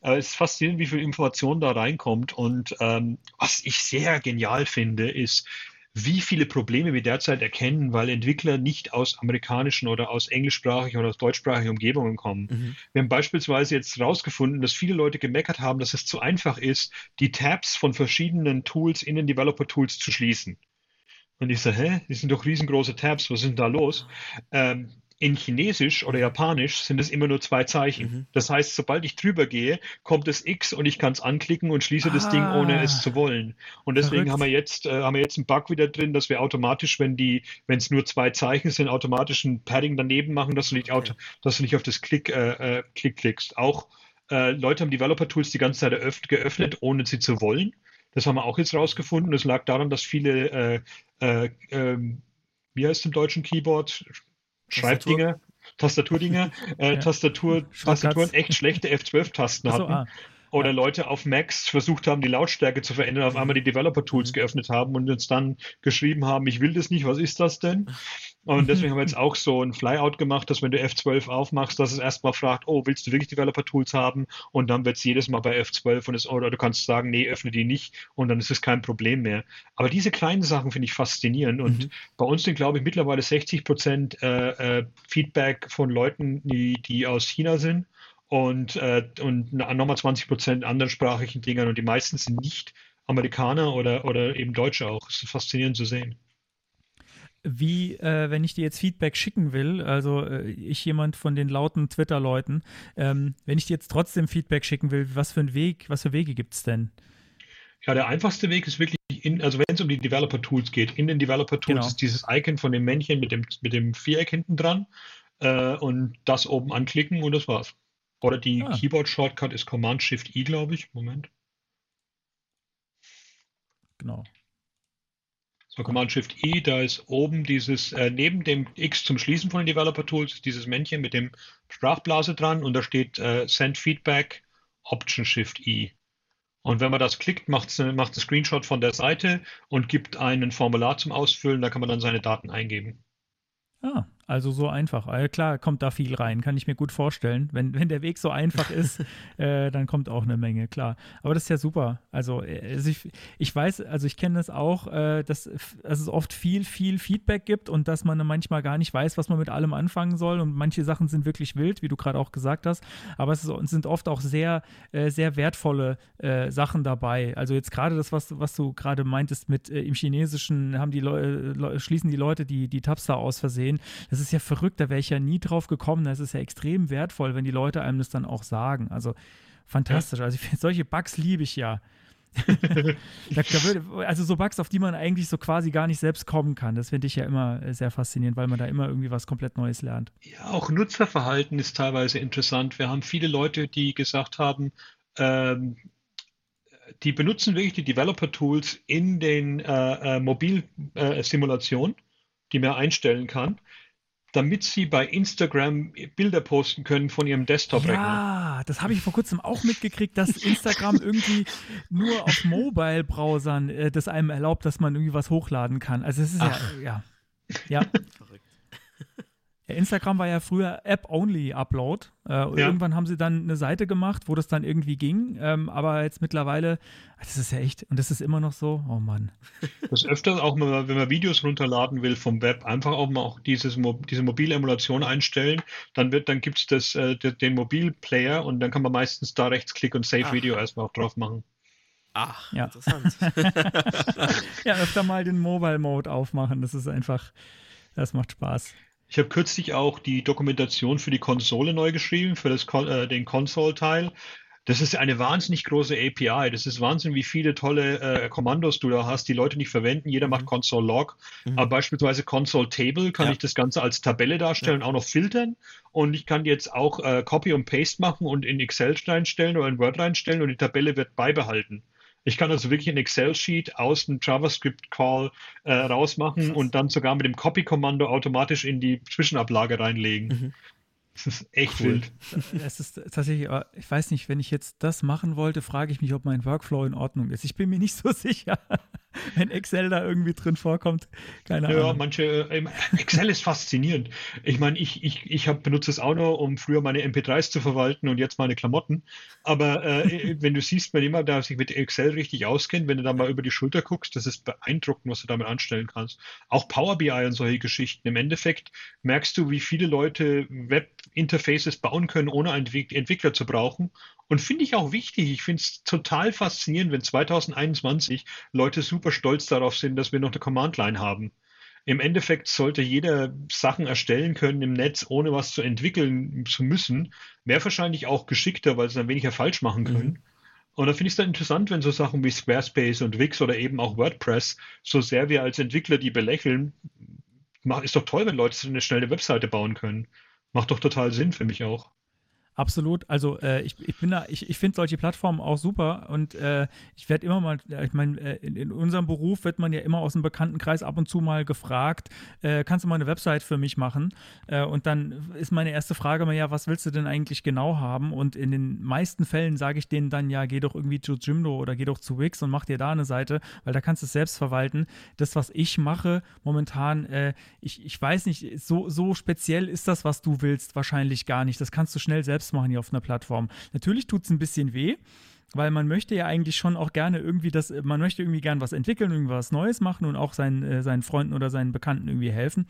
aber es ist faszinierend, wie viel Information da reinkommt. Und ähm, was ich sehr genial finde, ist, wie viele Probleme wir derzeit erkennen, weil Entwickler nicht aus amerikanischen oder aus englischsprachigen oder aus deutschsprachigen Umgebungen kommen. Mhm. Wir haben beispielsweise jetzt herausgefunden, dass viele Leute gemeckert haben, dass es zu einfach ist, die Tabs von verschiedenen Tools in den Developer-Tools zu schließen. Und ich so, hä, die sind doch riesengroße Tabs, was ist denn da los? Ähm, in Chinesisch oder Japanisch sind es immer nur zwei Zeichen. Mhm. Das heißt, sobald ich drüber gehe, kommt das X und ich kann es anklicken und schließe das Ding, ohne Ah. es zu wollen. Und deswegen Verrückt. haben wir jetzt, äh, haben wir jetzt einen Bug wieder drin, dass wir automatisch, wenn die, wenn es nur zwei Zeichen sind, automatisch ein Padding daneben machen, dass du nicht, auto, dass du nicht auf das Klick, äh, äh, Klick klickst. Auch äh, Leute haben Developer-Tools die ganze Zeit geöffnet, ohne sie zu wollen. Das haben wir auch jetzt rausgefunden. Das lag daran, dass viele, äh, äh, ähm, wie heißt es im deutschen Keyboard? Schreibdinger, Tastaturdinger, äh, Ja. Tastatur. Tastaturen echt schlechte F12-Tasten Achso, hatten. ah. Oder Leute auf Macs versucht haben, die Lautstärke zu verändern, auf einmal die Developer-Tools Mhm. geöffnet haben und uns dann geschrieben haben, ich will das nicht, was ist das denn? Und deswegen haben wir jetzt auch so ein Flyout gemacht, dass wenn du F12 aufmachst, dass es erstmal fragt, oh, willst du wirklich Developer-Tools haben? Und dann wird es jedes Mal bei F12 und es, oder du kannst sagen, nee, öffne die nicht und dann ist es kein Problem mehr. Aber diese kleinen Sachen finde ich faszinierend und Mhm. bei uns sind, glaube ich, mittlerweile 60 Prozent äh, äh, Feedback von Leuten, die, die aus China sind und, äh, und nochmal 20 Prozent anderssprachigen Dingern und die meisten sind nicht Amerikaner oder, oder eben Deutsche auch. Es ist faszinierend zu sehen. Wie, äh, wenn ich dir jetzt Feedback schicken will, also äh, ich jemand von den lauten Twitter-Leuten, ähm, wenn ich dir jetzt trotzdem Feedback schicken will, was für ein Weg, was für Wege gibt es denn? Ja, der einfachste Weg ist wirklich, in, also wenn es um die Developer-Tools geht, in den Developer-Tools Genau. ist dieses Icon von dem Männchen mit dem, mit dem Viereck hinten dran äh, und das oben anklicken und das war's. Oder die Ah. Keyboard-Shortcut ist Command-Shift-I, glaube ich. Moment. Genau. So, Command-Shift-I, da ist oben dieses, äh, neben dem X zum Schließen von den Developer-Tools, ist dieses Männchen mit dem Sprachblase dran und da steht äh, Send Feedback, Option-Shift-I. Und wenn man das klickt, macht es macht einen Screenshot von der Seite und gibt einen Formular zum Ausfüllen, da kann man dann seine Daten eingeben. Ah, also so einfach. Ah, klar, kommt da viel rein, kann ich mir gut vorstellen. Wenn, wenn der Weg so einfach ist, äh, dann kommt auch eine Menge, klar. Aber das ist ja super. Also, äh, also ich, ich weiß, also ich kenne das auch, äh, dass, dass es oft viel, viel Feedback gibt und dass man manchmal gar nicht weiß, was man mit allem anfangen soll. Und manche Sachen sind wirklich wild, wie du gerade auch gesagt hast. Aber es, ist, es sind oft auch sehr, äh, sehr wertvolle äh, Sachen dabei. Also jetzt gerade das, was, was du gerade meintest mit äh, im Chinesischen haben die Leu schließen die Leute die, die Tabs da aus Versehen. Das ist ja verrückt, da wäre ich ja nie drauf gekommen. Das ist ja extrem wertvoll, wenn die Leute einem das dann auch sagen. Also fantastisch. Also ich solche Bugs liebe ich ja. also so Bugs, auf die man eigentlich so quasi gar nicht selbst kommen kann. Das finde ich ja immer äh, sehr faszinierend, weil man da immer irgendwie was komplett Neues lernt. Ja, auch Nutzerverhalten ist teilweise interessant. Wir haben viele Leute, die gesagt haben, ähm, die benutzen wirklich die Developer-Tools in den äh, äh, Mobilsimulationen, die man einstellen kann, damit sie bei Instagram Bilder posten können von ihrem Desktop-Rechner. Ja, das habe ich vor kurzem auch mitgekriegt, dass Instagram irgendwie nur auf Mobile-Browsern äh, das einem erlaubt, dass man irgendwie was hochladen kann. Also es ist ja, ja. Ja. Ja, Instagram war ja früher App-Only-Upload. Äh, und Ja. Irgendwann haben sie dann eine Seite gemacht, wo das dann irgendwie ging. Ähm, aber jetzt mittlerweile, das ist ja echt, und das ist immer noch so, oh Mann. Das öfter auch, mal, wenn man Videos runterladen will vom Web, einfach auch mal auch dieses, Mo- diese mobile Emulation einstellen. Dann wird, dann gibt es das, äh, de- den Mobilplayer und dann kann man meistens da rechtsklick und Save Ach. Video erstmal auch drauf machen. Ach, Ja. interessant. Ja, öfter mal den Mobile-Mode aufmachen. Das ist einfach, das macht Spaß. Ich habe kürzlich auch die Dokumentation für die Konsole neu geschrieben, für das, äh, den Console-Teil. Das ist eine wahnsinnig große API. Das ist Wahnsinn, wie viele tolle äh, Kommandos du da hast, die Leute nicht verwenden. Jeder macht Console Log. Mhm. Aber beispielsweise Console Table kann Ja. ich das Ganze als Tabelle darstellen, auch noch filtern. Und ich kann jetzt auch äh, Copy und Paste machen und in Excel reinstellen oder in Word reinstellen und die Tabelle wird beibehalten. Ich kann also wirklich ein Excel-Sheet aus einem JavaScript-Call äh, rausmachen und dann sogar mit dem Copy-Kommando automatisch in die Zwischenablage reinlegen. Mhm. Das ist echt cool. wild. Es ist tatsächlich, äh, ich weiß nicht, wenn ich jetzt das machen wollte, frage ich mich, ob mein Workflow in Ordnung ist. Ich bin mir nicht so sicher, wenn Excel da irgendwie drin vorkommt. Keine ja, Ahnung. Ja, manche, äh, Excel ist faszinierend. Ich meine, ich, ich, ich hab, benutze es auch noch, um früher meine MP3s zu verwalten und jetzt meine Klamotten. Aber äh, wenn du siehst, wenn jemand da sich mit Excel richtig auskennt, wenn du da mal über die Schulter guckst, das ist beeindruckend, was du damit anstellen kannst. Auch Power BI und solche Geschichten. Im Endeffekt merkst du, wie viele Leute Web Interfaces bauen können, ohne einen Entwickler zu brauchen. Und finde ich auch wichtig. Ich finde es total faszinierend, wenn 2021 Leute super stolz darauf sind, dass wir noch eine Command-Line haben. Im Endeffekt sollte jeder Sachen erstellen können im Netz, ohne was zu entwickeln zu müssen. Wäre wahrscheinlich auch geschickter, weil sie dann weniger falsch machen können. Mhm. Und da finde ich es dann interessant, wenn so Sachen wie Squarespace und Wix oder eben auch WordPress, so sehr wir als Entwickler die belächeln, ist doch toll, wenn Leute eine schnelle Webseite bauen können. Macht doch total Sinn für mich auch. Absolut. Also äh, ich, ich bin da, ich, ich finde solche Plattformen auch super und äh, ich werde immer mal, ich meine, äh, in, in, unserem Beruf wird man ja immer aus dem Bekanntenkreis ab und zu mal gefragt, äh, kannst du mal eine Website für mich machen? Äh, und dann ist meine erste Frage immer, ja, was willst du denn eigentlich genau haben? Und in den meisten Fällen sage ich denen dann, ja, geh doch irgendwie zu Jimdo oder geh doch zu Wix und mach dir da eine Seite, weil da kannst du es selbst verwalten. Das, was ich mache momentan, äh, ich, ich weiß nicht, so, so speziell ist das, was du willst, wahrscheinlich gar nicht. Das kannst du schnell selbst selbst machen hier auf einer Plattform. Natürlich tut es ein bisschen weh, weil man möchte ja eigentlich schon auch gerne irgendwie das, man möchte irgendwie gern was entwickeln, irgendwas Neues machen und auch seinen, äh, seinen Freunden oder seinen Bekannten irgendwie helfen.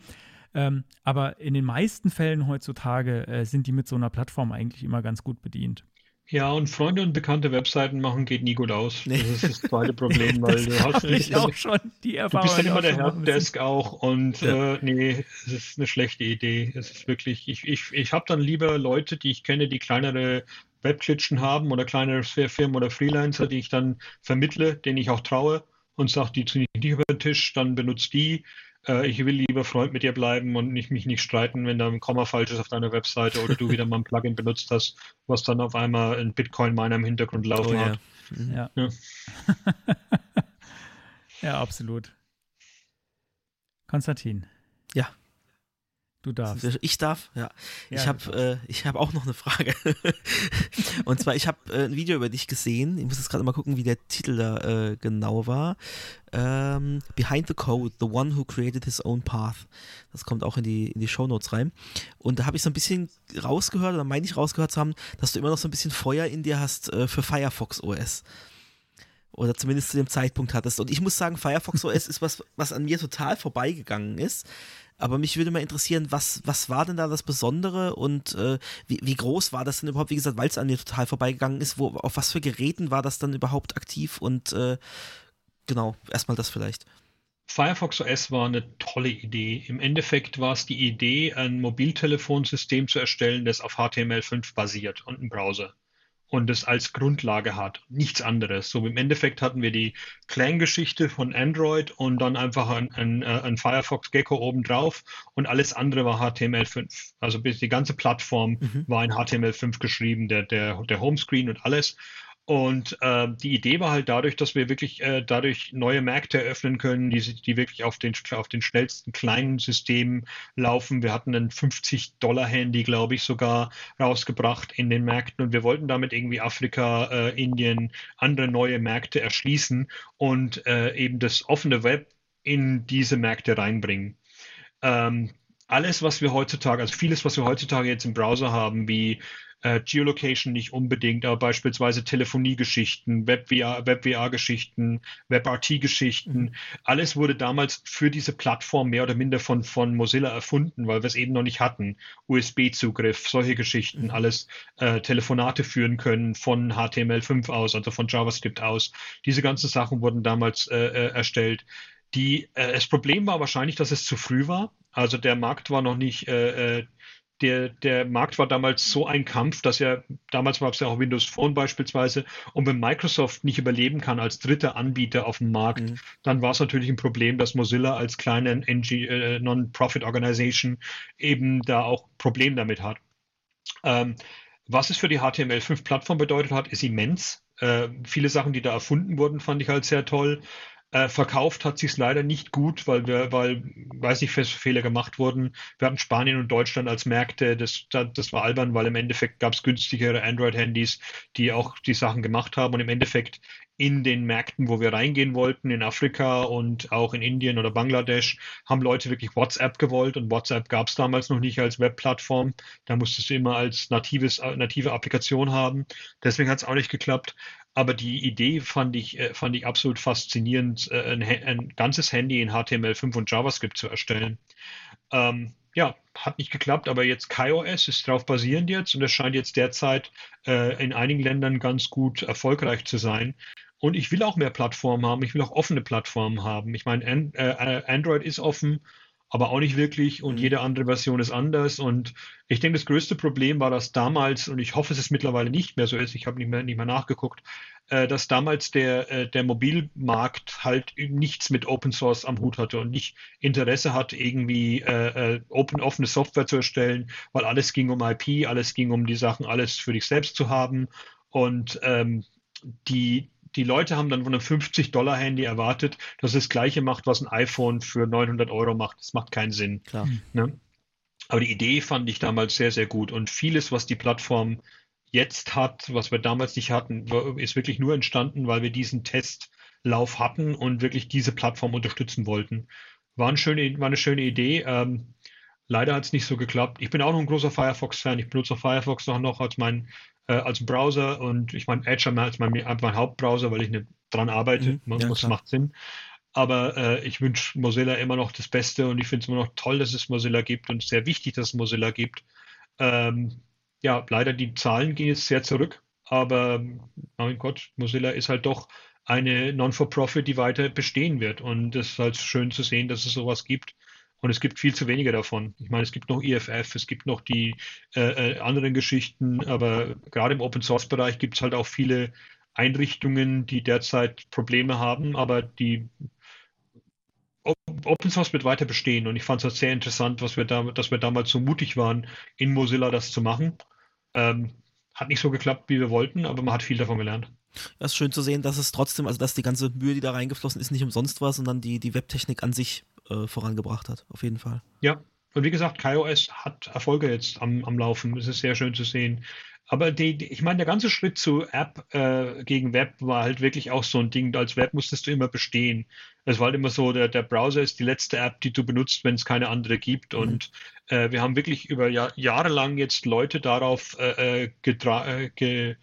Ähm, aber in den meisten Fällen heutzutage äh, sind die mit so einer Plattform eigentlich immer ganz gut bedient. Ja, und Freunde und bekannte Webseiten machen geht nie gut aus. Nee. Das ist das zweite Problem, weil du hast nicht. Ich auch schon die Erfahrung. Du bist dann immer der Helpdesk auch und ja. äh, nee, es ist eine schlechte Idee. Es ist wirklich, ich, ich, ich habe dann lieber Leute, die ich kenne, die kleinere Webklitschen haben oder kleinere Firmen oder Freelancer, die ich dann vermittle, denen ich auch traue und sage, die ziehen nicht über den Tisch, dann benutzt die äh, ich will lieber Freund mit dir bleiben und nicht, mich nicht streiten, wenn da ein Komma falsch ist auf deiner Webseite oder du wieder mal ein Plugin benutzt hast, was dann auf einmal ein Bitcoin-Miner im Hintergrund laufen oh, hat. Mhm. Ja. Ja. ja, absolut. Konstantin. Ja. Du darfst. Ich darf, ja. ja ich habe äh, hab auch noch eine Frage. und zwar, ich habe äh, ein Video über dich gesehen. Ich muss jetzt gerade mal gucken, wie der Titel da äh, genau war. Ähm, Behind the Code, The One Who Created His Own Path. Das kommt auch in die, in die Show Notes rein. Und da habe ich so ein bisschen rausgehört, oder meine ich rausgehört zu haben, dass du immer noch so ein bisschen Feuer in dir hast äh, für Firefox OS oder zumindest zu dem Zeitpunkt hattest. Und ich muss sagen, Firefox OS ist was, was an mir total vorbeigegangen ist. Aber mich würde mal interessieren, was, was war denn da das Besondere und äh, wie, wie groß war das denn überhaupt? Wie gesagt, weil es an dir total vorbeigegangen ist, wo, auf was für Geräten war das dann überhaupt aktiv und äh, genau, erstmal das vielleicht. Firefox OS war eine tolle Idee. Im Endeffekt war es die Idee, ein Mobiltelefonsystem zu erstellen, das auf HTML5 basiert und einen Browser und es als Grundlage hat, nichts anderes. So im Endeffekt hatten wir die Clang-Geschichte von Android und dann einfach ein, ein, äh, ein Firefox Gecko obendrauf und alles andere war HTML5. Also die ganze Plattform mhm. war in HTML5 geschrieben, der, der, der Homescreen und alles. Und äh, die Idee war halt dadurch, dass wir wirklich äh, dadurch neue Märkte eröffnen können, die, die wirklich auf den, auf den schnellsten kleinen Systemen laufen. Wir hatten ein 50-Dollar-Handy, glaube ich, sogar rausgebracht in den Märkten und wir wollten damit irgendwie Afrika, äh, Indien, andere neue Märkte erschließen und äh, eben das offene Web in diese Märkte reinbringen. Ähm, alles, was wir heutzutage, also vieles, was wir heutzutage jetzt im Browser haben, wie äh, Geolocation nicht unbedingt, aber beispielsweise Telefoniegeschichten, Web-VR-Geschichten, WebRT-Geschichten. Mhm. Alles wurde damals für diese Plattform mehr oder minder von, von Mozilla erfunden, weil wir es eben noch nicht hatten. USB-Zugriff, solche Geschichten, mhm. alles äh, Telefonate führen können von HTML5 aus, also von JavaScript aus. Diese ganzen Sachen wurden damals äh, äh erstellt. Die, äh, das Problem war wahrscheinlich, dass es zu früh war. Also der Markt war noch nicht äh, äh der, der Markt war damals so ein Kampf, dass ja, damals war es ja auch Windows Phone beispielsweise, und wenn Microsoft nicht überleben kann als dritter Anbieter auf dem Markt, mhm. dann war es natürlich ein Problem, dass Mozilla als kleine äh, Non-Profit Organization eben da auch Problem damit hat. Ähm, was es für die HTML5-Plattform bedeutet hat, ist immens. Äh, viele Sachen, die da erfunden wurden, fand ich halt sehr toll. Äh, verkauft hat sich es leider nicht gut, weil wir, weil, weiß nicht, Fehler gemacht wurden. Wir hatten Spanien und Deutschland als Märkte. Das, das war albern, weil im Endeffekt gab es günstigere Android-Handys, die auch die Sachen gemacht haben. Und im Endeffekt in den Märkten, wo wir reingehen wollten, in Afrika und auch in Indien oder Bangladesch, haben Leute wirklich WhatsApp gewollt und WhatsApp gab es damals noch nicht als Webplattform. Da musstest du immer als natives, native Applikation haben. Deswegen hat es auch nicht geklappt. Aber die Idee fand ich, äh, fand ich absolut faszinierend, äh, ein, ein ganzes Handy in HTML5 und JavaScript zu erstellen. Ähm, ja, hat nicht geklappt, aber jetzt KaiOS ist darauf basierend jetzt und es scheint jetzt derzeit äh, in einigen Ländern ganz gut erfolgreich zu sein. Und ich will auch mehr Plattformen haben, ich will auch offene Plattformen haben. Ich meine, An äh, Android ist offen, aber auch nicht wirklich und mhm. jede andere Version ist anders. Und ich denke, das größte Problem war, dass damals, und ich hoffe, es ist mittlerweile nicht mehr so ist, ich habe nicht mehr, nicht mehr nachgeguckt, äh, dass damals der, äh, der Mobilmarkt halt nichts mit Open Source am Hut hatte und nicht Interesse hat, irgendwie äh, äh open, offene Software zu erstellen, weil alles ging um IP, alles ging um die Sachen, alles für dich selbst zu haben. Und ähm, die, die Leute haben dann von einem 50-Dollar-Handy erwartet, dass es das Gleiche macht, was ein iPhone für 900 Euro macht. Das macht keinen Sinn. Klar. Ne? Aber die Idee fand ich damals sehr, sehr gut. Und vieles, was die Plattform jetzt hat, was wir damals nicht hatten, ist wirklich nur entstanden, weil wir diesen Testlauf hatten und wirklich diese Plattform unterstützen wollten. War eine schöne, war eine schöne Idee. Ähm, leider hat es nicht so geklappt. Ich bin auch noch ein großer Firefox-Fan. Ich benutze Firefox noch, noch als mein äh, als Browser und ich meine Edge als mein, mein Hauptbrowser, weil ich nicht dran arbeite. Mhm, ja, das macht Sinn. Aber äh, ich wünsche Mozilla immer noch das Beste und ich finde es immer noch toll, dass es Mozilla gibt und sehr wichtig, dass es Mozilla gibt. Ähm, ja, leider die Zahlen gehen jetzt sehr zurück, aber mein Gott, Mozilla ist halt doch eine Non-for-Profit, die weiter bestehen wird. Und es ist halt schön zu sehen, dass es sowas gibt. Und es gibt viel zu wenige davon. Ich meine, es gibt noch IFF, es gibt noch die äh, äh, anderen Geschichten, aber gerade im Open Source Bereich gibt es halt auch viele Einrichtungen, die derzeit Probleme haben, aber die Open Source wird weiter bestehen. Und ich fand es halt sehr interessant, was wir da, dass wir damals so mutig waren, in Mozilla das zu machen. Ähm, hat nicht so geklappt, wie wir wollten, aber man hat viel davon gelernt. Es ist schön zu sehen, dass es trotzdem, also dass die ganze Mühe, die da reingeflossen ist, nicht umsonst war, sondern die, die Webtechnik an sich äh, vorangebracht hat, auf jeden Fall. Ja, und wie gesagt, KaiOS hat Erfolge jetzt am, am Laufen. Das ist sehr schön zu sehen. Aber die, die, ich meine, der ganze Schritt zu App äh, gegen Web war halt wirklich auch so ein Ding. Als Web musstest du immer bestehen. Es war halt immer so, der, der Browser ist die letzte App, die du benutzt, wenn es keine andere gibt. Mhm. Und äh, wir haben wirklich über Jahr, Jahre lang jetzt Leute darauf äh, äh, äh ge,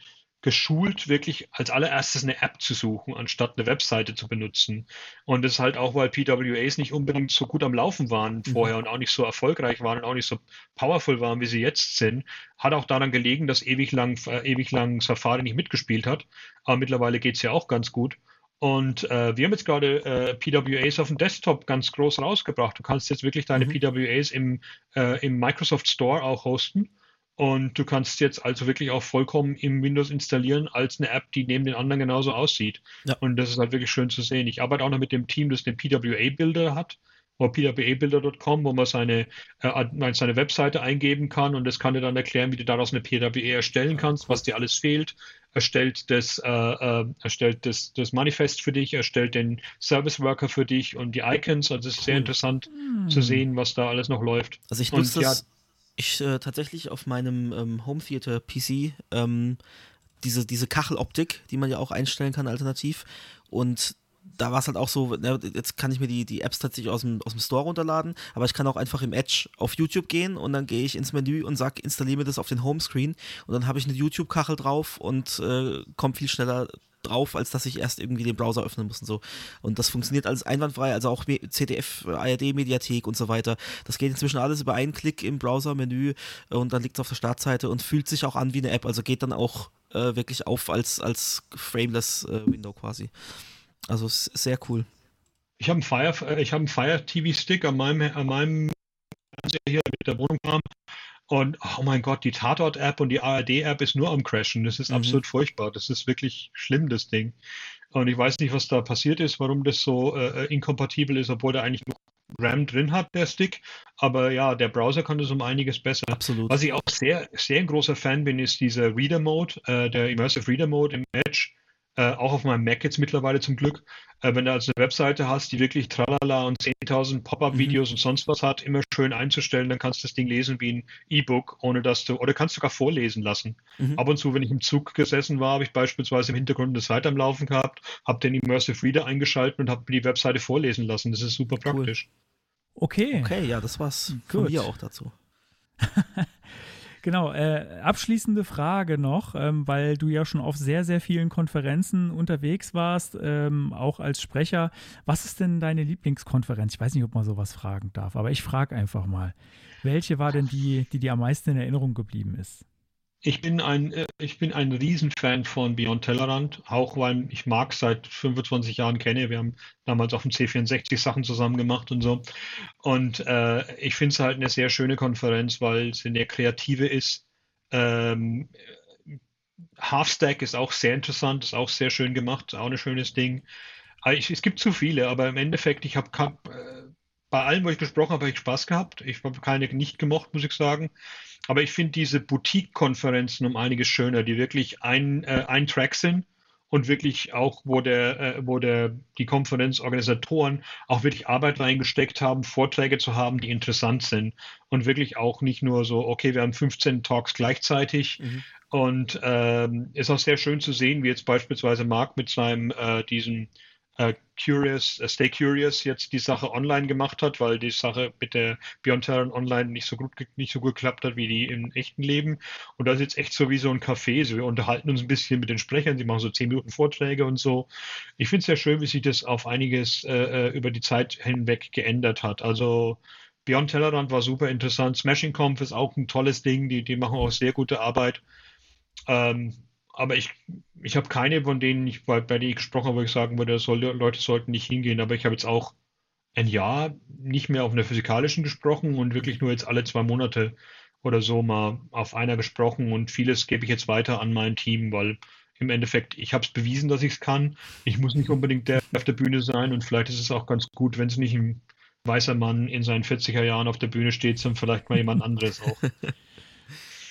geschult, wirklich als allererstes eine App zu suchen, anstatt eine Webseite zu benutzen. Und das ist halt auch, weil PWAs nicht unbedingt so gut am Laufen waren mhm. vorher mhm. und auch nicht so erfolgreich waren und auch nicht so powerful waren, wie sie jetzt sind, hat auch daran gelegen, dass ewig lang, äh, ewig lang Safari nicht mitgespielt hat. Aber mittlerweile geht es ja auch ganz gut. Und äh, wir haben jetzt gerade äh, PWAs auf dem Desktop ganz groß rausgebracht. Du kannst jetzt wirklich deine mhm. PWAs im, äh, im Microsoft Store auch hosten. Und du kannst jetzt also wirklich auch vollkommen im Windows installieren als eine App, die neben den anderen genauso aussieht. Ja. Und das ist halt wirklich schön zu sehen. Ich arbeite auch noch mit dem Team, das den PWA-Builder hat, pwabuilder.com, wo man seine, äh, seine Webseite eingeben kann und das kann dir dann erklären, wie du daraus eine PWA erstellen kannst, was dir alles fehlt. Erstellt das, äh, äh, erstellt das, das Manifest für dich, erstellt den Service Worker für dich und die Icons. Also es ist sehr interessant hm. zu sehen, was da alles noch läuft. Also ich nutze das, ich äh, tatsächlich auf meinem ähm, Home Theater PC ähm, diese, diese Kacheloptik, die man ja auch einstellen kann alternativ. Und da war es halt auch so, na, jetzt kann ich mir die, die Apps tatsächlich aus dem, aus dem Store runterladen, aber ich kann auch einfach im Edge auf YouTube gehen und dann gehe ich ins Menü und sage, installiere mir das auf den Homescreen und dann habe ich eine YouTube-Kachel drauf und äh, komme viel schneller drauf, als dass ich erst irgendwie den Browser öffnen muss und so. Und das funktioniert alles einwandfrei, also auch CDF, ARD-Mediathek und so weiter. Das geht inzwischen alles über einen Klick im Browser-Menü und dann liegt es auf der Startseite und fühlt sich auch an wie eine App, also geht dann auch äh, wirklich auf als, als frameless äh, Window quasi. Also sehr cool. Ich habe einen Fire, äh, einen Fire TV Stick an meinem, an meinem Fernseher hier mit der Wohnung kam und oh mein Gott, die Tatort-App und die ARD-App ist nur am Crashen. Das ist mhm. absolut furchtbar. Das ist wirklich schlimm, das Ding. Und ich weiß nicht, was da passiert ist, warum das so äh, inkompatibel ist, obwohl der eigentlich RAM drin hat, der Stick. Aber ja, der Browser kann das um einiges besser. Absolut. Was ich auch sehr, sehr ein großer Fan bin, ist dieser Reader Mode, äh, der Immersive Reader Mode im Edge. Äh, auch auf meinem Mac jetzt mittlerweile zum Glück. Äh, wenn du also eine Webseite hast, die wirklich tralala und 10.000 Pop-up-Videos Mhm. und sonst was hat, immer schön einzustellen, dann kannst du das Ding lesen wie ein E-Book, ohne dass du, oder kannst sogar vorlesen lassen. Mhm. Ab und zu, wenn ich im Zug gesessen war, habe ich beispielsweise im Hintergrund eine Seite am Laufen gehabt, habe den Immersive Reader eingeschaltet und habe mir die Webseite vorlesen lassen. Das ist super Cool. praktisch. Okay. Okay, ja, das war's von Gut. mir auch dazu. Genau, äh, abschließende Frage noch, ähm, weil du ja schon auf sehr, sehr vielen Konferenzen unterwegs warst, ähm, auch als Sprecher. Was ist denn deine Lieblingskonferenz? Ich weiß nicht, ob man sowas fragen darf, aber ich frage einfach mal. Welche war denn die, die dir am meisten in Erinnerung geblieben ist? Ich bin ein, äh, ich bin ein Riesenfan von Beyond Tellerrand, auch weil ich Marc seit 25 Jahren kenne. Wir haben damals auf dem C64 Sachen zusammen gemacht und so. Und äh, ich finde es halt eine sehr schöne Konferenz, weil sie eine kreative ist. Ähm, Halfstack ist auch sehr interessant, ist auch sehr schön gemacht, auch ein schönes Ding. Aber ich, es gibt zu viele, aber im Endeffekt, ich habe äh, bei allem, wo ich gesprochen habe, habe ich Spaß gehabt. Ich habe keine nicht gemocht, muss ich sagen. Aber ich finde diese Boutique-Konferenzen um einiges schöner, die wirklich ein, äh, ein Track sind und wirklich auch, wo der, äh, wo der, die Konferenzorganisatoren auch wirklich Arbeit reingesteckt haben, Vorträge zu haben, die interessant sind und wirklich auch nicht nur so, okay, wir haben 15 Talks gleichzeitig Mhm. und ähm, ist auch sehr schön zu sehen, wie jetzt beispielsweise Marc mit seinem, äh, diesem äh, Curious, äh, Stay Curious jetzt die Sache online gemacht hat, weil die Sache mit der Beyond Terran online nicht so gut, nicht so geklappt hat wie die im echten Leben. Und das ist jetzt echt so wie so ein Café. So, wir unterhalten uns ein bisschen mit den Sprechern, sie machen so 10 Minuten Vorträge und so. Ich finde es sehr schön, wie sich das auf einiges äh, äh, über die Zeit hinweg geändert hat. Also Beyond Tellerrand war super interessant. Smashing Conf ist auch ein tolles Ding, die, die machen auch sehr gute Arbeit. Ähm, aber ich, ich habe keine von denen, ich, bei, bei denen ich gesprochen habe, wo ich sagen würde, soll, Leute sollten nicht hingehen. Aber ich habe jetzt auch ein Jahr nicht mehr auf einer physikalischen gesprochen und wirklich nur jetzt alle zwei Monate oder so mal auf einer gesprochen. Und vieles gebe ich jetzt weiter an mein Team, weil im Endeffekt, ich habe es bewiesen, dass ich es kann. Ich muss nicht unbedingt der auf der Bühne sein und vielleicht ist es auch ganz gut, wenn es nicht ein weißer Mann in seinen 40er Jahren auf der Bühne steht, sondern vielleicht mal jemand anderes auch.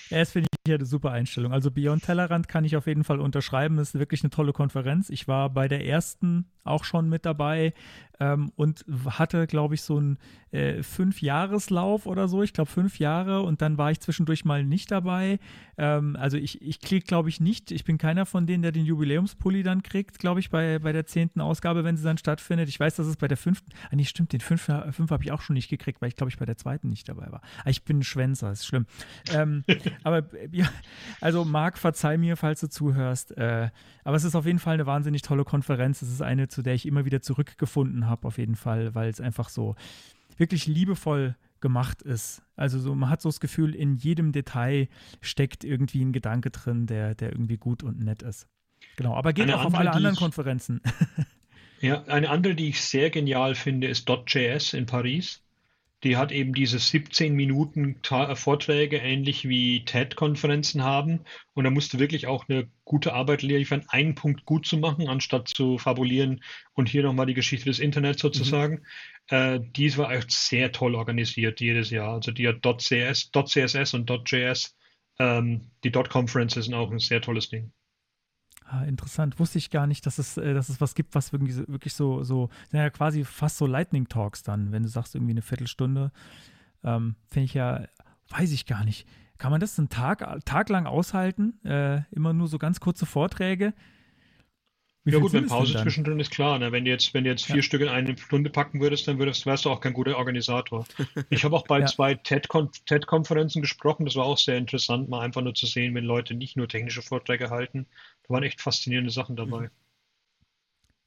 Ja, das finde ja eine super Einstellung. Also Beyond Tellerrand kann ich auf jeden Fall unterschreiben. Das ist wirklich eine tolle Konferenz. Ich war bei der ersten auch schon mit dabei ähm, und hatte, glaube ich, so einen äh, Fünf-Jahreslauf oder so. Ich glaube, fünf Jahre und dann war ich zwischendurch mal nicht dabei. Ähm, also ich, ich kriege, glaube ich, nicht, ich bin keiner von denen, der den Jubiläumspulli dann kriegt, glaube ich, bei, bei der zehnten Ausgabe, wenn sie dann stattfindet. Ich weiß, dass es bei der fünften, ah nee, stimmt, den fünf, fünf habe ich auch schon nicht gekriegt, weil ich, glaube ich, bei der zweiten nicht dabei war. Ah, ich bin ein Schwänzer, ist schlimm. Ähm, aber ja, also Marc, verzeih mir, falls du zuhörst. Äh, aber es ist auf jeden Fall eine wahnsinnig tolle Konferenz. Es ist eine, zu der ich immer wieder zurückgefunden habe, auf jeden Fall, weil es einfach so wirklich liebevoll gemacht ist. Also so, man hat so das Gefühl, in jedem Detail steckt irgendwie ein Gedanke drin, der, der irgendwie gut und nett ist. Genau, aber geht Eine auch auf andere, alle die anderen ich- Konferenzen. Ja, eine andere, die ich sehr genial finde, ist .js in Paris. Die hat eben diese 17 Minuten Ta Vorträge, ähnlich wie TED-Konferenzen haben. Und da musst du wirklich auch eine gute Arbeit liefern, einen Punkt gut zu machen, anstatt zu fabulieren und hier nochmal die Geschichte des Internets sozusagen. Äh, dies war echt sehr toll organisiert jedes Jahr. Also die hat .cs, .css und .js. Ähm, die .conferences sind auch ein sehr tolles Ding. Ah, interessant. Wusste ich gar nicht, dass es, äh, dass es was gibt, was wirklich so, wirklich so, so, naja, quasi fast so Lightning Talks dann, wenn du sagst, irgendwie eine Viertelstunde. Ähm, Finde ich ja, weiß ich gar nicht. Kann man das einen Tag, Tag lang aushalten? Äh, immer nur so ganz kurze Vorträge? Wie Ja gut, wenn Pause zwischendrin ist klar. Ne? Wenn du jetzt, wenn du jetzt vier Ja. Stück in eine Stunde packen würdest, dann würdest, wärst du auch kein guter Organisator. Ich habe auch bei Ja. zwei TED-Kon- TED-Konferenzen gesprochen. Das war auch sehr interessant, mal einfach nur zu sehen, wenn Leute nicht nur technische Vorträge halten. Waren echt faszinierende Sachen dabei.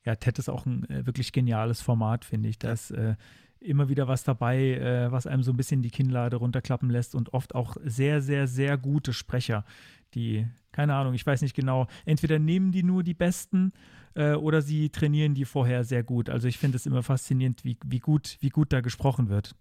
Ja, TED ist auch ein äh, wirklich geniales Format, finde ich. Da ist äh, immer wieder was dabei, äh, was einem so ein bisschen die Kinnlade runterklappen lässt und oft auch sehr, sehr, sehr gute Sprecher, die, keine Ahnung, ich weiß nicht genau, entweder nehmen die nur die Besten äh, oder sie trainieren die vorher sehr gut. Also ich finde es immer faszinierend, wie, wie, gut, wie gut da gesprochen wird.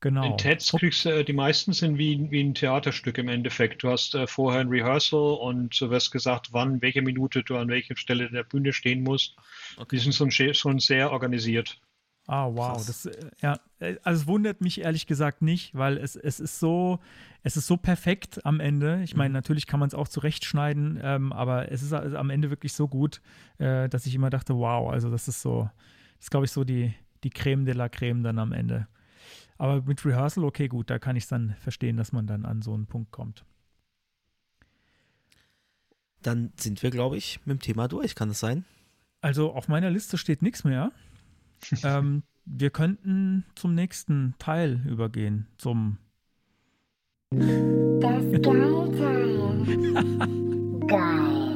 Genau. In TEDs kriegst du, äh, die meisten sind wie, wie ein Theaterstück im Endeffekt. Du hast äh, vorher ein Rehearsal und du wirst gesagt, wann, welche Minute du an welcher Stelle der Bühne stehen musst. Die Okay. sind schon, schon sehr organisiert. Ah, wow. Das, äh, ja, äh, also es wundert mich ehrlich gesagt nicht, weil es, es ist so, es ist so perfekt am Ende. Ich meine, natürlich kann man es auch zurechtschneiden, ähm, aber es ist also am Ende wirklich so gut, äh, dass ich immer dachte, wow, also das ist so, das ist, glaube ich, so die, die Creme de la Creme dann am Ende. Aber mit Rehearsal, okay, gut, da kann ich es dann verstehen, dass man dann an so einen Punkt kommt. Dann sind wir, glaube ich, mit dem Thema durch. Kann das sein? Also auf meiner Liste steht nichts mehr. ähm, wir könnten zum nächsten Teil übergehen, zum Das Geilteil. Geilteil.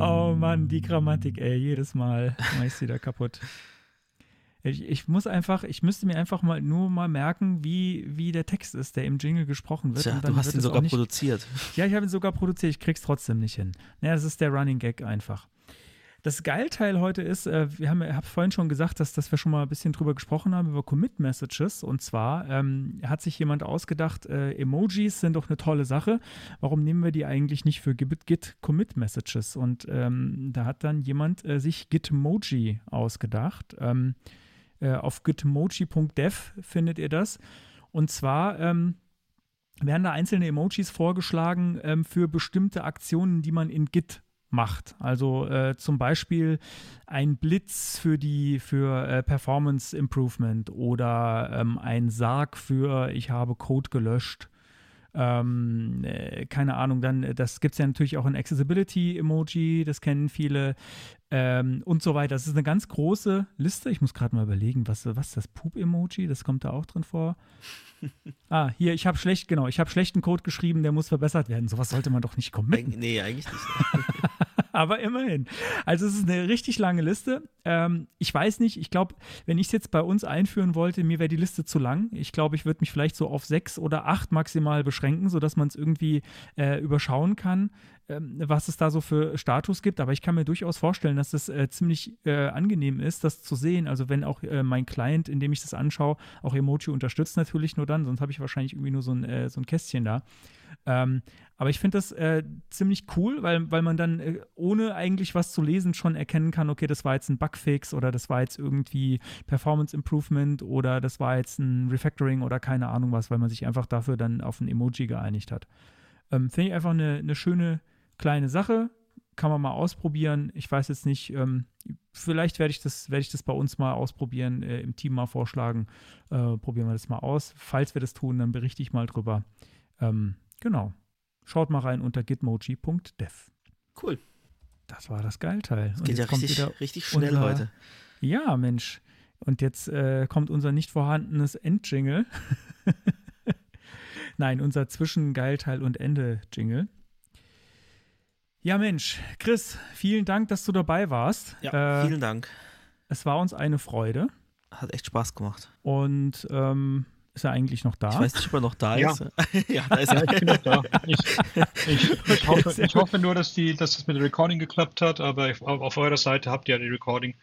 Oh Mann, die Grammatik, ey, jedes Mal mach ich sie da kaputt. Ich, ich muss einfach, ich müsste mir einfach mal nur mal merken, wie, wie der Text ist, der im Jingle gesprochen wird. Tja, du hast wird ihn sogar nicht, produziert. Ja, ich habe ihn sogar produziert, ich krieg's trotzdem nicht hin. Naja, das ist der Running Gag einfach. Das Geilteil heute ist, äh, wir haben ich habe vorhin schon gesagt, dass, dass wir schon mal ein bisschen drüber gesprochen haben, über Commit Messages. Und zwar ähm, hat sich jemand ausgedacht, äh, Emojis sind doch eine tolle Sache. Warum nehmen wir die eigentlich nicht für Git, Git Commit Messages? Und ähm, da hat dann jemand äh, sich Gitmoji ausgedacht. Ähm, äh, auf gitmoji.dev findet ihr das. Und zwar ähm, werden da einzelne Emojis vorgeschlagen ähm, für bestimmte Aktionen, die man in Git macht. Also äh, zum Beispiel ein Blitz für die für äh, Performance Improvement oder ähm, ein Sarg für ich habe Code gelöscht. Ähm, äh, keine Ahnung, dann, äh, das gibt es ja natürlich auch ein Accessibility-Emoji, das kennen viele ähm, und so weiter. Das ist eine ganz große Liste. Ich muss gerade mal überlegen, was, was ist das Poop-Emoji? Das kommt da auch drin vor. ah, hier, ich habe schlecht, genau, ich habe schlechten Code geschrieben, der muss verbessert werden. Sowas sollte man doch nicht. Eig nee, eigentlich nicht. Aber immerhin. Also es ist eine richtig lange Liste. Ähm, ich weiß nicht, ich glaube, wenn ich es jetzt bei uns einführen wollte, mir wäre die Liste zu lang. Ich glaube, ich würde mich vielleicht so auf sechs oder acht maximal beschränken, sodass man es irgendwie äh, überschauen kann, ähm, was es da so für Status gibt. Aber ich kann mir durchaus vorstellen, dass es äh, ziemlich äh, angenehm ist, das zu sehen. Also wenn auch äh, mein Client, in dem ich das anschaue, auch Emoji unterstützt natürlich nur dann, sonst habe ich wahrscheinlich irgendwie nur so ein, äh, so ein Kästchen da. Ähm, aber ich finde das äh, ziemlich cool, weil, weil man dann äh, ohne eigentlich was zu lesen schon erkennen kann, okay, das war jetzt ein Bugfix oder das war jetzt irgendwie Performance Improvement oder das war jetzt ein Refactoring oder keine Ahnung was, weil man sich einfach dafür dann auf ein Emoji geeinigt hat. Ähm, finde ich einfach eine, eine schöne kleine Sache. Kann man mal ausprobieren. Ich weiß jetzt nicht, ähm, vielleicht werde ich, das, werd ich das bei uns mal ausprobieren, äh, im Team mal vorschlagen. Äh, probieren wir das mal aus. Falls wir das tun, dann berichte ich mal drüber. Ähm, genau. Schaut mal rein unter gitmoji.dev. Cool. Das war das Geilteil. Das geht ja kommt richtig, wieder richtig schnell unser- heute. Ja, Mensch. Und jetzt äh, kommt unser nicht vorhandenes Endjingle. Nein, unser Zwischengeilteil und Ende-Jingle. Ja, Mensch, Chris, vielen Dank, dass du dabei warst. Ja, äh, vielen Dank. es war uns eine Freude. Hat echt Spaß gemacht. Und ähm, ist er eigentlich noch da? Ich weiß nicht, ob er noch da Ja. ist. ja, da ist Ja, er. ich bin noch da. Ich, ich, ich, hoffe, ich hoffe nur, dass, die, dass das mit dem Recording geklappt hat, aber auf, auf eurer Seite habt ihr ja die Recording.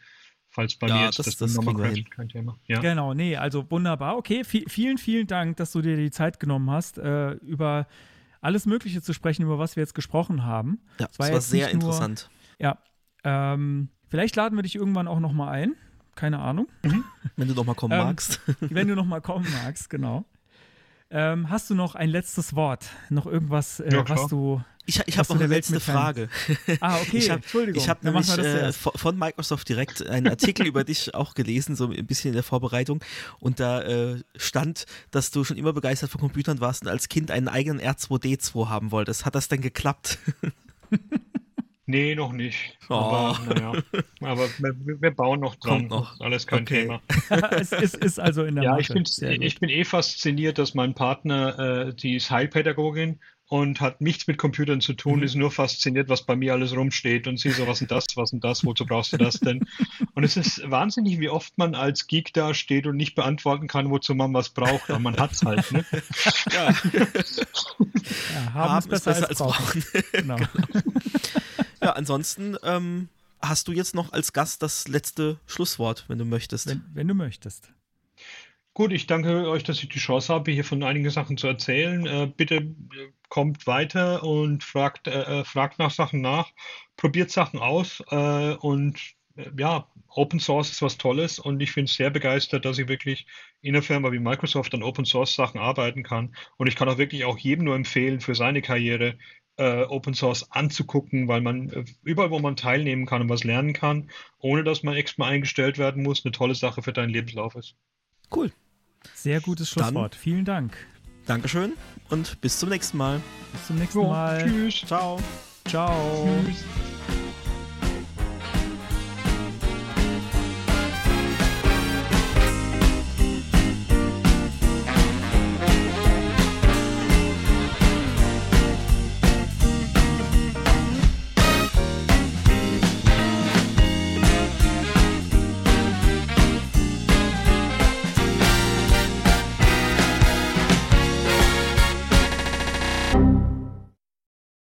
Falls bei Ja, mir jetzt das- das, das nochmal crasht, kein Thema. Ja. Genau, nee, also wunderbar. Okay, vi- vielen, vielen Dank, dass du dir die Zeit genommen hast, äh, über alles Mögliche zu sprechen, über was wir jetzt gesprochen haben. Ja, das war jetzt sehr nicht nur- interessant. Ja, ähm, vielleicht laden wir dich irgendwann auch nochmal ein. Keine Ahnung. Wenn du noch mal kommen Ähm, magst. Wenn du nochmal kommen magst, genau. Ähm, hast du noch ein letztes Wort? Noch irgendwas, äh, Ja, was du. Ich, ich habe noch eine letzte Frage. Ah, okay, Ich habe Entschuldigung. ich hab machen nämlich äh, von von Microsoft direkt einen Artikel über dich auch gelesen, so ein bisschen in der Vorbereitung. Und da äh, stand, dass du schon immer begeistert von Computern warst und als Kind einen eigenen R2D2 haben wolltest. Hat das denn geklappt? Nee, noch nicht. Oh. Aber naja. Aber wir, wir bauen noch dran. Kommt noch. Alles kein Okay. Thema. es ist, ist also in der Ja, Mache. ich, ich bin eh fasziniert, dass mein Partner, äh, die ist Heilpädagogin und hat nichts mit Computern zu Mhm. tun, ist nur fasziniert, was bei mir alles rumsteht und sie so, was denn das, was denn das, wozu brauchst du das denn? Und es ist wahnsinnig, wie oft man als Geek da steht und nicht beantworten kann, wozu man was braucht, aber man hat's halt, ne? Ja, ja, haben, ist besser, als, brauchen. Genau. ja ansonsten ähm, hast du jetzt noch als Gast das letzte Schlusswort, wenn du möchtest. wenn, wenn du möchtest. Gut, ich danke euch, dass ich die Chance habe, hier von einigen Sachen zu erzählen. Äh, bitte äh, kommt weiter und fragt, äh, äh, fragt nach Sachen nach, probiert Sachen aus äh, und äh, ja, Open Source ist was Tolles und ich bin sehr begeistert, dass ich wirklich in einer Firma wie Microsoft an Open Source Sachen arbeiten kann. Und ich kann auch wirklich auch jedem nur empfehlen, für seine Karriere äh, Open Source anzugucken, weil man äh, überall, wo man teilnehmen kann und was lernen kann, ohne dass man extra eingestellt werden muss, eine tolle Sache für deinen Lebenslauf ist. Cool. Sehr gutes Dann- Schlusswort. Vielen Dank. Dankeschön und bis zum nächsten Mal. Bis zum nächsten Jo, Mal. Tschüss. Ciao. Ciao. Tschüss.